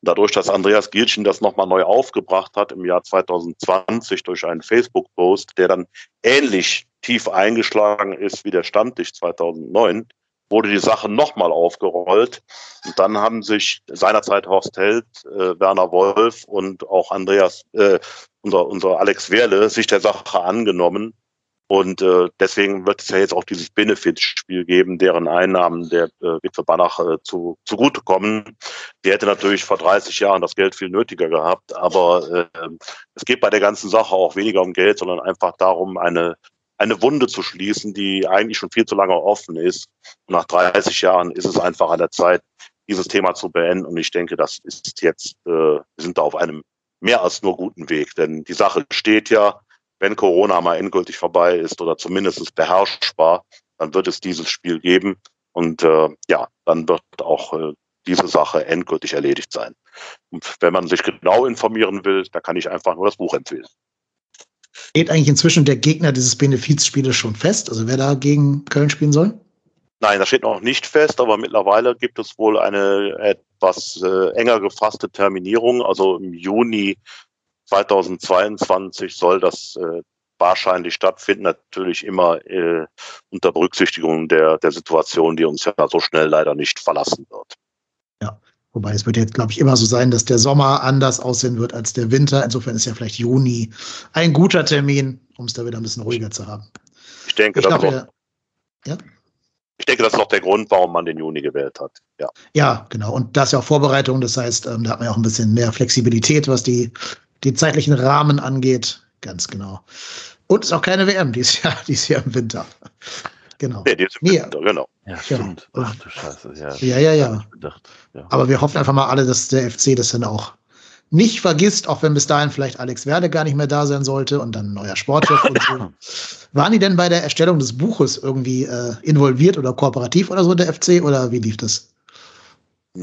[SPEAKER 3] Dadurch, dass Andreas Gielchen das nochmal neu aufgebracht hat im Jahr 2020 durch einen Facebook-Post, der dann ähnlich tief eingeschlagen ist wie der Stammtisch 2009, wurde die Sache nochmal aufgerollt. Und dann haben sich seinerzeit Horst Held, äh, Werner Wolf und auch Andreas, äh, unser, unser Alex Werle, sich der Sache angenommen. Und äh, deswegen wird es ja jetzt auch dieses Benefit-Spiel geben, deren Einnahmen der äh, Witwe Banach äh, zu, zugutekommen. Die hätte natürlich vor 30 Jahren das Geld viel nötiger gehabt, aber äh, es geht bei der ganzen Sache auch weniger um Geld, sondern einfach darum, eine eine Wunde zu schließen, die eigentlich schon viel zu lange offen ist. Und nach 30 Jahren ist es einfach an der Zeit, dieses Thema zu beenden. Und ich denke, das ist jetzt, äh, wir sind da auf einem mehr als nur guten Weg. Denn die Sache steht ja, wenn Corona mal endgültig vorbei ist oder zumindest beherrschbar, dann wird es dieses Spiel geben. Und äh, ja, dann wird auch äh, diese Sache endgültig erledigt sein. Und wenn man sich genau informieren will, da kann ich einfach nur das Buch empfehlen.
[SPEAKER 1] Steht eigentlich inzwischen der Gegner dieses Benefizspieles schon fest? Also wer da gegen Köln spielen soll?
[SPEAKER 3] Nein, das steht noch nicht fest, aber mittlerweile gibt es wohl eine etwas äh, enger gefasste Terminierung. Also im Juni 2022 soll das äh, wahrscheinlich stattfinden, natürlich immer äh, unter Berücksichtigung der, der Situation, die uns ja so schnell leider nicht verlassen wird.
[SPEAKER 1] Ja, wobei es wird jetzt, glaube ich, immer so sein, dass der Sommer anders aussehen wird als der Winter. Insofern ist ja vielleicht Juni ein guter Termin, um es da wieder ein bisschen ruhiger zu haben.
[SPEAKER 3] Ich denke,
[SPEAKER 1] Ich
[SPEAKER 3] das,
[SPEAKER 1] glaube,
[SPEAKER 3] ist auch,
[SPEAKER 1] ja.
[SPEAKER 3] ich denke, das ist auch der Grund, warum man den Juni gewählt hat. Ja.
[SPEAKER 1] Ja, genau. Und das ist ja auch Vorbereitung. Das heißt, ähm, da hat man ja auch ein bisschen mehr Flexibilität, was die, die zeitlichen Rahmen angeht. Ganz genau. Und es ist auch keine WM dieses Jahr, dieses Jahr im Winter. Genau.
[SPEAKER 3] Nee, die ist im. Winter, genau.
[SPEAKER 2] Ja,
[SPEAKER 1] Genau.
[SPEAKER 2] stimmt. Ach du Scheiße. Ja,
[SPEAKER 1] Ja, ja, ja.
[SPEAKER 2] Ja.
[SPEAKER 1] Aber wir hoffen einfach mal alle, dass der FC das dann auch nicht vergisst, auch wenn bis dahin vielleicht Alex Werde gar nicht mehr da sein sollte und dann ein neuer Sportchef und so. Waren die denn bei der Erstellung des Buches irgendwie äh, involviert oder kooperativ oder so, der FC, oder wie lief das?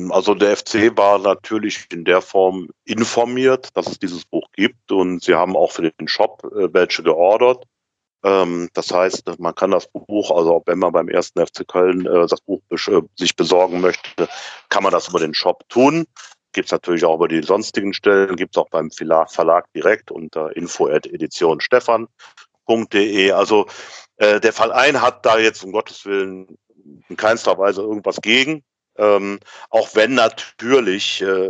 [SPEAKER 3] Also der FC war natürlich in der Form informiert, dass es dieses Buch gibt und sie haben auch für den Shop äh, welche geordert. Ähm, das heißt, man kann das Buch, also wenn man beim ersten FC Köln äh, das Buch äh, sich besorgen möchte, kann man das über den Shop tun. Gibt es natürlich auch über die sonstigen Stellen, gibt es auch beim Verlag, direkt unter info.editionstefan.de. Also der Verein hat da jetzt um Gottes Willen in keinster Weise irgendwas gegen. Ähm, auch wenn natürlich äh,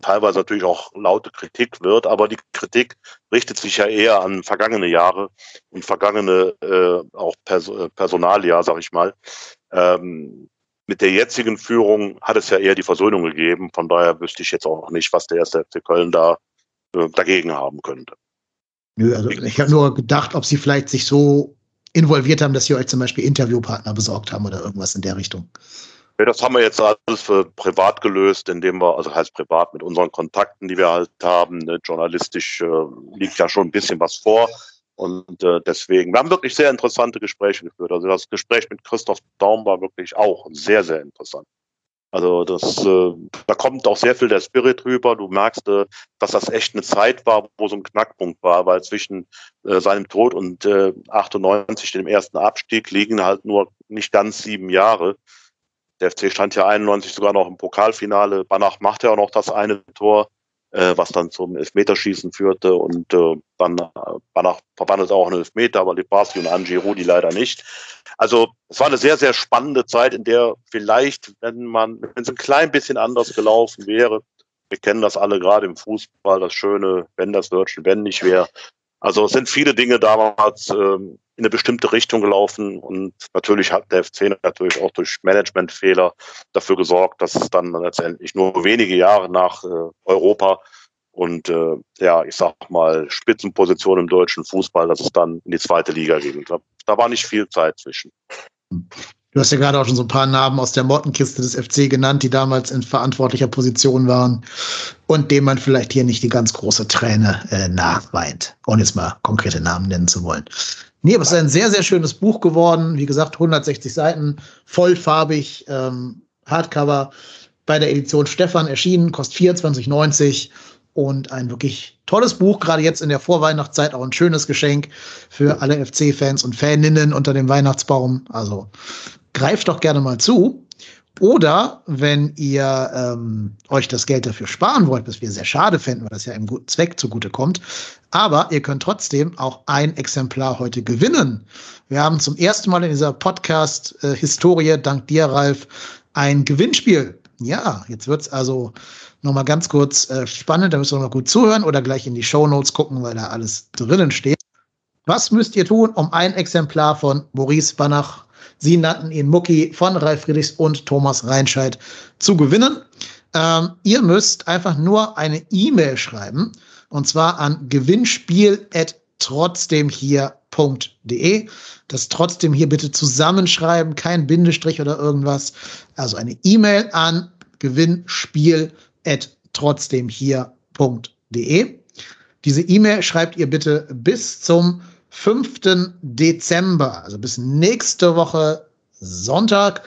[SPEAKER 3] teilweise natürlich auch laute Kritik wird, aber die Kritik richtet sich ja eher an vergangene Jahre und vergangene äh, auch Pers äh, Personalia, sag ich mal. Ähm, mit der jetzigen Führung hat es ja eher die Versöhnung gegeben. Von daher wüsste ich jetzt auch nicht, was der erste FC Köln da äh, dagegen haben könnte.
[SPEAKER 1] Nö, also ich habe nur gedacht, ob sie vielleicht sich so involviert haben, dass sie euch zum Beispiel Interviewpartner besorgt haben oder irgendwas in der Richtung.
[SPEAKER 3] Ja, das haben wir jetzt alles für privat gelöst, indem wir, also heißt privat mit unseren Kontakten, die wir halt haben. Ne, journalistisch äh, liegt ja schon ein bisschen was vor. Und äh, deswegen, wir haben wirklich sehr interessante Gespräche geführt. Also das Gespräch mit Christoph Daum war wirklich auch sehr, sehr interessant. Also das, äh, da kommt auch sehr viel der Spirit rüber. Du merkst, äh, dass das echt eine Zeit war, wo so ein Knackpunkt war, weil zwischen äh, seinem Tod und äh, 98, dem ersten Abstieg, liegen halt nur nicht ganz sieben Jahre. Der FC stand ja 91 sogar noch im Pokalfinale. Banach machte ja auch noch das eine Tor, äh, was dann zum Elfmeterschießen führte. Und äh, dann äh, Banach verwandelt auch einen Elfmeter, aber Libarski und Angie Rudi leider nicht. Also es war eine sehr, sehr spannende Zeit, in der vielleicht, wenn man, wenn es ein klein bisschen anders gelaufen wäre, wir kennen das alle gerade im Fußball, das Schöne, wenn das Wörtchen, wenn nicht wäre. Also es sind viele Dinge damals ähm, in eine bestimmte Richtung gelaufen und natürlich hat der FC natürlich auch durch Managementfehler dafür gesorgt, dass es dann letztendlich nur wenige Jahre nach äh, Europa und äh, ja, ich sag mal Spitzenposition im deutschen Fußball, dass es dann in die zweite Liga ging. Da, da war nicht viel Zeit zwischen.
[SPEAKER 1] Du hast ja gerade auch schon so ein paar Namen aus der Mottenkiste des FC genannt, die damals in verantwortlicher Position waren und dem man vielleicht hier nicht die ganz große Träne äh, nachweint, ohne jetzt mal konkrete Namen nennen zu wollen. Nee, aber es ist ein sehr, sehr schönes Buch geworden. Wie gesagt, 160 Seiten, vollfarbig, ähm, Hardcover bei der Edition Stefan erschienen, kostet 24,90 und ein wirklich tolles Buch, gerade jetzt in der Vorweihnachtszeit auch ein schönes Geschenk für alle FC-Fans und Faninnen unter dem Weihnachtsbaum. Also greift doch gerne mal zu. Oder wenn ihr ähm, euch das Geld dafür sparen wollt, was wir sehr schade fänden, weil das ja im guten Zweck zugute kommt, aber ihr könnt trotzdem auch ein Exemplar heute gewinnen. Wir haben zum ersten Mal in dieser Podcast-Historie, dank dir, Ralf, ein Gewinnspiel. Ja, jetzt wird's also nochmal ganz kurz äh, spannend, da müsst ihr noch mal gut zuhören oder gleich in die Show Notes gucken, weil da alles drinnen steht. Was müsst ihr tun, um ein Exemplar von Maurice Banach, Sie nannten ihn Mucki, von Ralf Friedrichs und Thomas Reinscheid zu gewinnen? Ähm, ihr müsst einfach nur eine E-Mail schreiben und zwar an gewinnspiel.trotzdemhier.de. Das trotzdem hier bitte zusammenschreiben, kein Bindestrich oder irgendwas. Also eine E-Mail an gewinnspiel.trotzdemhier.de. Diese E-Mail schreibt ihr bitte bis zum 5. Dezember, also bis nächste Woche Sonntag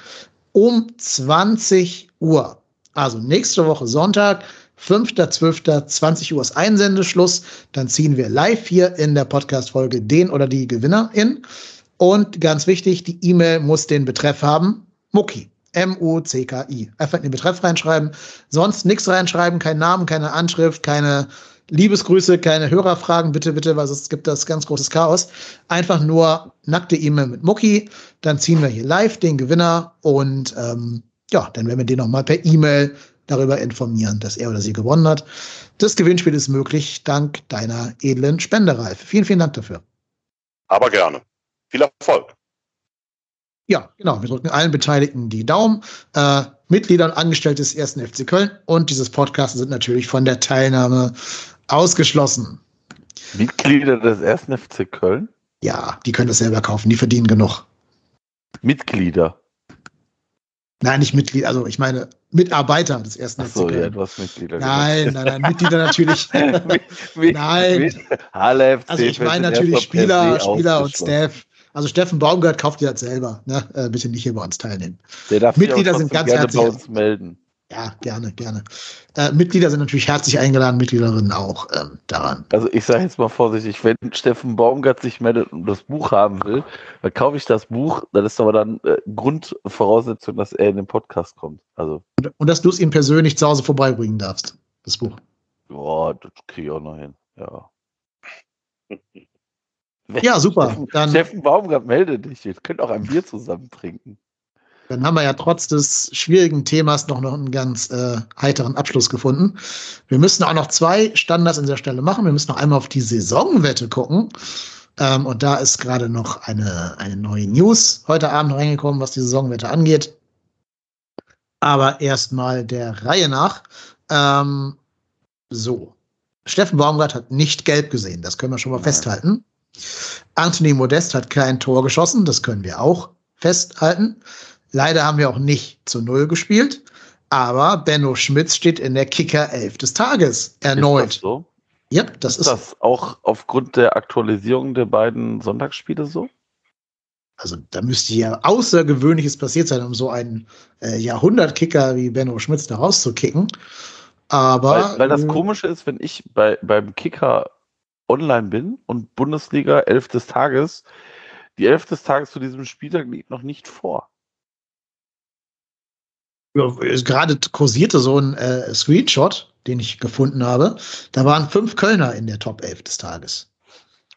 [SPEAKER 1] um 20 Uhr. Also nächste Woche Sonntag 5.12.20 Uhr ist Einsendeschluss. Dann ziehen wir live hier in der Podcast-Folge den oder die Gewinnerin. Und ganz wichtig, die E-Mail muss den Betreff haben, Mucki. M-U-C-K-I. Einfach in den Betreff reinschreiben. Sonst nichts reinschreiben, kein Namen, keine Anschrift, keine Liebesgrüße, keine Hörerfragen, bitte, bitte, weil sonst gibt das ganz großes Chaos. Einfach nur nackte E-Mail mit Mucki. Dann ziehen wir hier live den Gewinner und ähm, ja, dann werden wir den nochmal per E-Mail darüber informieren, dass er oder sie gewonnen hat. Das Gewinnspiel ist möglich dank deiner edlen Spendereife. Vielen, vielen Dank dafür.
[SPEAKER 3] Aber gerne. Viel Erfolg.
[SPEAKER 1] Ja, genau. Wir drücken allen Beteiligten die Daumen. Äh, Mitglieder und Angestellte des ersten FC Köln und dieses Podcast sind natürlich von der Teilnahme ausgeschlossen.
[SPEAKER 2] Mitglieder des ersten FC Köln?
[SPEAKER 1] Ja, die können das selber kaufen. Die verdienen genug.
[SPEAKER 2] Mitglieder.
[SPEAKER 1] Nein, nicht Mitglied, also ich meine Mitarbeiter des ersten
[SPEAKER 2] Ach so,
[SPEAKER 1] FC
[SPEAKER 2] ja, du hast Mitglieder.
[SPEAKER 1] Nein, nein, nein, Mitglieder natürlich.
[SPEAKER 2] Mit,
[SPEAKER 1] Nein.
[SPEAKER 2] Halle FC
[SPEAKER 1] Also ich meine
[SPEAKER 2] in
[SPEAKER 1] natürlich Spieler, Spieler und. Staff. Also Steffen Baumgart kauft die halt selber. Ne? Äh, bitte nicht hier bei uns teilnehmen.
[SPEAKER 2] Der darf sich
[SPEAKER 1] Mitglieder sind ganz
[SPEAKER 2] gerne bei
[SPEAKER 1] herzlich-
[SPEAKER 2] uns melden.
[SPEAKER 1] Ja, gerne, gerne. Äh, Mitglieder sind natürlich herzlich eingeladen, Mitgliederinnen auch ähm, daran.
[SPEAKER 2] Also ich sage jetzt mal vorsichtig, wenn Steffen Baumgart sich meldet und das Buch haben will, dann kaufe ich das Buch. Das ist aber dann äh, Grundvoraussetzung, dass er in den Podcast kommt. Also,
[SPEAKER 1] Und, und dass du es ihm persönlich zu Hause vorbeibringen darfst, das Buch.
[SPEAKER 2] boah, das kriege ich auch noch hin. Ja.
[SPEAKER 1] Ja, super.
[SPEAKER 2] Steffen,
[SPEAKER 1] Dann,
[SPEAKER 2] Steffen Baumgart, melde dich. Ihr könnt auch ein Bier zusammen trinken.
[SPEAKER 1] Dann haben wir ja trotz des schwierigen Themas noch, noch einen ganz äh, heiteren Abschluss gefunden. Wir müssen auch noch zwei Standards an dieser Stelle machen. Wir müssen noch einmal auf die Saisonwette gucken. Ähm, und da ist gerade noch eine, eine neue News heute Abend reingekommen, was die Saisonwette angeht. Aber erstmal der Reihe nach. Ähm, so. Steffen Baumgart hat nicht gelb gesehen, das können wir schon mal
[SPEAKER 2] Nein.
[SPEAKER 1] festhalten. Anthony Modest hat kein Tor geschossen, das können wir auch festhalten. Leider haben wir auch nicht zu Null gespielt, aber Benno Schmitz steht in der Kicker 11 des Tages
[SPEAKER 2] Ist das
[SPEAKER 1] erneut.
[SPEAKER 2] so?
[SPEAKER 1] Yep, das
[SPEAKER 2] Ist
[SPEAKER 1] ist,
[SPEAKER 2] das auch aufgrund der Aktualisierung der beiden Sonntagsspiele so?
[SPEAKER 1] also da müsste ja Außergewöhnliches passiert sein, um so einen äh, Jahrhundertkicker wie Benno Schmitz da rauszukicken. Aber
[SPEAKER 2] Weil, weil das
[SPEAKER 1] äh,
[SPEAKER 2] Komische ist, wenn ich bei, beim Kicker online bin und Bundesliga 11 des Tages, die 11 des Tages zu diesem Spieltag liegt noch nicht vor.
[SPEAKER 1] Ja, es gerade kursierte so ein äh, Screenshot, den ich gefunden habe. Da waren fünf Kölner in der Top 11 des Tages.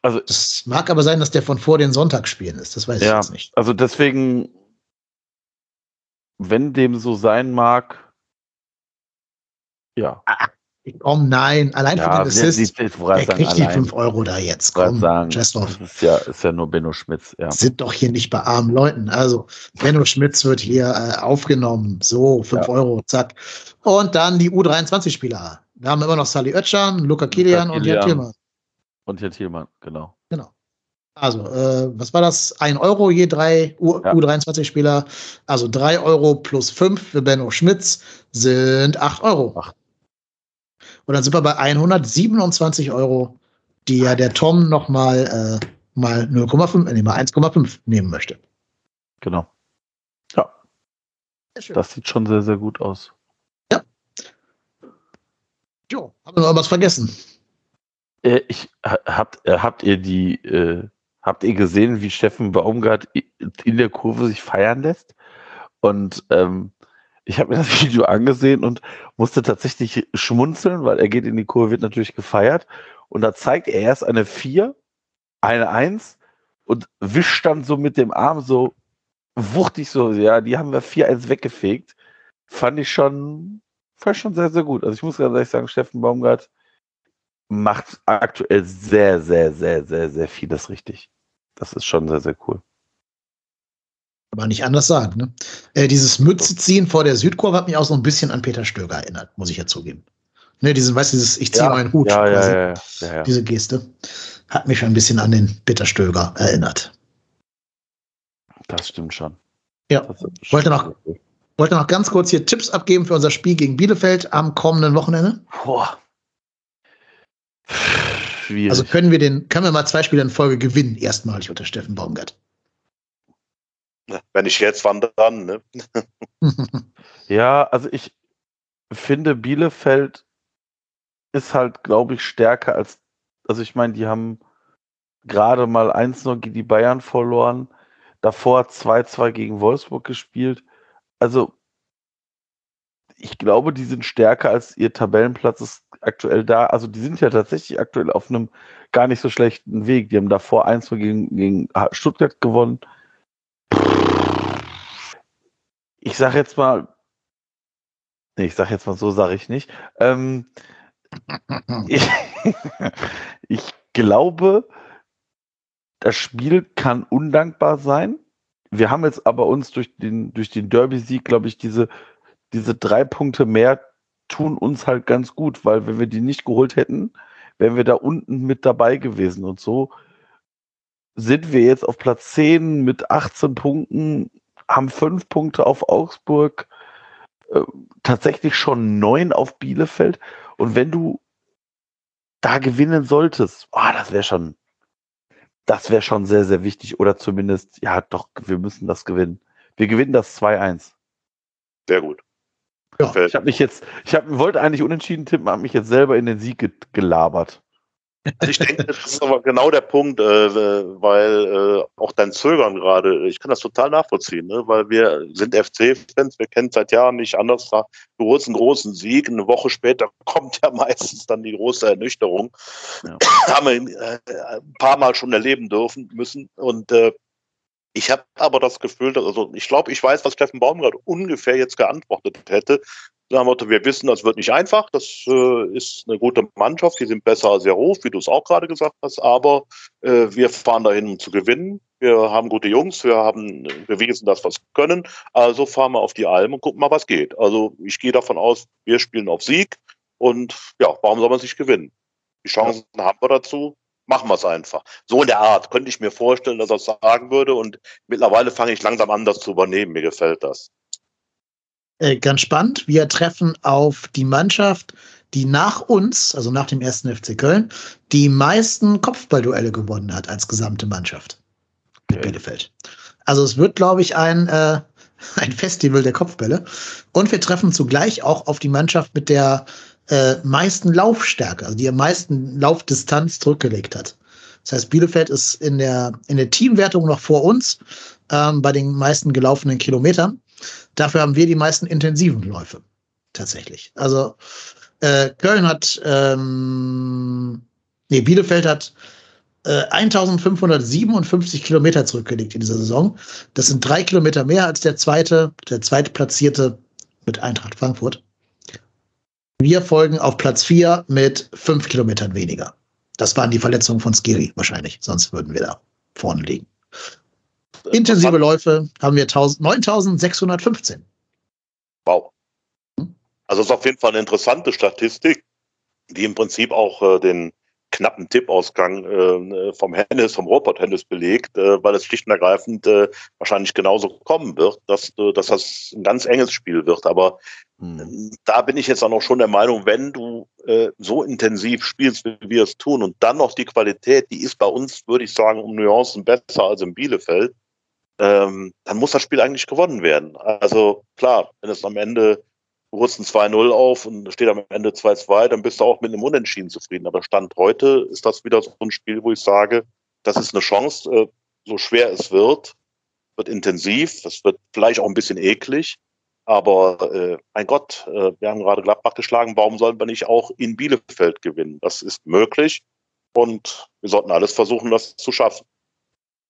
[SPEAKER 2] Also,
[SPEAKER 1] Das mag aber sein, dass der von vor den Sonntagsspielen ist. Das weiß ich
[SPEAKER 2] ja,
[SPEAKER 1] jetzt nicht.
[SPEAKER 2] also deswegen, wenn dem so sein mag, ja.
[SPEAKER 1] Komm, nein, allein für
[SPEAKER 2] ja,
[SPEAKER 1] den Assist.
[SPEAKER 2] die, die,
[SPEAKER 1] Der kriegt die
[SPEAKER 2] allein,
[SPEAKER 1] 5 Euro da jetzt. Komm,
[SPEAKER 2] sagen, das ist ja, ist ja nur Benno Schmitz, ja.
[SPEAKER 1] Sind doch hier nicht bei armen Leuten. Also, Benno Schmitz wird hier äh, aufgenommen. So, 5
[SPEAKER 2] Ja.
[SPEAKER 1] Euro, zack. Und dann die U23-Spieler. Da haben wir immer noch Sally Oetschan, Luca Kilian und Jan
[SPEAKER 2] Kilian.
[SPEAKER 1] Thielmann.
[SPEAKER 2] Und hier Thielmann, genau.
[SPEAKER 1] Genau. Also, äh, was war das? Ein Euro je drei
[SPEAKER 2] Ja.
[SPEAKER 1] U23-Spieler. Also drei Euro plus fünf für Benno Schmitz sind acht Euro.
[SPEAKER 2] Acht.
[SPEAKER 1] Und dann sind wir bei 127 Euro, die ja der Tom noch mal, äh, mal 0,5, äh, nee, mal 1,5 nehmen möchte.
[SPEAKER 2] Genau. Das sieht schon sehr, sehr gut aus.
[SPEAKER 1] Jo, haben wir noch was vergessen?
[SPEAKER 2] Äh, ich, ha- habt, äh, habt ihr die, äh, habt ihr gesehen, wie Steffen Baumgart in der Kurve sich feiern lässt? Und ähm, ich habe mir das Video angesehen und musste tatsächlich schmunzeln, weil er geht in die Kurve, wird natürlich gefeiert. Und da zeigt er erst eine 4, eine 1 und wischt dann so mit dem Arm so wuchtig so, ja, die haben wir 4-1 weggefegt. Fand ich schon, fand schon sehr, sehr gut. Also ich muss ganz ehrlich sagen, Steffen Baumgart, macht aktuell sehr, sehr, sehr, sehr, sehr vieles richtig. Das ist schon sehr, sehr cool.
[SPEAKER 1] Aber nicht anders sagen. Ne? Äh, dieses Mütze ziehen vor der Südkurve hat mich auch so ein bisschen an Peter Stöger erinnert, muss ich ja zugeben. Ne, diesen, weißt du, dieses Ich ziehe meinen Hut.
[SPEAKER 2] Ja, ja,
[SPEAKER 1] quasi.
[SPEAKER 2] ja, ja, ja, ja.
[SPEAKER 1] Diese Geste hat mich schon ein bisschen an den Peter Stöger erinnert.
[SPEAKER 2] Das stimmt schon.
[SPEAKER 1] Ja.
[SPEAKER 2] Ist
[SPEAKER 1] Wollte noch-. Wollte noch ganz kurz hier Tipps abgeben für unser Spiel gegen Bielefeld am kommenden Wochenende.
[SPEAKER 2] Boah. Schwierig.
[SPEAKER 1] Also können wir den, können wir mal zwei Spiele in Folge gewinnen, erstmalig unter Steffen Baumgart.
[SPEAKER 3] Wenn ich jetzt, wann dann? Ne?
[SPEAKER 2] ja, also ich finde Bielefeld ist halt, glaube ich, stärker als, also ich meine, die haben gerade mal 1-0 gegen die Bayern verloren, davor 2-2 gegen Wolfsburg gespielt. Also ich glaube, die sind stärker als ihr Tabellenplatz ist aktuell da. Also die sind ja tatsächlich aktuell auf einem gar nicht so schlechten Weg. Die haben davor 1 gegen, gegen Stuttgart gewonnen. Ich sage jetzt mal, nee, ich sage jetzt mal so, sage ich nicht. Ähm, ich, ich glaube, das Spiel kann undankbar sein. Wir haben jetzt aber uns durch den, durch den Derby-Sieg, glaube ich, diese diese drei Punkte mehr tun uns halt ganz gut, weil wenn wir die nicht geholt hätten, wären wir da unten mit dabei gewesen. Und so sind wir jetzt auf Platz 10 mit 18 Punkten, haben fünf Punkte auf Augsburg, äh, tatsächlich schon neun auf Bielefeld. Und wenn du da gewinnen solltest, oh, das wäre schon, das wäre schon sehr, sehr wichtig. Oder zumindest, ja, doch, wir müssen das gewinnen. Wir gewinnen das 2-1.
[SPEAKER 3] Sehr gut.
[SPEAKER 2] Ja, ich habe mich jetzt, ich hab, wollte eigentlich unentschieden tippen, habe mich jetzt selber in den Sieg gelabert.
[SPEAKER 3] Also ich denke, das ist aber genau der Punkt, äh, weil äh, auch dein Zögern gerade, ich kann das total nachvollziehen, ne? weil wir sind FC-Fans, wir kennen seit Jahren nicht anders. Du holst einen großen Sieg, eine Woche später kommt ja meistens dann die große Ernüchterung. Ja. Haben wir äh, ein paar Mal schon erleben dürfen müssen und äh, ich habe aber das Gefühl, also ich glaube, ich weiß, was Steffen Baumgart ungefähr jetzt geantwortet hätte. Sagen wir, wir wissen, das wird nicht einfach. Das äh, ist eine gute Mannschaft. Die sind besser als Ruf, wie du es auch gerade gesagt hast. Aber äh, wir fahren dahin, um zu gewinnen. Wir haben gute Jungs. Wir haben bewiesen, dass wir es können. Also fahren wir auf die Alm und gucken mal, was geht. Also ich gehe davon aus, wir spielen auf Sieg. Und ja, warum soll man sich gewinnen? Die Chancen ja. haben wir dazu machen wir es einfach. So in der Art könnte ich mir vorstellen, dass er es sagen würde und mittlerweile fange ich langsam an, das zu übernehmen. Mir gefällt das.
[SPEAKER 1] Äh, ganz spannend. Wir treffen auf die Mannschaft, die nach uns, also nach dem ersten FC Köln, die meisten Kopfballduelle gewonnen hat als gesamte Mannschaft. Mit okay. Bielefeld. Also es wird, glaube ich, ein, äh, ein Festival der Kopfbälle. Und wir treffen zugleich auch auf die Mannschaft mit der äh, meisten Laufstärke, also die am meisten Laufdistanz zurückgelegt hat. Das heißt, Bielefeld ist in der, in der Teamwertung noch vor uns ähm, bei den meisten gelaufenen Kilometern. Dafür haben wir die meisten intensiven Läufe. Tatsächlich. Also äh, Köln hat, ähm, nee, Bielefeld hat äh, 1557 Kilometer zurückgelegt in dieser Saison. Das sind drei Kilometer mehr als der zweite, der zweitplatzierte mit Eintracht Frankfurt. Wir folgen auf Platz 4 mit 5 Kilometern weniger. Das waren die Verletzungen von Skiri wahrscheinlich, sonst würden wir da vorne liegen. Intensive Läufe haben wir 9615.
[SPEAKER 3] Wow. Also ist auf jeden Fall eine interessante Statistik, die im Prinzip auch äh, den knappen Tippausgang äh, vom Hennis, vom Robot-Hennis belegt, äh, weil es schlicht und ergreifend äh, wahrscheinlich genauso kommen wird, dass, äh, dass das ein ganz enges Spiel wird. Aber hm. da bin ich jetzt auch noch schon der Meinung, wenn du äh, so intensiv spielst, wie wir es tun, und dann noch die Qualität, die ist bei uns, würde ich sagen, um Nuancen besser als im Bielefeld, ähm, dann muss das Spiel eigentlich gewonnen werden. Also klar, wenn es am Ende du holst ein 2-0 auf und steht am Ende 2-2, dann bist du auch mit einem Unentschieden zufrieden. Aber Stand heute ist das wieder so ein Spiel, wo ich sage, das ist eine Chance, äh, so schwer es wird, wird intensiv, das wird vielleicht auch ein bisschen eklig. Aber äh, mein Gott, äh, wir haben gerade Gladbach geschlagen, warum sollen wir nicht auch in Bielefeld gewinnen? Das ist möglich und wir sollten alles versuchen, das zu schaffen.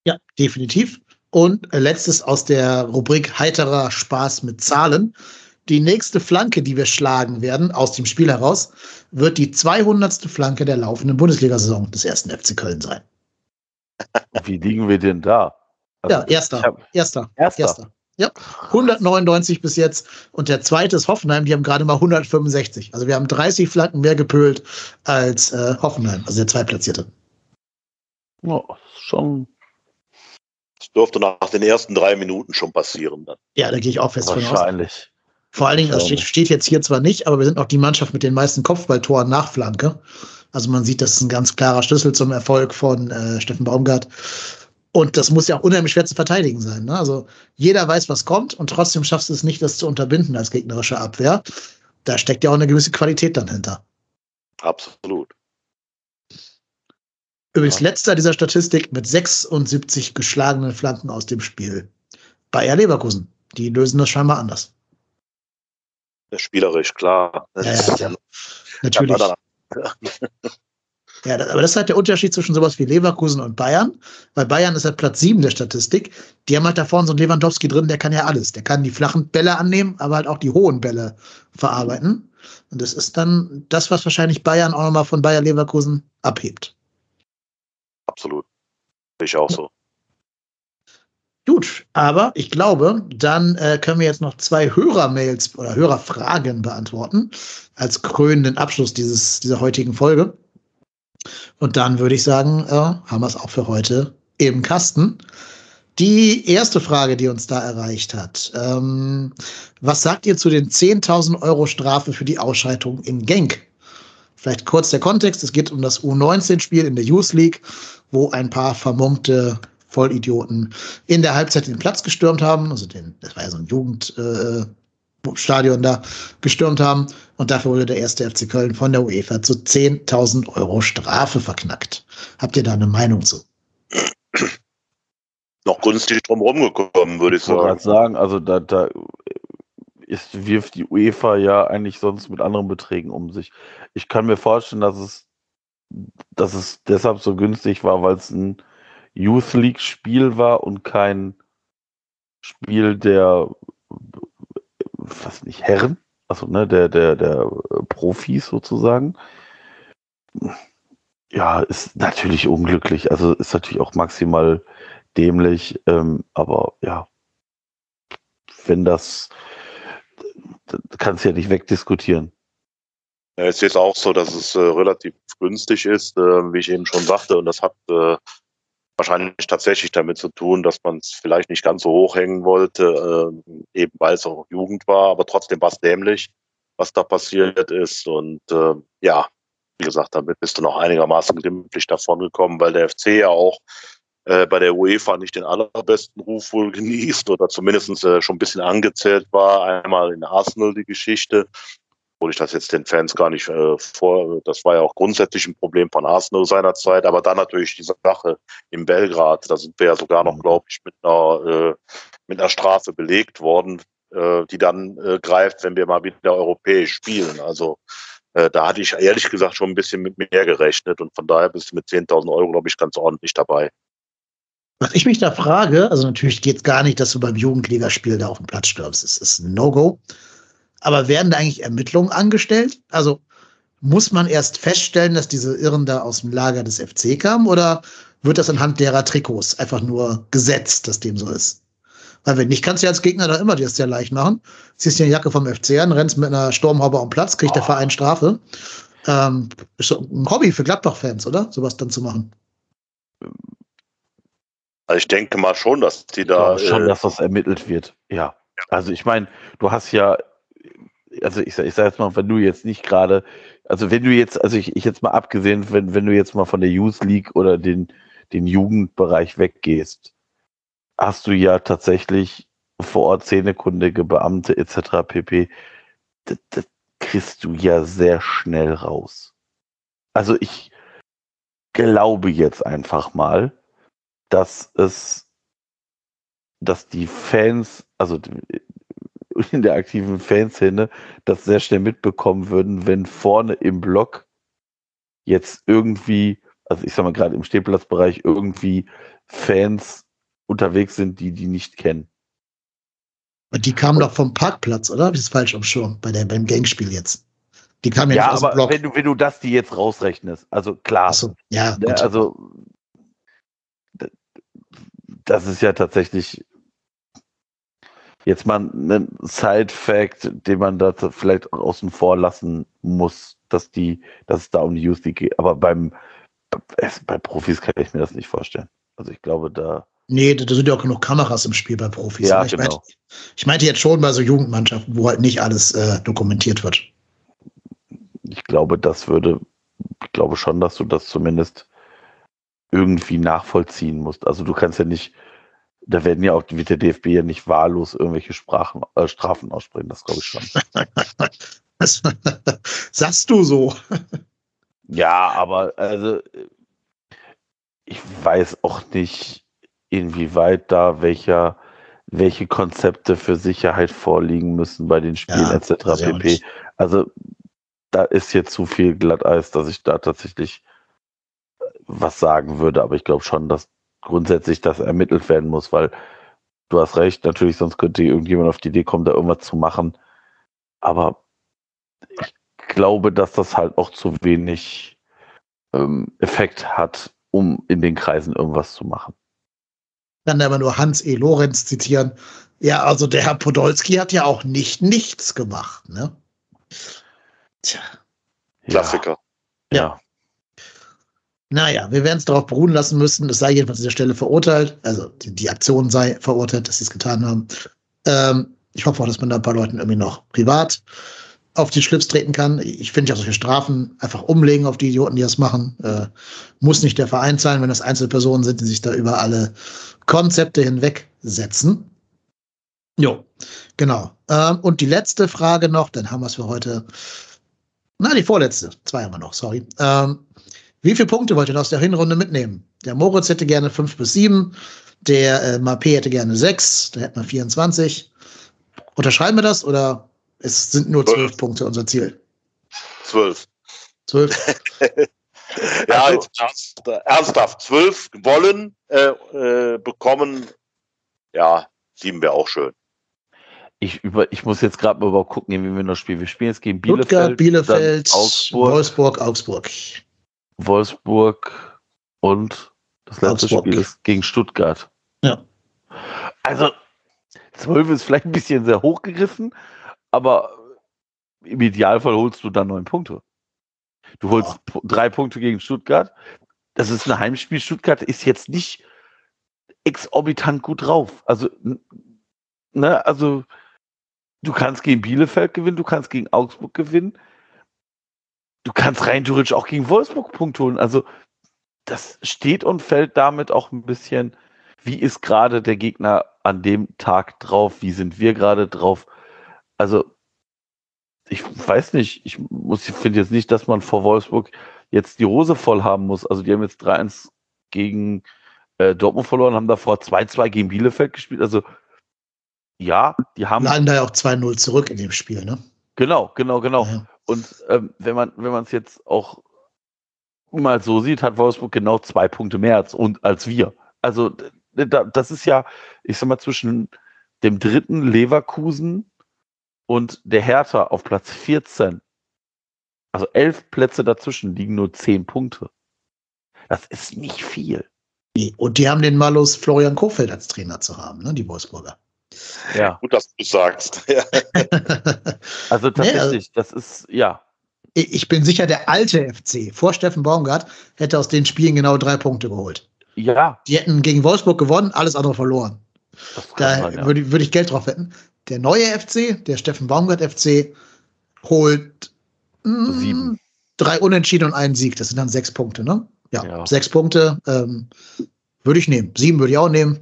[SPEAKER 1] Ja, definitiv. Und letztes aus der Rubrik heiterer Spaß mit Zahlen. Die nächste Flanke, die wir schlagen werden aus dem Spiel heraus, wird die 200. Flanke der laufenden Bundesliga-Saison des ersten FC Köln sein.
[SPEAKER 2] Wie liegen wir denn da?
[SPEAKER 1] Also ja, erster, hab, erster. Erster. Erster. Ja, 199 bis jetzt. Und der zweite ist Hoffenheim, die haben gerade mal 165. Also wir haben 30 Flanken mehr gepölt als äh, Hoffenheim, also der Zweitplatzierte.
[SPEAKER 2] Ja, schon.
[SPEAKER 3] Das dürfte nach den ersten drei Minuten schon passieren dann.
[SPEAKER 1] Ja, da gehe ich auch fest
[SPEAKER 2] von aus. Wahrscheinlich.
[SPEAKER 1] Vor allen Dingen, das steht, steht, jetzt hier zwar nicht, aber wir sind auch die Mannschaft mit den meisten Kopfballtoren nach Flanke. Also man sieht, das ist ein ganz klarer Schlüssel zum Erfolg von äh, Steffen Baumgart. Und das muss ja auch unheimlich schwer zu verteidigen sein. Ne? Also jeder weiß, was kommt und trotzdem schaffst du es nicht, das zu unterbinden als gegnerische Abwehr. Da steckt ja auch eine gewisse Qualität dann hinter.
[SPEAKER 3] Absolut.
[SPEAKER 1] Übrigens letzter dieser Statistik mit 76 geschlagenen Flanken aus dem Spiel. Bayer Leverkusen. Die lösen das scheinbar anders.
[SPEAKER 3] Spielerisch, klar.
[SPEAKER 1] Ja, ja, ja. Natürlich. Ja, aber das ist halt der Unterschied zwischen sowas wie Leverkusen und Bayern. Weil Bayern ist halt Platz 7 der Statistik. Die haben halt da vorne so einen Lewandowski drin, der kann ja alles. Der kann die flachen Bälle annehmen, aber halt auch die hohen Bälle verarbeiten. Und das ist dann das, was wahrscheinlich Bayern auch nochmal von Bayer Leverkusen abhebt.
[SPEAKER 3] Absolut. Ich auch so.
[SPEAKER 1] Gut, aber ich glaube, dann äh, können wir jetzt noch zwei Hörermails oder Hörerfragen beantworten als krönenden Abschluss dieses, dieser heutigen Folge. Und dann würde ich sagen, äh, haben wir es auch für heute im Kasten. Die erste Frage, die uns da erreicht hat. Ähm, was sagt ihr zu den 10.000 Euro Strafe für die Ausschaltung in Genk? Vielleicht kurz der Kontext. Es geht um das U19-Spiel in der Youth League, wo ein paar vermummte Vollidioten in der Halbzeit den Platz gestürmt haben. Also den, das war ja so ein Jugendstadion äh, da gestürmt haben. Und dafür wurde der erste FC Köln von der UEFA zu 10.000 Euro Strafe verknackt. Habt ihr da eine Meinung zu?
[SPEAKER 3] Noch günstig drum rumgekommen, würde ich,
[SPEAKER 2] ich sagen. sagen. Also da, da ist, wirft die UEFA ja eigentlich sonst mit anderen Beträgen um sich. Ich kann mir vorstellen, dass es, dass es deshalb so günstig war, weil es ein Youth League Spiel war und kein Spiel der, was nicht, Herren, also ne, der, der, der Profis sozusagen. Ja, ist natürlich unglücklich, also ist natürlich auch maximal dämlich, ähm, aber ja, wenn das, das kannst du ja nicht wegdiskutieren.
[SPEAKER 3] Es ist auch so, dass es äh, relativ günstig ist, äh, wie ich eben schon sagte, und das hat äh, wahrscheinlich tatsächlich damit zu tun, dass man es vielleicht nicht ganz so hoch hängen wollte, äh, eben weil es auch Jugend war, aber trotzdem war es dämlich, was da passiert ist. Und äh, ja, wie gesagt, damit bist du noch einigermaßen glimpflich davon gekommen, weil der FC ja auch äh, bei der UEFA nicht den allerbesten Ruf wohl genießt oder zumindest schon ein bisschen angezählt war. Einmal in Arsenal die Geschichte obwohl ich das jetzt den Fans gar nicht äh, vor, das war ja auch grundsätzlich ein Problem von Arsenal seinerzeit, aber dann natürlich diese Sache in Belgrad, da sind wir ja sogar noch, glaube ich, mit einer, äh, mit einer Strafe belegt worden, äh, die dann äh, greift, wenn wir mal wieder europäisch spielen. Also äh, da hatte ich ehrlich gesagt schon ein bisschen mit mehr gerechnet und von daher bist du mit 10.000 Euro, glaube ich, ganz ordentlich dabei.
[SPEAKER 1] Was ich mich da frage, also natürlich geht es gar nicht, dass du beim Jugendligaspiel da auf dem Platz stirbst. Es ist ein No-Go. Aber werden da eigentlich Ermittlungen angestellt? Also muss man erst feststellen, dass diese Irren da aus dem Lager des FC kamen oder wird das anhand derer Trikots einfach nur gesetzt, dass dem so ist? Weil wenn nicht, kannst du ja als Gegner da immer dir das sehr leicht machen. Ziehst dir eine Jacke vom FC an, rennst mit einer Sturmhaube am Platz, kriegt der Verein Strafe. Ähm, ist so ein Hobby für Gladbach-Fans, oder? Sowas dann zu machen.
[SPEAKER 3] Also ich denke mal schon, dass die da.
[SPEAKER 2] Ja, schon, äh, dass das ermittelt wird. Ja. Also ich meine, du hast ja also ich, ich sage jetzt mal, wenn du jetzt nicht gerade, also wenn du jetzt, also ich, ich jetzt mal abgesehen, wenn, wenn du jetzt mal von der Youth League oder den, den Jugendbereich weggehst, hast du ja tatsächlich vor Ort zähnekundige Beamte etc. pp. Das, das kriegst du ja sehr schnell raus. Also ich glaube jetzt einfach mal, dass es, dass die Fans, also in der aktiven Fanszene das sehr schnell mitbekommen würden, wenn vorne im Block jetzt irgendwie, also ich sag mal gerade im Stehplatzbereich irgendwie Fans unterwegs sind, die die nicht kennen.
[SPEAKER 1] Und die kamen doch vom Parkplatz, oder? Habe ich falsch am Schirm bei der, beim Gangspiel jetzt? Die kamen
[SPEAKER 2] ja, ja nicht aus aber dem Block. Wenn du, wenn du das die jetzt rausrechnest, also klar.
[SPEAKER 1] So, ja,
[SPEAKER 2] ne, gut. Also das ist ja tatsächlich jetzt mal einen Side-Fact, den man da vielleicht außen vor lassen muss, dass die, dass es da um die Youth League geht. Aber beim, bei Profis kann ich mir das nicht vorstellen. Also ich glaube, da.
[SPEAKER 1] Nee, da sind ja auch genug Kameras im Spiel bei Profis.
[SPEAKER 2] Ja,
[SPEAKER 1] ich,
[SPEAKER 2] genau.
[SPEAKER 1] meinte, ich meinte jetzt schon bei so Jugendmannschaften, wo halt nicht alles äh, dokumentiert wird.
[SPEAKER 2] Ich glaube, das würde, ich glaube schon, dass du das zumindest irgendwie nachvollziehen musst. Also du kannst ja nicht da werden ja auch, wird der DFB ja nicht wahllos irgendwelche Sprachen, äh, Strafen aussprechen, das glaube ich schon.
[SPEAKER 1] das sagst du so.
[SPEAKER 2] Ja, aber also ich weiß auch nicht, inwieweit da welcher, welche Konzepte für Sicherheit vorliegen müssen bei den Spielen
[SPEAKER 1] Ja,
[SPEAKER 2] etc. pp. Also da ist jetzt zu viel Glatteis, dass ich da tatsächlich was sagen würde, aber ich glaube schon, dass grundsätzlich das ermittelt werden muss, weil du hast recht, natürlich, sonst könnte irgendjemand auf die Idee kommen, da irgendwas zu machen. Aber ich glaube, dass das halt auch zu wenig ähm, Effekt hat, um in den Kreisen irgendwas zu machen.
[SPEAKER 1] Kann aber nur Hans E. Lorenz zitieren. Ja, also der Herr Podolski hat ja auch nicht nichts gemacht, ne? Tja.
[SPEAKER 3] Klassiker.
[SPEAKER 2] Ja.
[SPEAKER 1] Ja. Naja, wir werden es darauf beruhen lassen müssen. Es sei jedenfalls an dieser Stelle verurteilt. Also die, die Aktion sei verurteilt, dass sie es getan haben. Ähm, ich hoffe auch, dass man da ein paar Leuten irgendwie noch privat auf die Schlips treten kann. Ich finde ja solche Strafen einfach umlegen auf die Idioten, die das machen. Äh, muss nicht der Verein sein, wenn das Einzelpersonen sind, die sich da über alle Konzepte hinwegsetzen. Jo, genau. Ähm, und die letzte Frage noch, dann haben wir es für heute. Na, die vorletzte. Zwei haben wir noch, sorry. Ähm, wie viele Punkte wollt ihr denn aus der Hinrunde mitnehmen? Der Moritz hätte gerne fünf bis sieben. Der äh, Mappé hätte gerne sechs. Da hätten wir 24. Unterschreiben wir das oder es sind nur zwölf. Punkte unser Ziel?
[SPEAKER 3] Zwölf.
[SPEAKER 1] Zwölf?
[SPEAKER 3] Ja,
[SPEAKER 2] Also-
[SPEAKER 3] jetzt ernst, ernsthaft. Zwölf wollen äh, äh, bekommen. Ja, sieben wäre auch schön.
[SPEAKER 2] Ich, über, ich muss jetzt gerade mal überhaupt gucken, wen wir noch spielen. Wir spielen jetzt gegen
[SPEAKER 1] Stuttgart,
[SPEAKER 2] Bielefeld,
[SPEAKER 1] Bielefeld,
[SPEAKER 2] dann Augsburg,
[SPEAKER 1] Wolfsburg, Augsburg.
[SPEAKER 2] Wolfsburg und das letzte
[SPEAKER 1] Augsburg.
[SPEAKER 2] Spiel ist gegen Stuttgart.
[SPEAKER 1] Ja.
[SPEAKER 2] Also, 12 ist vielleicht ein bisschen sehr hochgegriffen, aber im Idealfall holst du dann neun Punkte. Du holst
[SPEAKER 1] Ja.
[SPEAKER 2] drei Punkte gegen Stuttgart. Das ist ein Heimspiel. Stuttgart ist jetzt nicht exorbitant gut drauf. Also, ne, also, du kannst gegen Bielefeld gewinnen, du kannst gegen Augsburg gewinnen. Du kannst rein theoretisch auch gegen Wolfsburg Punkt holen. Also, das steht und fällt damit auch ein bisschen, wie ist gerade der Gegner an dem Tag drauf, wie sind wir gerade drauf. Also, ich weiß nicht, ich muss, ich finde jetzt nicht, dass man vor Wolfsburg jetzt die Hose voll haben muss. Also, die haben jetzt 3-1 gegen äh, Dortmund verloren, haben davor 2-2 gegen Bielefeld gespielt. Also, ja, die haben.
[SPEAKER 1] Lagen da ja auch 2-0 zurück in dem Spiel, ne?
[SPEAKER 2] Genau, genau, genau.
[SPEAKER 1] Ja.
[SPEAKER 2] Und ähm, wenn man wenn es jetzt auch mal so sieht, hat Wolfsburg genau zwei Punkte mehr als, und, als wir. Also da, das ist ja, ich sag mal, zwischen dem dritten Leverkusen und der Hertha auf Platz 14. Also elf Plätze dazwischen liegen nur zehn Punkte. Das ist nicht viel.
[SPEAKER 1] Und die haben den Malus Florian Kofeld als Trainer zu haben, ne? Die Wolfsburger.
[SPEAKER 2] Ja.
[SPEAKER 3] Gut, dass du es sagst. Ja.
[SPEAKER 2] Also
[SPEAKER 1] Nee, also-
[SPEAKER 2] tatsächlich, das ist, ja.
[SPEAKER 1] Ich bin sicher, der alte FC vor Steffen Baumgart hätte aus den Spielen genau drei Punkte geholt.
[SPEAKER 2] Ja,
[SPEAKER 1] Die hätten gegen Wolfsburg gewonnen, alles andere verloren.
[SPEAKER 2] das kann
[SPEAKER 1] Da
[SPEAKER 2] man, ja.
[SPEAKER 1] würde ich- würde ich Geld drauf wetten. Der neue FC, der Steffen Baumgart FC, holt mm,
[SPEAKER 2] Sieben.
[SPEAKER 1] drei Unentschieden und einen Sieg. Das sind dann sechs Punkte, ne? Ja,
[SPEAKER 2] Ja.
[SPEAKER 1] sechs Punkte ähm, würde ich nehmen. Sieben würde ich auch nehmen.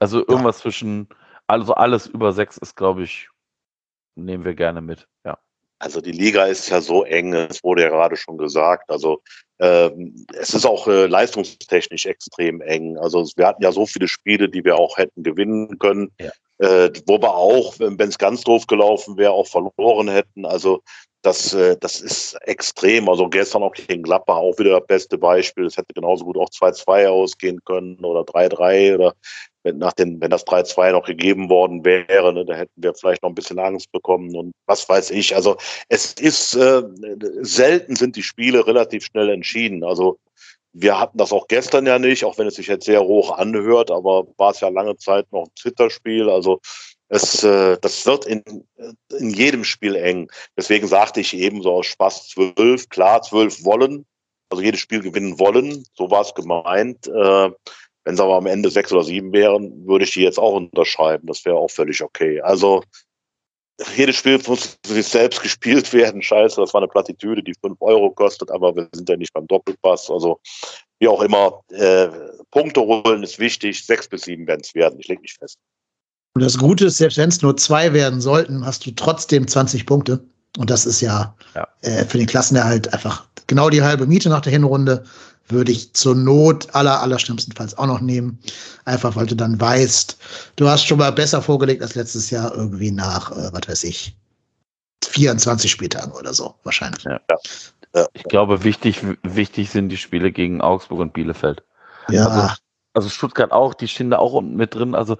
[SPEAKER 2] Also irgendwas zwischen, also alles über sechs ist, glaube ich, nehmen wir gerne mit. Ja.
[SPEAKER 3] Also die Liga ist ja so eng, es wurde ja gerade schon gesagt. Also ähm, es ist auch äh, leistungstechnisch extrem eng. Also wir hatten ja so viele Spiele, die wir auch hätten gewinnen können,
[SPEAKER 2] Ja.
[SPEAKER 3] äh, wo wir auch, wenn es ganz doof gelaufen wäre, auch verloren hätten. Also das, äh, das ist extrem. Also gestern auch gegen Gladbach auch wieder das beste Beispiel. Es hätte genauso gut auch 2-2 ausgehen können oder 3-3 oder wenn, nach den, wenn das 3-2 noch gegeben worden wäre, ne, da hätten wir vielleicht noch ein bisschen Angst bekommen und was weiß ich. Also es ist äh, selten sind die Spiele relativ schnell entschieden. Also wir hatten das auch gestern ja nicht, auch wenn es sich jetzt sehr hoch anhört, aber war es ja lange Zeit noch ein Zitterspiel. Also es, äh, das wird in, in jedem Spiel eng. Deswegen sagte ich eben so aus Spaß zwölf, klar, zwölf wollen, also jedes Spiel gewinnen wollen, so war es gemeint. Äh, wenn es aber am Ende sechs oder sieben wären, würde ich die jetzt auch unterschreiben. Das wäre auch völlig okay. Also jedes Spiel muss für sich selbst gespielt werden. Scheiße, das war eine Plattitüde, die fünf Euro kostet, aber wir sind ja nicht beim Doppelpass. Also wie auch immer, äh, Punkte holen ist wichtig. Sechs bis sieben werden es werden. Ich lege mich fest.
[SPEAKER 1] Und das Gute ist, selbst wenn es nur zwei werden sollten, hast du trotzdem 20 Punkte. Und das ist ja,
[SPEAKER 2] Ja.
[SPEAKER 1] Äh, für den Klassenerhalt einfach genau die halbe Miete nach der Hinrunde. Würde ich zur Not aller, aller schlimmstenfalls auch noch nehmen. Einfach weil du dann weißt, du hast schon mal besser vorgelegt als letztes Jahr irgendwie nach, äh, was weiß ich, 24 Spieltagen oder so, wahrscheinlich.
[SPEAKER 2] Ich glaube, wichtig, wichtig sind die Spiele gegen Augsburg und Bielefeld.
[SPEAKER 1] Ja,
[SPEAKER 2] Also- Also Stuttgart auch, die stehen da auch unten mit drin. Also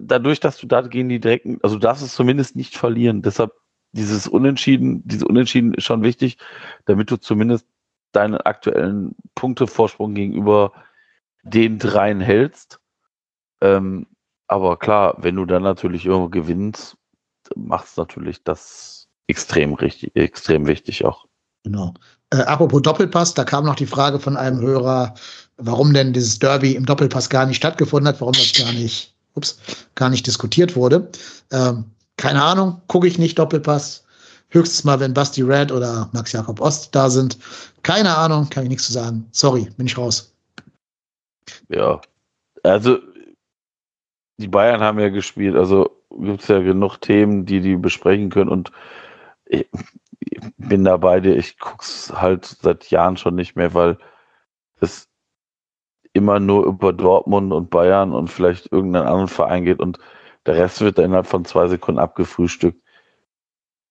[SPEAKER 2] dadurch, dass du da gegen die direkten, also du darfst es zumindest nicht verlieren. Deshalb dieses Unentschieden, diese Unentschieden ist schon wichtig, damit du zumindest deinen aktuellen Punktevorsprung gegenüber den dreien hältst. Ähm, aber klar, wenn du dann natürlich irgendwo gewinnst, macht es natürlich das extrem richtig, extrem wichtig auch.
[SPEAKER 1] Genau. Äh, apropos Doppelpass, da kam noch die Frage von einem Hörer, warum denn dieses Derby im Doppelpass gar nicht stattgefunden hat, warum das gar nicht, ups, gar nicht diskutiert wurde. Ähm, keine Ahnung, gucke ich nicht Doppelpass. Höchstens mal, wenn Basti Red oder Max Jakob Ost da sind. Keine Ahnung, kann ich nichts zu sagen. Sorry, bin ich raus.
[SPEAKER 2] Ja, also die Bayern haben ja gespielt, also gibt es ja genug Themen, die die besprechen können und ich, ich bin da bei dir, ich guck's halt seit Jahren schon nicht mehr, weil es immer nur über Dortmund und Bayern und vielleicht irgendeinen anderen Verein geht und der Rest wird dann innerhalb von zwei Sekunden abgefrühstückt.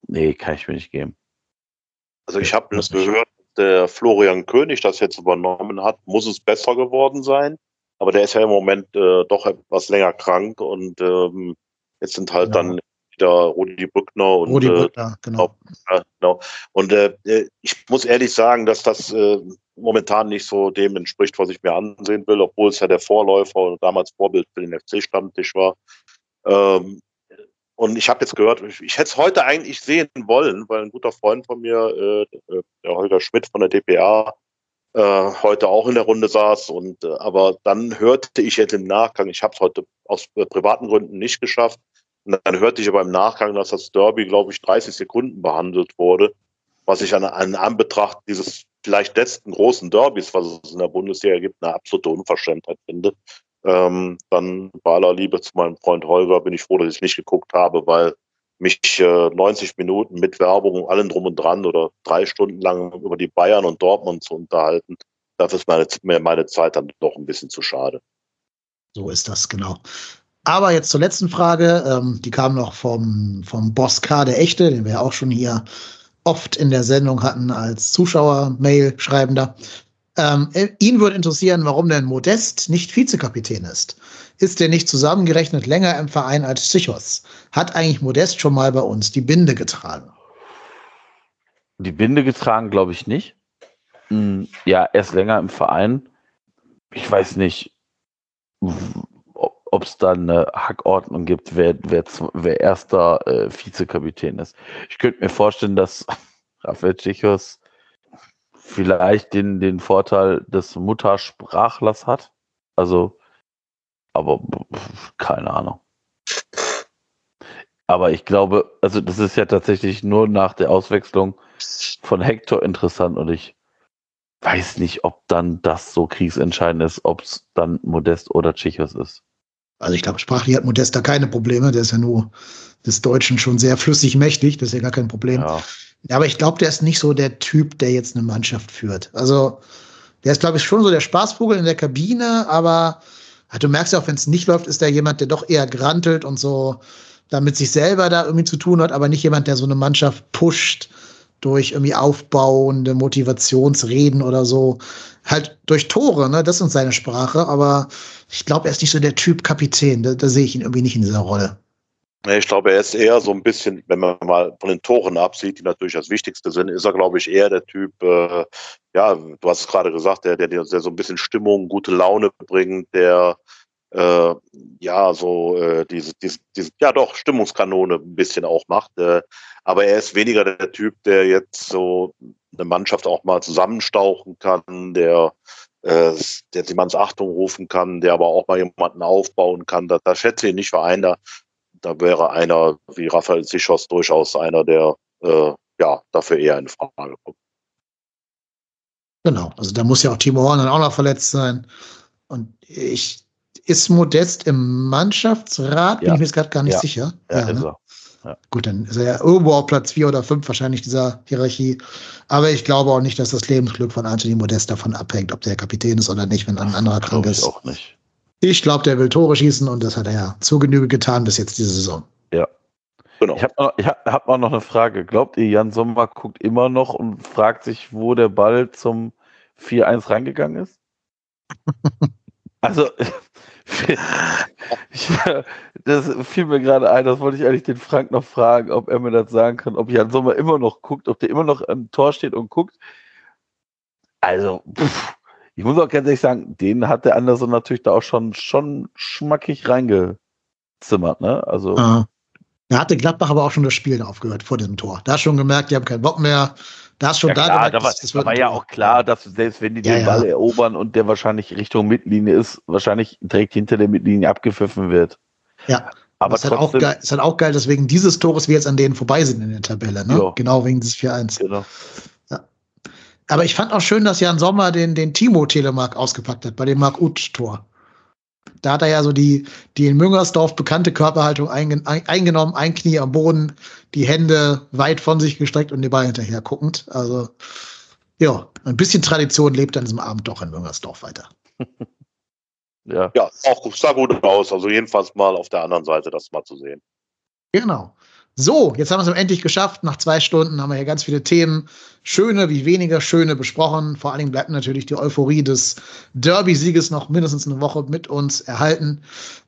[SPEAKER 2] Nee, kann ich mir nicht geben.
[SPEAKER 3] Also ich habe
[SPEAKER 1] Das
[SPEAKER 3] gehört, der Florian König das jetzt übernommen hat, muss es besser geworden sein. Aber der ist ja im Moment äh, doch etwas länger krank und ähm, jetzt sind halt
[SPEAKER 1] Genau.
[SPEAKER 3] dann wieder Rudi Brückner und
[SPEAKER 1] Rudi
[SPEAKER 3] äh,
[SPEAKER 1] Brückner, genau.
[SPEAKER 3] ja, genau. Und äh, äh, ich muss ehrlich sagen, dass das äh, momentan nicht so dem entspricht, was ich mir ansehen will, obwohl es ja der Vorläufer und damals Vorbild für den FC-Stammtisch war. Ähm, und ich habe jetzt gehört, ich, ich hätte es heute eigentlich sehen wollen, weil ein guter Freund von mir, äh, der Holger Schmidt von der DPA, äh, heute auch in der Runde saß. Und äh, aber dann hörte ich jetzt im Nachgang, ich habe es heute aus äh, privaten Gründen nicht geschafft. Und dann hörte ich aber im Nachgang, dass das Derby, glaube ich, 30 Sekunden behandelt wurde, was ich an, an Anbetracht dieses vielleicht letzten großen Derbys, was es in der Bundesliga gibt, eine absolute Unverschämtheit finde. Ähm, dann bei aller Liebe zu meinem Freund Holger bin ich froh, dass ich nicht geguckt habe, weil mich äh, 90 Minuten mit Werbung und allem drum und dran oder drei Stunden lang über die Bayern und Dortmund zu unterhalten, dafür ist meine, meine Zeit dann doch ein bisschen zu schade.
[SPEAKER 1] So ist das, genau. Aber jetzt zur letzten Frage. Ähm, die kam noch vom, vom Boss K, der Echte, den wir ja auch schon hier oft in der Sendung hatten als Zuschauer-Mail-Schreibender. Ähm, äh, ihn würde interessieren, warum denn Modest nicht Vizekapitän ist. Ist der nicht zusammengerechnet länger im Verein als Zichos? Hat eigentlich Modest schon mal bei uns die Binde getragen?
[SPEAKER 2] Die Binde getragen, glaube ich nicht. Hm, Ja, erst länger im Verein. Ich weiß nicht, ob es da eine Hackordnung gibt, wer, wer, wer erster äh, Vizekapitän ist. Ich könnte mir vorstellen, dass Rafael Chichos vielleicht den, den Vorteil des Muttersprachlers hat. Also, aber keine Ahnung. Aber ich glaube, also das ist ja tatsächlich nur nach der Auswechslung von Hector interessant und ich weiß nicht, ob dann das so kriegsentscheidend ist, ob es dann Modest oder Chichos ist.
[SPEAKER 1] Also ich glaube, sprachlich hat Modest da keine Probleme. Der ist ja nur des Deutschen schon sehr flüssig mächtig. Das ist ja gar kein Problem.
[SPEAKER 2] Ja,
[SPEAKER 1] aber ich glaube, der ist nicht so der Typ, der jetzt eine Mannschaft führt. Also, der ist, glaube ich, schon so der Spaßvogel in der Kabine, aber ja, du merkst ja auch, wenn es nicht läuft, ist der jemand, der doch eher grantelt und so damit sich selber da irgendwie zu tun hat, aber nicht jemand, der so eine Mannschaft pusht durch irgendwie aufbauende Motivationsreden oder so. Halt durch Tore, ne? Das ist seine Sprache, aber ich glaube, er ist nicht so der Typ Kapitän. Da, da sehe ich ihn irgendwie nicht in dieser Rolle.
[SPEAKER 3] Ich glaube, er ist eher so ein bisschen, wenn man mal von den Toren absieht, die natürlich das Wichtigste sind, ist er, glaube ich, eher der Typ, äh, ja, du hast es gerade gesagt, der, der, der so ein bisschen Stimmung, gute Laune bringt, der äh, ja so äh, diese, diese, diese, ja doch, Stimmungskanone ein bisschen auch macht. Äh, aber er ist weniger der Typ, der jetzt so eine Mannschaft auch mal zusammenstauchen kann, der äh, der jemand's Achtung rufen kann, der aber auch mal jemanden aufbauen kann. Da, da schätze ich nicht für einer, da wäre einer wie Raphael Sichos durchaus einer, der äh, ja dafür eher in Frage kommt.
[SPEAKER 1] Genau, also da muss ja auch Timo Horn dann auch noch verletzt sein. Und ich, ist Modest im Mannschaftsrat? Bin
[SPEAKER 2] Ja.
[SPEAKER 1] ich mir jetzt gerade gar nicht
[SPEAKER 2] Ja.
[SPEAKER 1] sicher.
[SPEAKER 2] ja, ist
[SPEAKER 1] ne?
[SPEAKER 2] er. Ja.
[SPEAKER 1] Gut, dann ist er ja irgendwo auf Platz 4 oder 5 wahrscheinlich dieser Hierarchie. Aber ich glaube auch nicht, dass das Lebensglück von Anthony Modest davon abhängt, ob der Kapitän ist oder nicht, wenn ein anderer krank
[SPEAKER 2] Glaube ich
[SPEAKER 1] ist.
[SPEAKER 2] auch nicht.
[SPEAKER 1] Ich glaube, der will Tore schießen und das hat er ja zur Genüge getan bis jetzt diese Saison.
[SPEAKER 3] Genau.
[SPEAKER 2] Ich habe noch, ich hab, hab auch noch eine Frage. Glaubt ihr, Jan Sommer guckt immer noch und fragt sich, wo der Ball zum 4-1 reingegangen ist? also, ich, das fiel mir gerade ein, das wollte ich eigentlich den Frank noch fragen, ob er mir das sagen kann, ob Jan Sommer immer noch guckt, ob der immer noch am Tor steht und guckt. Also, pff, ich muss auch ganz ehrlich sagen, den hat der Anderson natürlich da auch schon, schon schmackig reingezimmert, ne? Also,
[SPEAKER 1] Ja. Da hatte Gladbach aber auch schon das Spiel aufgehört vor diesem Tor. Da schon gemerkt, die haben keinen Bock mehr. Da hast schon
[SPEAKER 2] Ja,
[SPEAKER 1] da
[SPEAKER 2] klar,
[SPEAKER 1] gemerkt,
[SPEAKER 2] da war,
[SPEAKER 1] das- das
[SPEAKER 2] war ja auch klar, dass selbst wenn die
[SPEAKER 1] Ja,
[SPEAKER 2] den
[SPEAKER 1] ja.
[SPEAKER 2] Ball erobern und der wahrscheinlich Richtung Mittellinie ist, wahrscheinlich direkt hinter der Mittellinie abgepfiffen wird.
[SPEAKER 1] Ja.
[SPEAKER 2] Aber
[SPEAKER 1] es ist halt, auch geil, ist halt auch geil, dass wegen dieses Tores wir jetzt an denen vorbei sind in der Tabelle. Ne?
[SPEAKER 2] Ja.
[SPEAKER 1] Genau wegen dieses 4-1.
[SPEAKER 2] genau.
[SPEAKER 1] Aber ich fand auch schön, dass Jan Sommer den, den Timo Telemark ausgepackt hat bei dem Mark Uth-Tor. Da hat er ja so die, die in Müngersdorf bekannte Körperhaltung eingen, ein, eingenommen, ein Knie am Boden, die Hände weit von sich gestreckt und den Ball hinterher guckend. Also, ja, ein bisschen Tradition lebt an diesem Abend doch in Müngersdorf weiter.
[SPEAKER 2] Ja.
[SPEAKER 3] Ja, auch sah gut aus. Also jedenfalls mal auf der anderen Seite das mal zu sehen.
[SPEAKER 1] Genau. So, jetzt haben wir es endlich geschafft. Nach zwei Stunden haben wir hier ganz viele Themen, schöne wie weniger schöne, besprochen. Vor allen Dingen bleibt natürlich die Euphorie des Derby-Sieges noch mindestens eine Woche mit uns erhalten.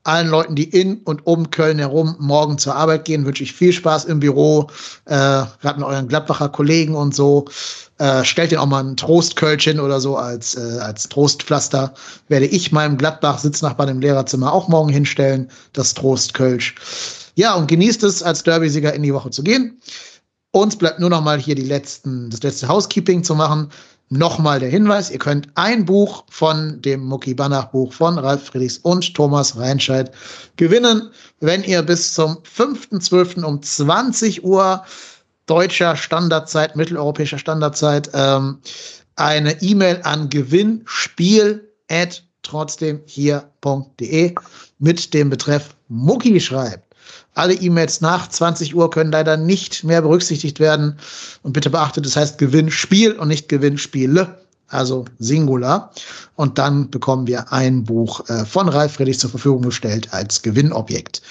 [SPEAKER 1] Allen Leuten, die in und um Köln herum morgen zur Arbeit gehen, wünsche ich viel Spaß im Büro, äh, gerade mit euren Gladbacher Kollegen und so. Äh, stellt ihr auch mal ein Trostkölchen oder so als, äh, als Trostpflaster. Werde ich meinem Gladbach-Sitznachbarn im Lehrerzimmer auch morgen hinstellen, das Trostkölsch. Ja, und genießt es, als Derby-Sieger in die Woche zu gehen. Uns bleibt nur noch mal hier die letzten, das letzte Housekeeping zu machen. Nochmal der Hinweis, ihr könnt ein Buch von dem Mucki Banach Buch von Ralf Friedrichs und Thomas Reinscheid gewinnen, wenn ihr bis zum 5.12. um 20 Uhr deutscher Standardzeit, mitteleuropäischer Standardzeit, ähm, eine E-Mail an gewinnspiel trotzdem hier.de mit dem Betreff Mucki schreibt. Alle E-Mails nach 20 Uhr können leider nicht mehr berücksichtigt werden. Und bitte beachtet, das heißt Gewinnspiel und nicht Gewinnspiele, also Singular. Und dann bekommen wir ein Buch äh, von Ralf Friedrich zur Verfügung gestellt als Gewinnobjekt.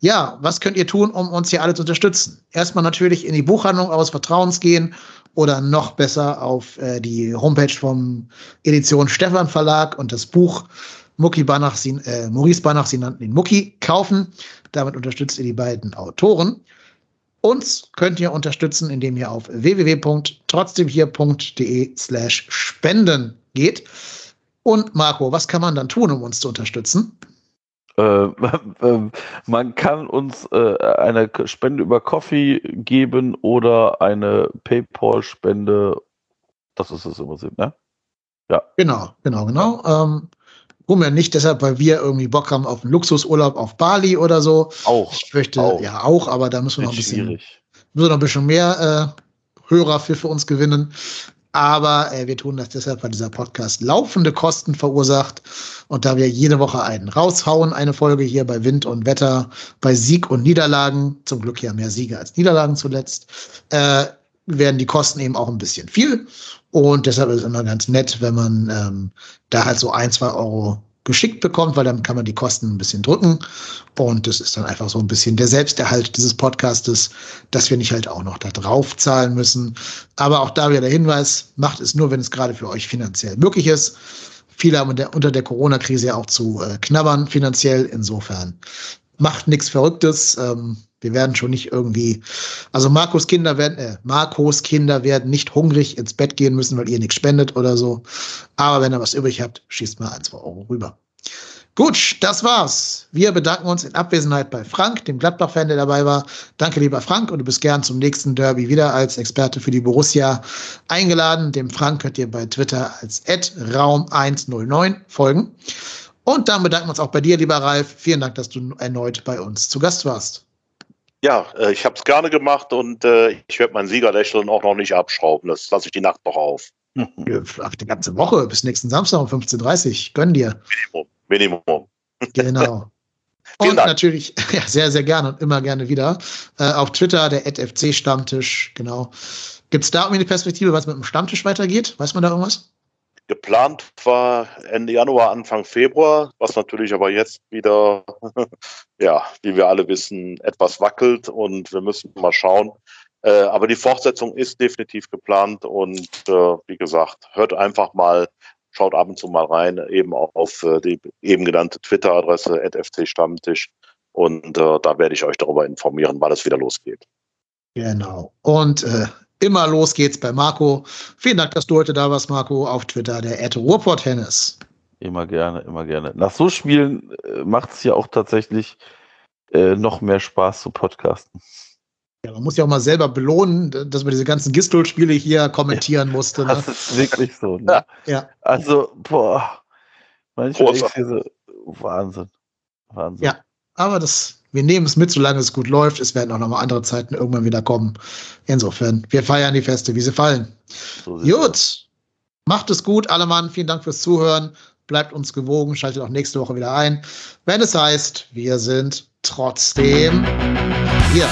[SPEAKER 1] Ja, was könnt ihr tun, um uns hier alle zu unterstützen? Erstmal natürlich in die Buchhandlung eures Vertrauens gehen oder noch besser auf äh, die Homepage vom Edition Stefan Verlag und das Buch Mucki Banach, sie, äh, Maurice Banach, sie nannten ihn Mucki, kaufen. Damit unterstützt ihr die beiden Autoren. Uns könnt ihr unterstützen, indem ihr auf www.trotzdemhier.de slash spenden geht. Und Marco, was kann man dann tun, um uns zu unterstützen?
[SPEAKER 2] Äh, ähm, man kann uns äh, eine Spende über Coffee geben oder eine PayPal-Spende. Das ist es im Prinzip, ne?
[SPEAKER 1] Genau, genau, genau. Ähm, ja nicht deshalb, weil wir irgendwie Bock haben auf einen Luxusurlaub auf Bali oder so.
[SPEAKER 2] Auch.
[SPEAKER 1] Ich möchte
[SPEAKER 2] Auch.
[SPEAKER 1] ja auch, aber da müssen wir noch ein bisschen,
[SPEAKER 2] schwierig.
[SPEAKER 1] müssen wir noch ein bisschen mehr äh, Hörer für, für uns gewinnen. Aber äh, wir tun das deshalb, weil dieser Podcast laufende Kosten verursacht. Und da wir jede Woche einen raushauen, eine Folge hier bei Wind und Wetter, bei Sieg und Niederlagen, zum Glück ja mehr Siege als Niederlagen zuletzt, äh, werden die Kosten eben auch ein bisschen viel. Und deshalb ist es immer ganz nett, wenn man ähm, da halt so ein, zwei Euro geschickt bekommt, weil dann kann man die Kosten ein bisschen drücken. Und das ist dann einfach so ein bisschen der Selbsterhalt dieses Podcastes, dass wir nicht halt auch noch da drauf zahlen müssen. Aber auch da wieder der Hinweis, macht es nur, wenn es gerade für euch finanziell möglich ist. Viele haben unter der, Corona-Krise ja auch zu äh, knabbern finanziell. Insofern macht nichts Verrücktes. Ähm, wir werden schon nicht irgendwie, also Markus Kinder werden, äh, Marcos Kinder werden nicht hungrig ins Bett gehen müssen, weil ihr nichts spendet oder so. Aber wenn ihr was übrig habt, schießt mal ein, zwei Euro rüber. Gut, das war's. Wir bedanken uns in Abwesenheit bei Frank, dem Gladbach-Fan, der dabei war. Danke, lieber Frank, und du bist gern zum nächsten Derby wieder als Experte für die Borussia eingeladen. Dem Frank könnt ihr bei Twitter als Raum109 folgen. Und dann bedanken wir uns auch bei dir, lieber Ralf. Vielen Dank, dass du erneut bei uns zu Gast warst.
[SPEAKER 3] Ja, äh, ich habe es gerne gemacht und äh, ich werde mein Siegerlächeln auch noch nicht abschrauben. Das lasse ich die Nacht noch auf.
[SPEAKER 1] Ach, die ganze Woche bis nächsten Samstag um 15.30 Uhr. Gönn dir.
[SPEAKER 3] Minimum. Minimum.
[SPEAKER 1] Genau. Und natürlich, ja, sehr, sehr gerne und immer gerne wieder. Äh, auf Twitter, der FC-Stammtisch, genau. Gibt es da irgendwie eine Perspektive, was mit dem Stammtisch weitergeht? Weiß man da irgendwas?
[SPEAKER 3] Geplant war Ende Januar, Anfang Februar, was natürlich aber jetzt wieder, ja, wie wir alle wissen, etwas wackelt und wir müssen mal schauen. Äh, aber die Fortsetzung ist definitiv geplant und äh, wie gesagt, hört einfach mal, schaut ab und zu mal rein, eben auch auf äh, die eben genannte Twitter-Adresse FC Stammtisch und äh, da werde ich euch darüber informieren, wann es wieder losgeht.
[SPEAKER 1] Genau. Und äh, immer los geht's bei Marco. Vielen Dank, dass du heute da warst, Marco, auf Twitter, der Ed Ruhrport-Hennis.
[SPEAKER 2] Immer gerne, immer gerne. Nach so Spielen äh, macht es ja auch tatsächlich äh, noch mehr Spaß zu podcasten.
[SPEAKER 1] Ja, man muss ja auch mal selber belohnen, dass man diese ganzen Gistol-Spiele hier kommentieren musste. Ne?
[SPEAKER 2] Das ist wirklich so. Ne?
[SPEAKER 1] Ja.
[SPEAKER 2] Also, boah. Manchmal du dir so, Wahnsinn. Wahnsinn.
[SPEAKER 1] Ja. Aber das, wir nehmen es mit, solange es gut läuft. Es werden auch noch mal andere Zeiten irgendwann wieder kommen. Insofern, wir feiern die Feste, wie sie fallen.
[SPEAKER 2] So.
[SPEAKER 1] Gut. Macht es gut, alle Mann. Vielen Dank fürs Zuhören. Bleibt uns gewogen. Schaltet auch nächste Woche wieder ein. Wenn es heißt, wir sind trotzdem hier.